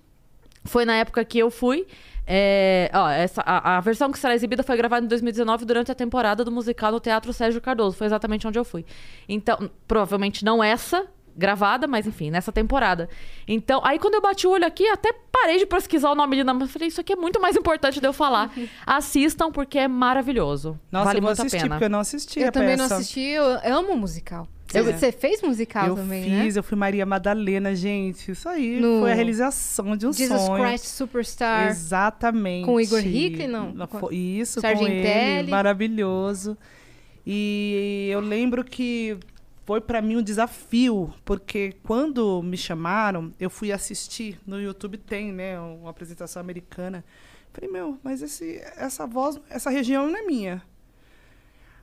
foi na época que eu fui. É, ó, essa, a, a versão que será exibida foi gravada em 2019 durante a temporada do musical no Teatro Sérgio Cardoso. Foi exatamente onde eu fui. Então, provavelmente não essa gravada, mas enfim, nessa temporada. Então, aí quando eu bati o olho aqui, até parei de pesquisar o nome de. Eu falei, isso aqui é muito mais importante de eu falar. *laughs* Assistam, porque é maravilhoso. Nossa, vale eu vou muito assistir, a pena. porque eu não assisti Eu a também não peça. assisti, eu amo musical. Você, É. você fez musical Eu também, né? fiz, eu fui Maria Madalena, gente. Isso aí No foi a realização de um Jesus sonho. Christ Superstar. Exatamente. Com o Igor Hickley, não? Com- Isso, com Sargentelli. ele. Maravilhoso. E eu lembro que foi pra mim um desafio, porque quando me chamaram, eu fui assistir. No YouTube tem, né, uma apresentação americana. Falei, meu, mas esse, essa voz, essa região não é minha.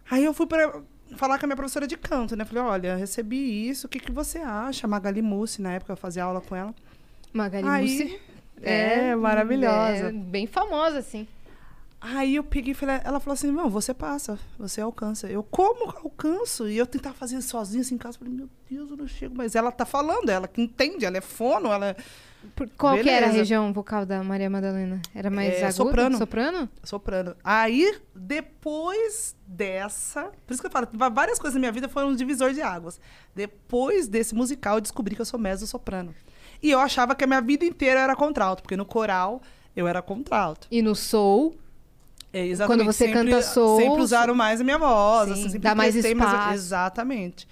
Aí eu fui para falar com a minha professora de canto, né? Falei, olha, recebi isso, o que, que você acha? Magali Mussi, na época eu fazia aula com ela. Magali Aí, Mussi. é, maravilhosa. é bem famosa, assim. Aí eu peguei e falei, ela falou assim, não, você passa, você alcança. Eu, como alcanço? E eu tentava fazer sozinha assim em casa. Falei, meu Deus, eu não chego. Mas ela tá falando, ela que entende, ela é fono, ela é Por- Qual que era a Beleza. região vocal da Maria Madalena? Era mais É, aguda? soprano. Soprano? soprano. Aí, depois dessa... Por isso que eu falo, várias coisas na minha vida foram um divisor de águas. Depois desse musical, eu descobri que eu sou mezzo-soprano. E eu achava que a minha vida inteira era contralto, porque no coral eu era contralto. E no soul, É, exatamente. Quando você sempre, canta soul, Sempre usaram mais a minha voz. Sim, assim, sempre dá mais prestei mais- espaço. Exatamente.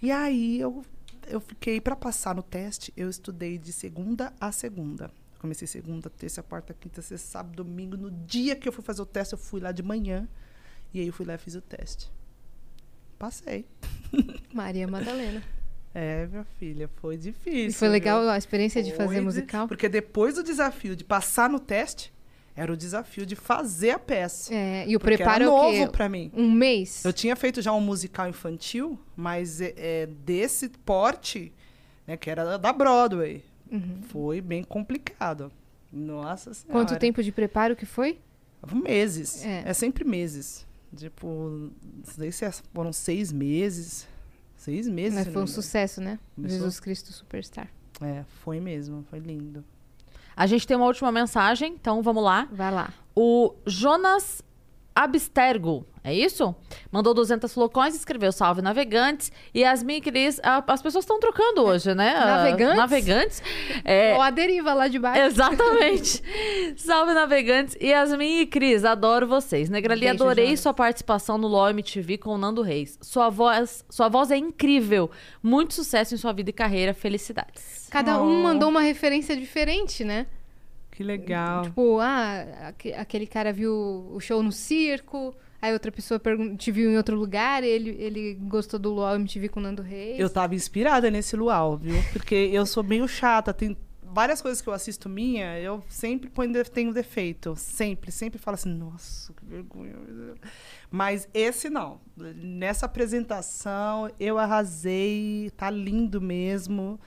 E aí eu, eu fiquei, para passar no teste, eu estudei de segunda a segunda. Comecei segunda, terça, quarta, quinta, sexta, sábado, domingo. No dia que eu fui fazer o teste, eu fui lá de manhã. E aí eu fui lá e fiz o teste. Passei. *laughs* Maria Madalena. É, minha filha, foi difícil. E foi legal viu? a experiência de fazer Foi musical? Porque depois do desafio de passar no teste, era o desafio de fazer a peça. É, e o preparo era é novo pra mim. Um mês? Eu tinha feito já um musical infantil, mas é, é, desse porte, né, que era da- Broadway, foi bem complicado. Nossa senhora. Uhum. Quanto tempo de preparo que foi? Meses. É. É. sempre meses. Tipo, não sei se é- foram seis meses. Seis meses. Mas foi um sucesso, né? Começou? Jesus Cristo Superstar. É, foi mesmo. Foi lindo. A gente tem uma última mensagem, então vamos lá. Vai lá. O Jonas Abstergo, é isso? Mandou 200 flocões e escreveu salve navegantes. E Yasmin e Cris, a- as pessoas estão trocando hoje, né? Navegantes? Navegantes. É, Ó, a deriva lá de baixo. Exatamente. *laughs* Salve, navegantes. Yasmin e Cris, adoro vocês. Negrali, Beijo, adorei sua participação no LOL MTV com o Nando Reis. Sua voz, sua voz é incrível. Muito sucesso em sua vida e carreira. Felicidades. Cada um mandou uma referência diferente, né? Que legal. Tipo, ah, aque- aquele cara viu o show no circo, aí outra pessoa te viu em outro lugar, ele, ele gostou do LOL MTV com o Nando Reis. Eu tava inspirada nesse luau, viu? Porque eu sou meio chata. Tem várias coisas que eu assisto minha, eu sempre tenho defeito. Sempre, sempre falo assim, nossa, que vergonha. Mas esse não. Nessa apresentação, eu arrasei. Tá lindo mesmo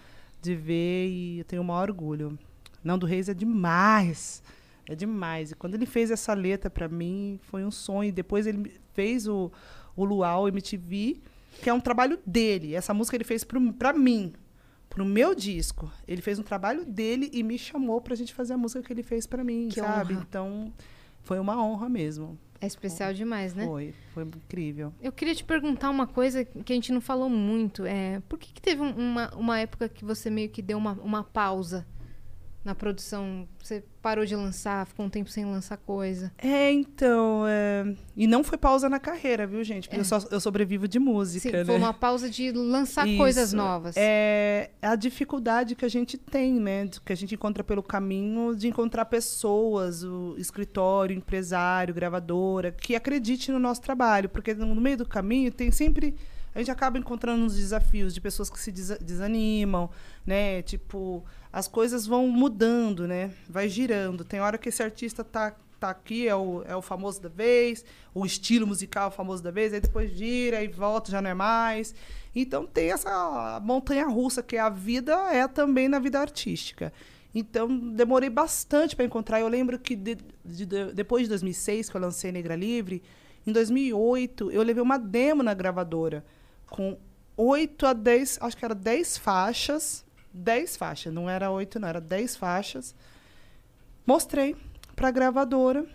de ver e eu tenho o maior orgulho. Nando Reis é demais. É demais. E quando ele fez essa letra pra mim, foi um sonho. Depois ele fez o, o Luau MTV, que é um trabalho dele. Essa música ele fez pro, pra mim, pro meu disco. Ele fez um trabalho dele e me chamou pra gente fazer a música que ele fez pra mim, Que sabe? honra. Então, foi uma honra mesmo. É especial demais, né? Foi, foi incrível. Eu queria te perguntar uma coisa que a gente não falou muito. É, por que, que teve um- uma, uma época que você meio que deu uma, uma pausa na produção? Você parou de lançar, ficou um tempo sem lançar coisa. É, então. é, E não foi pausa na carreira, viu, gente? Porque eu, só, eu sobrevivo de música. Sim, né? foi uma pausa de lançar Isso. coisas novas. É a dificuldade que a gente tem, né? Que a gente encontra pelo caminho de encontrar pessoas, o escritório, empresário, gravadora, que acredite no nosso trabalho. Porque no meio do caminho tem sempre. A gente acaba encontrando uns desafios de pessoas que se desa- desanimam, né? Tipo, as coisas vão mudando, né? Vai girando. Tem hora que esse artista tá tá aqui, é o, é o famoso da vez, o estilo musical famoso da vez, aí depois gira e volta, já não é mais. Então tem essa montanha russa que a vida é também na vida artística. Então demorei bastante para encontrar. Eu lembro que de, de, de, depois de 2006, que eu lancei Negra Livre, em 2008 eu levei uma demo na gravadora com 8 a 10, acho que era 10 faixas. 10 faixas, não era 8, não, era 10 faixas. Mostrei para a gravadora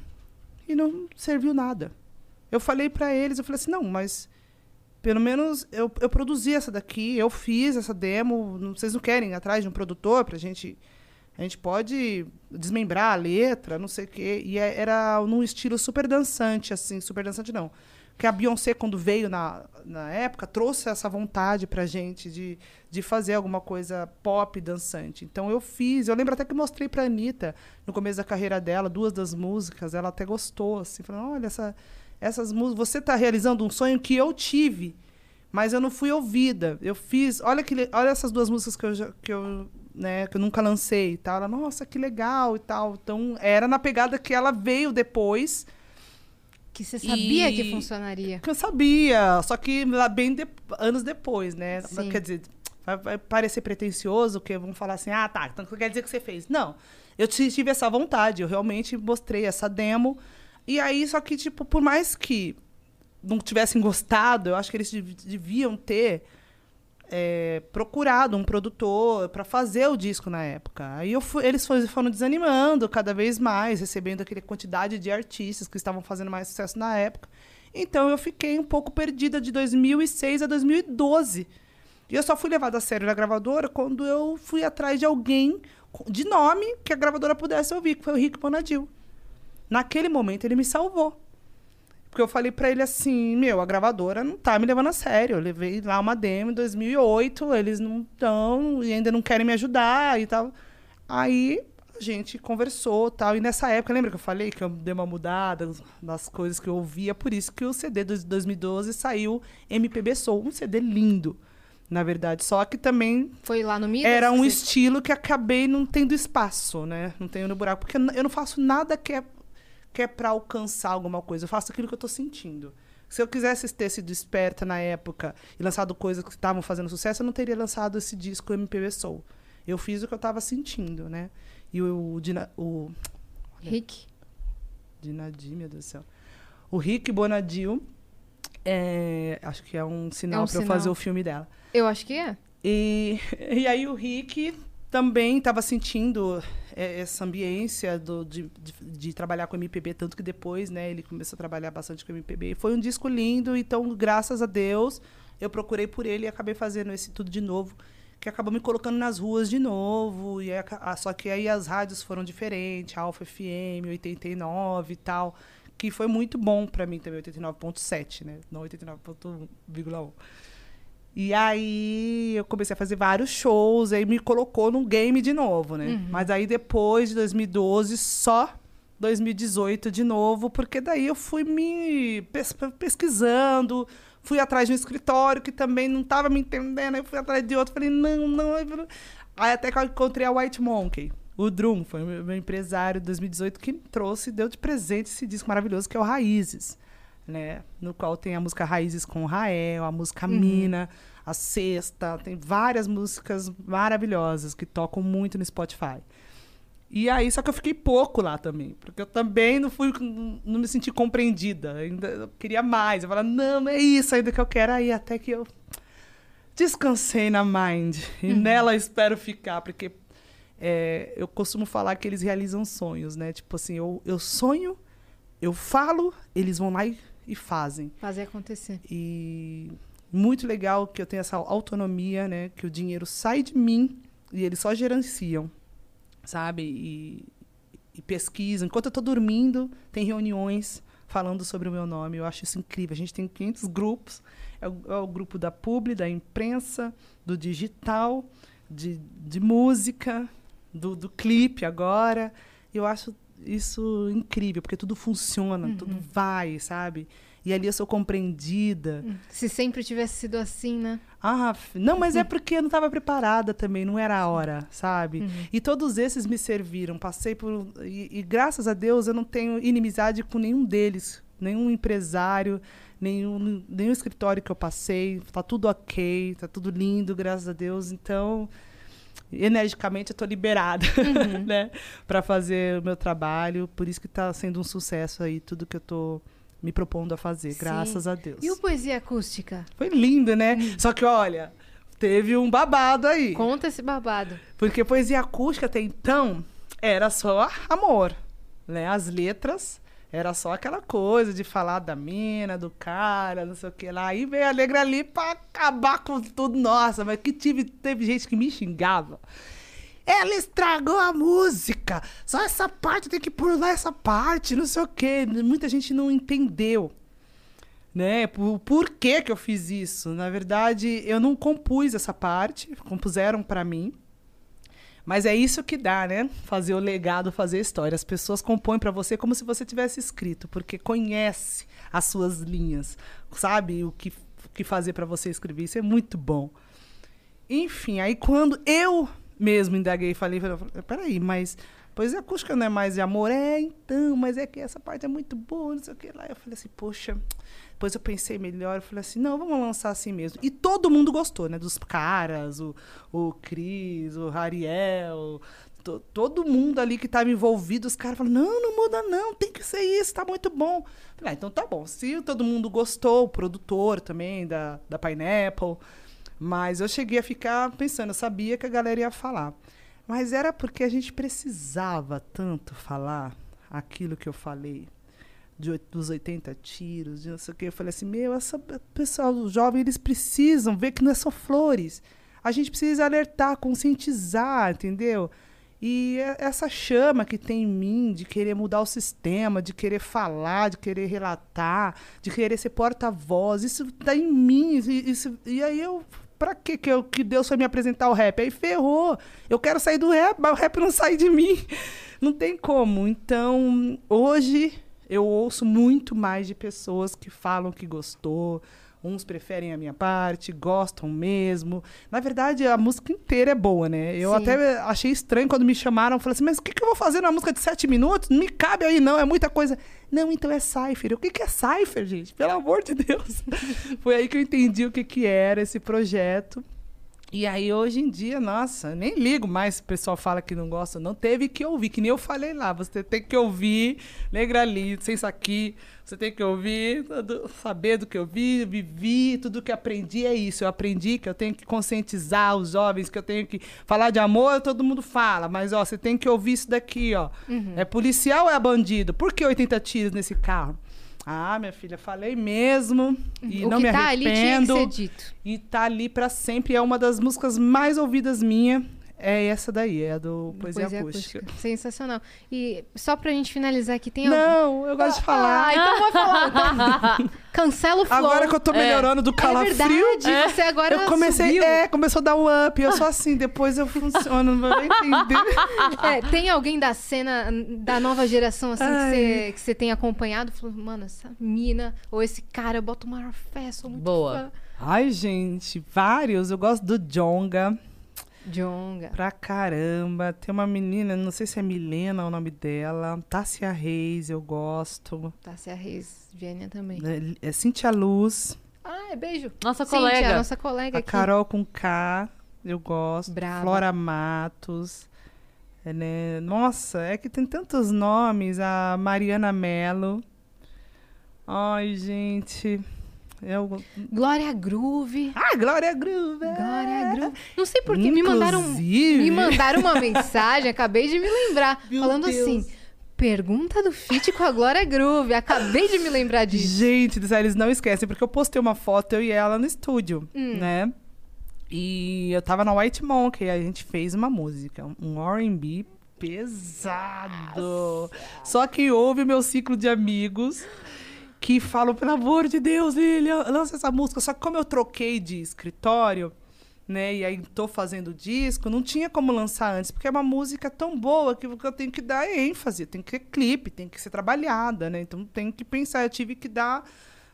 e não serviu nada. Eu falei para eles, eu falei assim, não, mas pelo menos eu, eu produzi essa daqui, eu fiz essa demo, não, vocês não querem ir atrás de um produtor pra gente... A gente pode desmembrar a letra, não sei o quê. E é, era num estilo super dançante, assim, super dançante não. Que a Beyoncé, quando veio na, na época, trouxe essa vontade pra gente de, de fazer alguma coisa pop dançante. Então eu fiz, eu lembro até que mostrei pra Anitta, no começo da carreira dela, duas das músicas, ela até gostou, assim, falando, olha, essa, essas músicas, você está realizando um sonho que eu tive, mas eu não fui ouvida. Eu fiz, olha que olha essas duas músicas que eu, que eu, né, que eu nunca lancei e tal. Ela, nossa, que legal e tal. Então, era na pegada que ela veio depois, Que você sabia E- que funcionaria. que eu sabia, só que lá bem de- anos depois, né? Sim. Quer dizer, vai, parecer pretencioso, que vão falar assim, ah, tá, então quer dizer que você fez. Não, eu ti- tive essa vontade, eu realmente mostrei essa demo. E aí, só que, tipo, por mais que não tivessem gostado, eu acho que eles dev- deviam ter é, procurado um produtor para fazer o disco na época. Aí fui- eles fo- foram desanimando cada vez mais, recebendo aquela quantidade de artistas que estavam fazendo mais sucesso na época. Então eu fiquei um pouco perdida de 2006 a 2012. E eu só fui levada a sério na gravadora quando eu fui atrás de alguém de nome que a gravadora pudesse ouvir, que foi o Rick Bonadil. Naquele momento ele me salvou. Porque eu falei pra ele assim, meu, a gravadora não tá me levando a sério. Eu levei lá uma demo em 2008, eles não estão e ainda não querem me ajudar e tal. Aí a gente conversou tal. E nessa época, lembra que eu falei que eu dei uma mudada nas coisas que eu ouvia? Por isso que o CD de 2012 saiu MPB Soul, um CD lindo, na verdade. Só que também Foi lá no Midas? era um estilo que acabei não tendo espaço, né? Não tenho no buraco. Porque eu não faço nada que é, que é pra alcançar alguma coisa. Eu faço aquilo que eu tô sentindo. Se eu quisesse ter sido esperta na época e lançado coisas que estavam fazendo sucesso, eu não teria lançado esse disco MPB Soul. Eu fiz o que eu tava sentindo, né? E o, o, Dina- o Rick. Dinadi, meu Deus do céu. O Rick Bonadil, é, acho que é um sinal um pra eu fazer o filme dela. Eu acho que é. E, *laughs* e aí o Rick também estava sentindo é, essa ambiência do, de, de, de trabalhar com MPB, tanto que depois, né, ele começou a trabalhar bastante com MPB. Foi um disco lindo, então, graças a Deus, eu procurei por ele e acabei fazendo esse tudo de novo, que acabou me colocando nas ruas de novo. E aca- ah, só que aí as rádios foram diferentes, Alfa FM, 89 e tal, que foi muito bom para mim também, 89.7, né, não 89.1,1. E aí eu comecei a fazer vários shows, aí me colocou no game de novo, né? Mas aí depois de 2012, só 2018 de novo, porque daí eu fui me pes- pesquisando, fui atrás de um escritório que também não estava me entendendo, aí fui atrás de outro, falei, não, não. Aí até que eu encontrei a White Monkey. O Drum foi o meu meu empresário de 2018 que me trouxe e deu de presente esse disco maravilhoso que é o Raízes né? No qual tem a música Raízes com Rael, a música Mina, a Sexta, tem várias músicas maravilhosas que tocam muito no Spotify. E aí, só que eu fiquei pouco lá também, porque eu também não fui, não me senti compreendida, ainda eu queria mais. Eu falava, não, é isso ainda que eu quero. Aí até que eu descansei na Mind e nela espero ficar, porque é, eu costumo falar que eles realizam sonhos, né? Tipo assim, eu, eu sonho, eu falo, eles vão lá e, e fazem. Fazer acontecer. E muito legal que eu tenho essa autonomia, né? Que o dinheiro sai de mim e eles só gerenciam, sabe? E, e pesquisam. Enquanto eu estou dormindo, tem reuniões falando sobre o meu nome. Eu acho isso incrível. A gente tem 500 grupos. É o, é o grupo da publi, da imprensa, do digital, de, de música, do, do clipe agora. Eu acho isso incrível, porque tudo funciona, Uhum. tudo vai, sabe? E ali eu sou compreendida. Se sempre tivesse sido assim, né? Ah, não, mas é porque eu não estava preparada também, não era a hora, sabe? E todos esses me serviram. Passei por. E, e graças a Deus eu não tenho inimizade com nenhum deles, nenhum empresário, nenhum, nenhum escritório que eu passei. Tá tudo ok, tá tudo lindo, graças a Deus. Então, energicamente eu tô liberada, *laughs* né? Para fazer o meu trabalho. Por isso que tá sendo um sucesso aí, tudo que eu tô me propondo a fazer, Sim. graças a Deus. E o Poesia Acústica? Foi lindo, né? Só que, olha, teve um babado aí. Conta esse babado. Porque poesia acústica até então era só amor, né? As letras era só aquela coisa de falar da mina, do cara, não sei o que lá. Aí veio a Negra ali pra acabar com tudo. Nossa, mas que tive, teve gente que me xingava. Ela estragou a música. Só essa parte tem que pular essa parte, não sei o quê. Muita gente não entendeu né? Por, por que que eu fiz isso? Na verdade, eu não compus essa parte, compuseram para mim. Mas é isso que dá, né? Fazer o legado, fazer a história. As pessoas compõem para você como se você tivesse escrito, porque conhece as suas linhas, sabe o que, o que fazer para você escrever. Isso é muito bom. Enfim, aí quando eu mesmo indaguei e falei, falei, peraí, mas poesia acústica não é mais de amor? É, então, mas é que essa parte é muito boa, não sei o que lá. Eu falei assim, poxa, depois eu pensei melhor, eu falei assim, não, vamos lançar assim mesmo. E todo mundo gostou, né? Dos caras, o, o Cris, o Rariel, to- todo mundo ali que estava envolvido, os caras falaram, não, não muda não, tem que ser isso, tá muito bom. Falei, ah, então tá bom. Se todo mundo gostou, o produtor também da, da Pineapple, mas eu cheguei a ficar pensando, eu sabia que a galera ia falar. Mas era porque a gente precisava tanto falar aquilo que eu falei de, dos 80 tiros, de não sei o que. Eu falei assim, meu, essa pessoal, os jovens, eles precisam ver que não é só flores. A gente precisa alertar, conscientizar, entendeu? E é- essa chama que tem em mim de querer mudar o sistema, de querer falar, de querer relatar, de querer ser porta-voz, isso tá em mim. Isso, e aí eu. Pra que que, eu, que Deus foi me apresentar o rap? Aí ferrou. Eu quero sair do rap, mas o rap não sai de mim. *laughs* Não tem como. Então, hoje eu ouço muito mais de pessoas que falam que gostou. Uns preferem a minha parte, gostam mesmo. Na verdade, a música inteira é boa, né? Eu Sim. até achei estranho quando me chamaram. Falei assim, mas o que, que eu vou fazer numa música de sete minutos? Não me cabe aí, não. É muita coisa. Não, então é Cypher. O que, que é Cypher, gente? Pelo amor de Deus. *laughs* Foi aí que eu entendi o que, que era esse projeto. E aí, hoje em dia, nossa, nem ligo mais se o pessoal fala que não gosta. Não teve que ouvir, que nem eu falei lá. Você tem que ouvir Negrali, sem isso aqui. Você tem que ouvir, saber do que eu vi, vivi, tudo que aprendi é isso. Eu aprendi que eu tenho que conscientizar os jovens, que eu tenho que falar de amor, todo mundo fala. Mas, ó, você tem que ouvir isso daqui, ó. É policial ou é bandido? Por que 80 tiros nesse carro? Ah, minha filha, falei mesmo. E o não que me tá ali tinha que arrependo. ser dito. E tá ali pra sempre. É uma das músicas mais ouvidas minha. É essa daí, é a do Poesia, Acústica. Sensacional. E só pra gente finalizar aqui, tem algum... Não, eu gosto de falar. Ah, então vai falar. Então, *laughs* cancela o flow. Agora que eu tô melhorando do É calafrio. verdade, você agora eu comecei, subiu. é, começou a dar um up. Eu sou assim, depois eu funciono, não vai entender. *laughs* É, tem alguém da cena da nova geração assim que você, que você tem acompanhado? Falou, mano, essa mina ou esse cara, eu boto uma fé, sou muito Boa. fã. Ai, gente, vários. Eu gosto do Jonga. Jonga. Pra caramba. Tem uma menina, não sei se é Milena o nome dela. Tássia Reis, eu gosto. Tássia Reis, Vianney também. É, é Cintia Luz. Ah, é beijo. Nossa Cíntia, colega. nossa colega A aqui. Carol com K, eu gosto. Brava. Flora Matos. É, né? Nossa, é que tem tantos nomes. A Mariana Mello. Ai, gente. Eu... Glória Groove. Ah, Glória Groove. Glória Groove. Não sei por que me mandaram, me mandaram uma mensagem, acabei de me lembrar, Meu falando Deus. assim: pergunta do feat com a Glória Groove. Acabei de me lembrar disso. Gente, eles não esquecem, porque eu postei uma foto, eu e ela no estúdio, Hum. né? E eu tava na White Monkey, a gente fez uma música, um R&B pesado. Só que houve o meu ciclo de amigos que falam, pelo amor de Deus, Lilia, lança essa música. Só que como eu troquei de escritório, né? E aí tô fazendo disco, não tinha como lançar antes, porque é uma música tão boa que eu tenho que dar ênfase, tem que ser clipe, tem que ser trabalhada, né? Então tem que pensar, eu tive que dar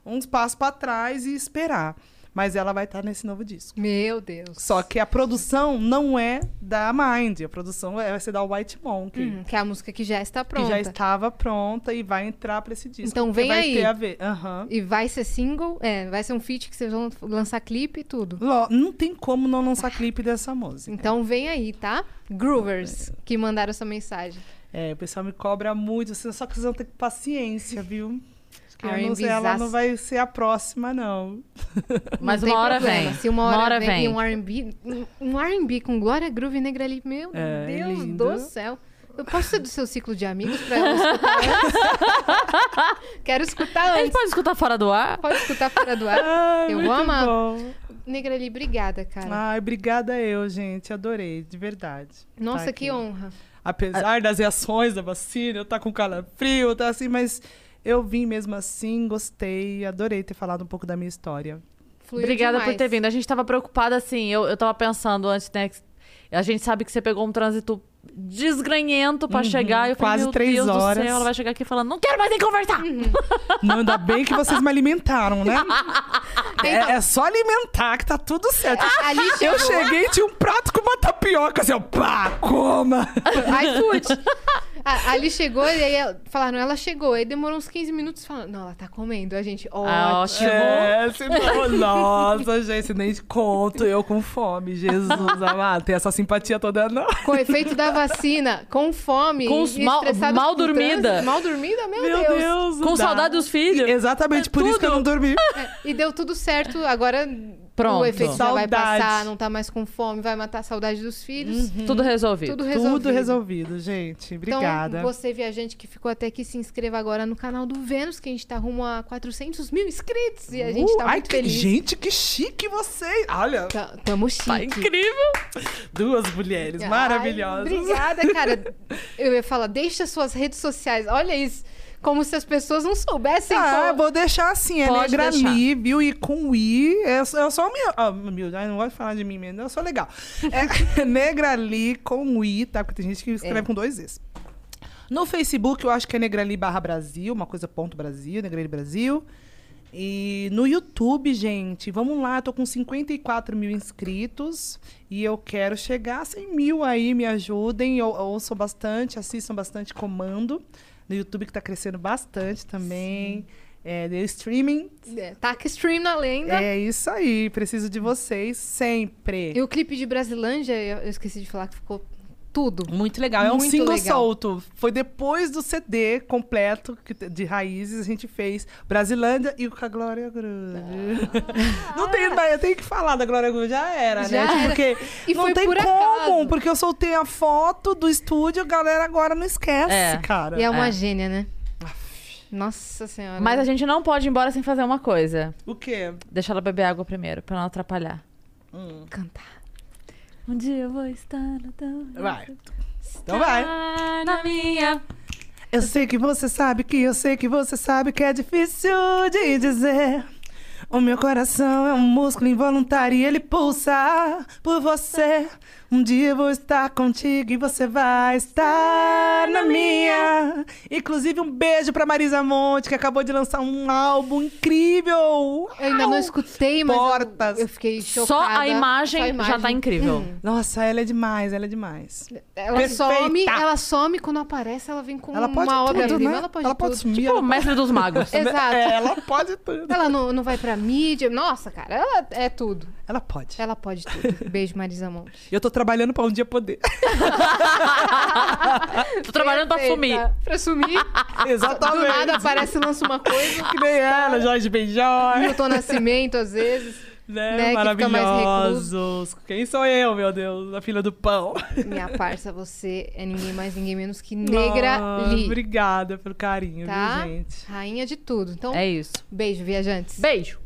uns passos para trás e esperar. Mas ela vai estar nesse novo disco. Meu Deus. Só que a produção não é da Mind, a produção é- vai ser da White Monkey. Hum, que é a música que já está Que pronta. já estava pronta e vai entrar para esse disco. Então vem vai aí. Ter a ver. Aham. E vai ser single, é, vai ser um feat que vocês vão lançar clipe e tudo. Não tem como não lançar clipe dessa música. Então vem aí, tá? Groovers, que mandaram essa mensagem. É, o pessoal me cobra muito, só que vocês vão ter paciência, viu? Acho que eu não sei, ela não vai ser a próxima, não. *laughs* Mas Não uma hora problema. vem. Se uma hora, vem, vem. e um R&B, um- um R&B com Glória Groove e Negra ali, meu É, Deus lindo. do céu. Eu posso ser do seu ciclo de amigos pra eu escutar antes? *laughs* Quero escutar A gente antes. pode escutar fora do ar? Pode escutar fora do ar. Ai, *laughs* eu muito vou amar. bom. Negra ali, obrigada, cara. Ai, obrigada eu, gente. Adorei, de verdade. Nossa, tá que honra. Apesar das reações da vacina, eu tá com calafrio, tá assim, mas eu vim mesmo assim, gostei, adorei ter falado um pouco da minha história. Fluiu Obrigada por demais. ter vindo. A gente tava preocupada, assim, eu, eu tava pensando antes, né? que A gente sabe que você pegou um trânsito desgranhento pra Uhum, chegar. E eu falei, quase meu três Deus horas. do céu, ela vai chegar aqui falando, não quero mais nem conversar. *laughs* Não, ainda bem que vocês me alimentaram, né? *laughs* É, é só alimentar que tá tudo certo. *laughs* Ali Eu chegou- cheguei e tinha um prato com uma tapioca, assim, ó, pá, coma! iFood. A- Ali chegou e aí ela- falaram, ela chegou. Aí demorou uns 15 minutos falando, não, ela tá comendo. A gente, Ah, ótimo. É, senão, nossa, gente, nem te conto, eu com fome, Jesus amado, tem essa simpatia toda não. Com o efeito da vacina, com fome, Com os e mal- mal dormida. trânsito. Mal dormida, meu, Meu Deus. Deus, Com dá. saudade dos filhos. Exatamente, por isso que eu não dormi. E deu tudo certo, agora Pronto. o efeito já vai Saudade. passar, não tá mais com fome, vai matar a saudade dos filhos. Tudo resolvido. Tudo resolvido. Tudo resolvido, gente. Obrigada. Então, você, viajante que ficou até aqui, se inscreva agora no canal do Vênus, que a gente tá rumo a 400 mil inscritos. E a gente Uh, tá ai, muito que- feliz. Gente, que chique vocês! Olha, Tá- Tamo chique. Tá incrível. duas mulheres Ai, maravilhosas. Obrigada, cara. *laughs* Eu ia falar, deixa suas redes sociais. Olha isso. Como se as pessoas não soubessem. Ah, como- vou deixar assim, é Pode Negra deixar. Li, viu? E com I, eu, eu sou minha. Ah, humilde, ai, não gosto de falar de mim mesmo, eu sou legal. É *laughs* Negra Li com I, tá? Porque tem gente que escreve É. com dois Is. No Facebook, eu acho que é Negrali barra Brasil, uma coisa ponto Brasil, Negrali Brasil. E no YouTube, gente, vamos lá, tô com 54 mil inscritos e eu quero chegar a 100 mil aí, me ajudem. Eu, eu ouço bastante, assistam bastante comando. No YouTube que tá crescendo bastante também. É, de streaming. É, Taca stream na lenda. É isso aí, preciso de vocês sempre. E o clipe de Brasilândia, eu eu esqueci de falar que ficou tudo. Muito legal. É um single legal. solto. Foi depois do CD completo de raízes a gente fez Brasilândia e o com a Glória Groove. Não tem, eu tenho que falar da Glória Groove, já era, Ah. Já né? Tipo, era. Porque E não foi tem por como, acaso. porque eu soltei a foto do estúdio, a galera agora não esquece, É. cara. E é uma É. gênia, né? Nossa senhora. Mas a gente não pode ir embora sem fazer uma coisa. O quê? Deixa ela beber água primeiro, pra não atrapalhar. Cantar. Um dia eu vou estar no teu... Vai. Então vai. Na minha... Eu sei que você sabe que eu sei que você sabe que é difícil de dizer. O meu coração é um músculo involuntário e ele pulsa por você. Um dia eu vou estar contigo e você vai estar na minha. Inclusive, um beijo pra Marisa Monte, que acabou de lançar um álbum incrível. Eu ainda não Uau! escutei, mas eu- Portas. Eu, fiquei chocada. Só a imagem, Só a já tá incrível. Hum. Nossa, ela é demais, ela é demais. Ela Perfeita. some, ela some quando aparece, ela vem com Ela pode uma tudo, obra-prima. né? Ela pode ela tudo. pode sumir. Tipo, ela o mestre dos magos. *laughs* Exato. É, ela pode tudo. Ela não, não vai pra mídia. Nossa, cara, ela é tudo. Ela pode. Ela pode tudo. Beijo, Marisa Monte. Eu tô trabalhando pra um dia poder. *laughs* Tô trabalhando pra Perfeita. sumir. Pra sumir. *laughs* Exatamente. Do nada aparece e lança uma coisa. Que nem ela, Jorge Benjor. Milton Nascimento, às vezes. *laughs* Né? né, que Maravilhosos. Quem sou eu, meu Deus? A filha do pão. Minha parça, você é ninguém mais, ninguém menos que Negra Ah, Lee. Obrigada pelo carinho, Tá? viu, gente? Rainha de tudo. Então, É isso. beijo, viajantes. Beijo.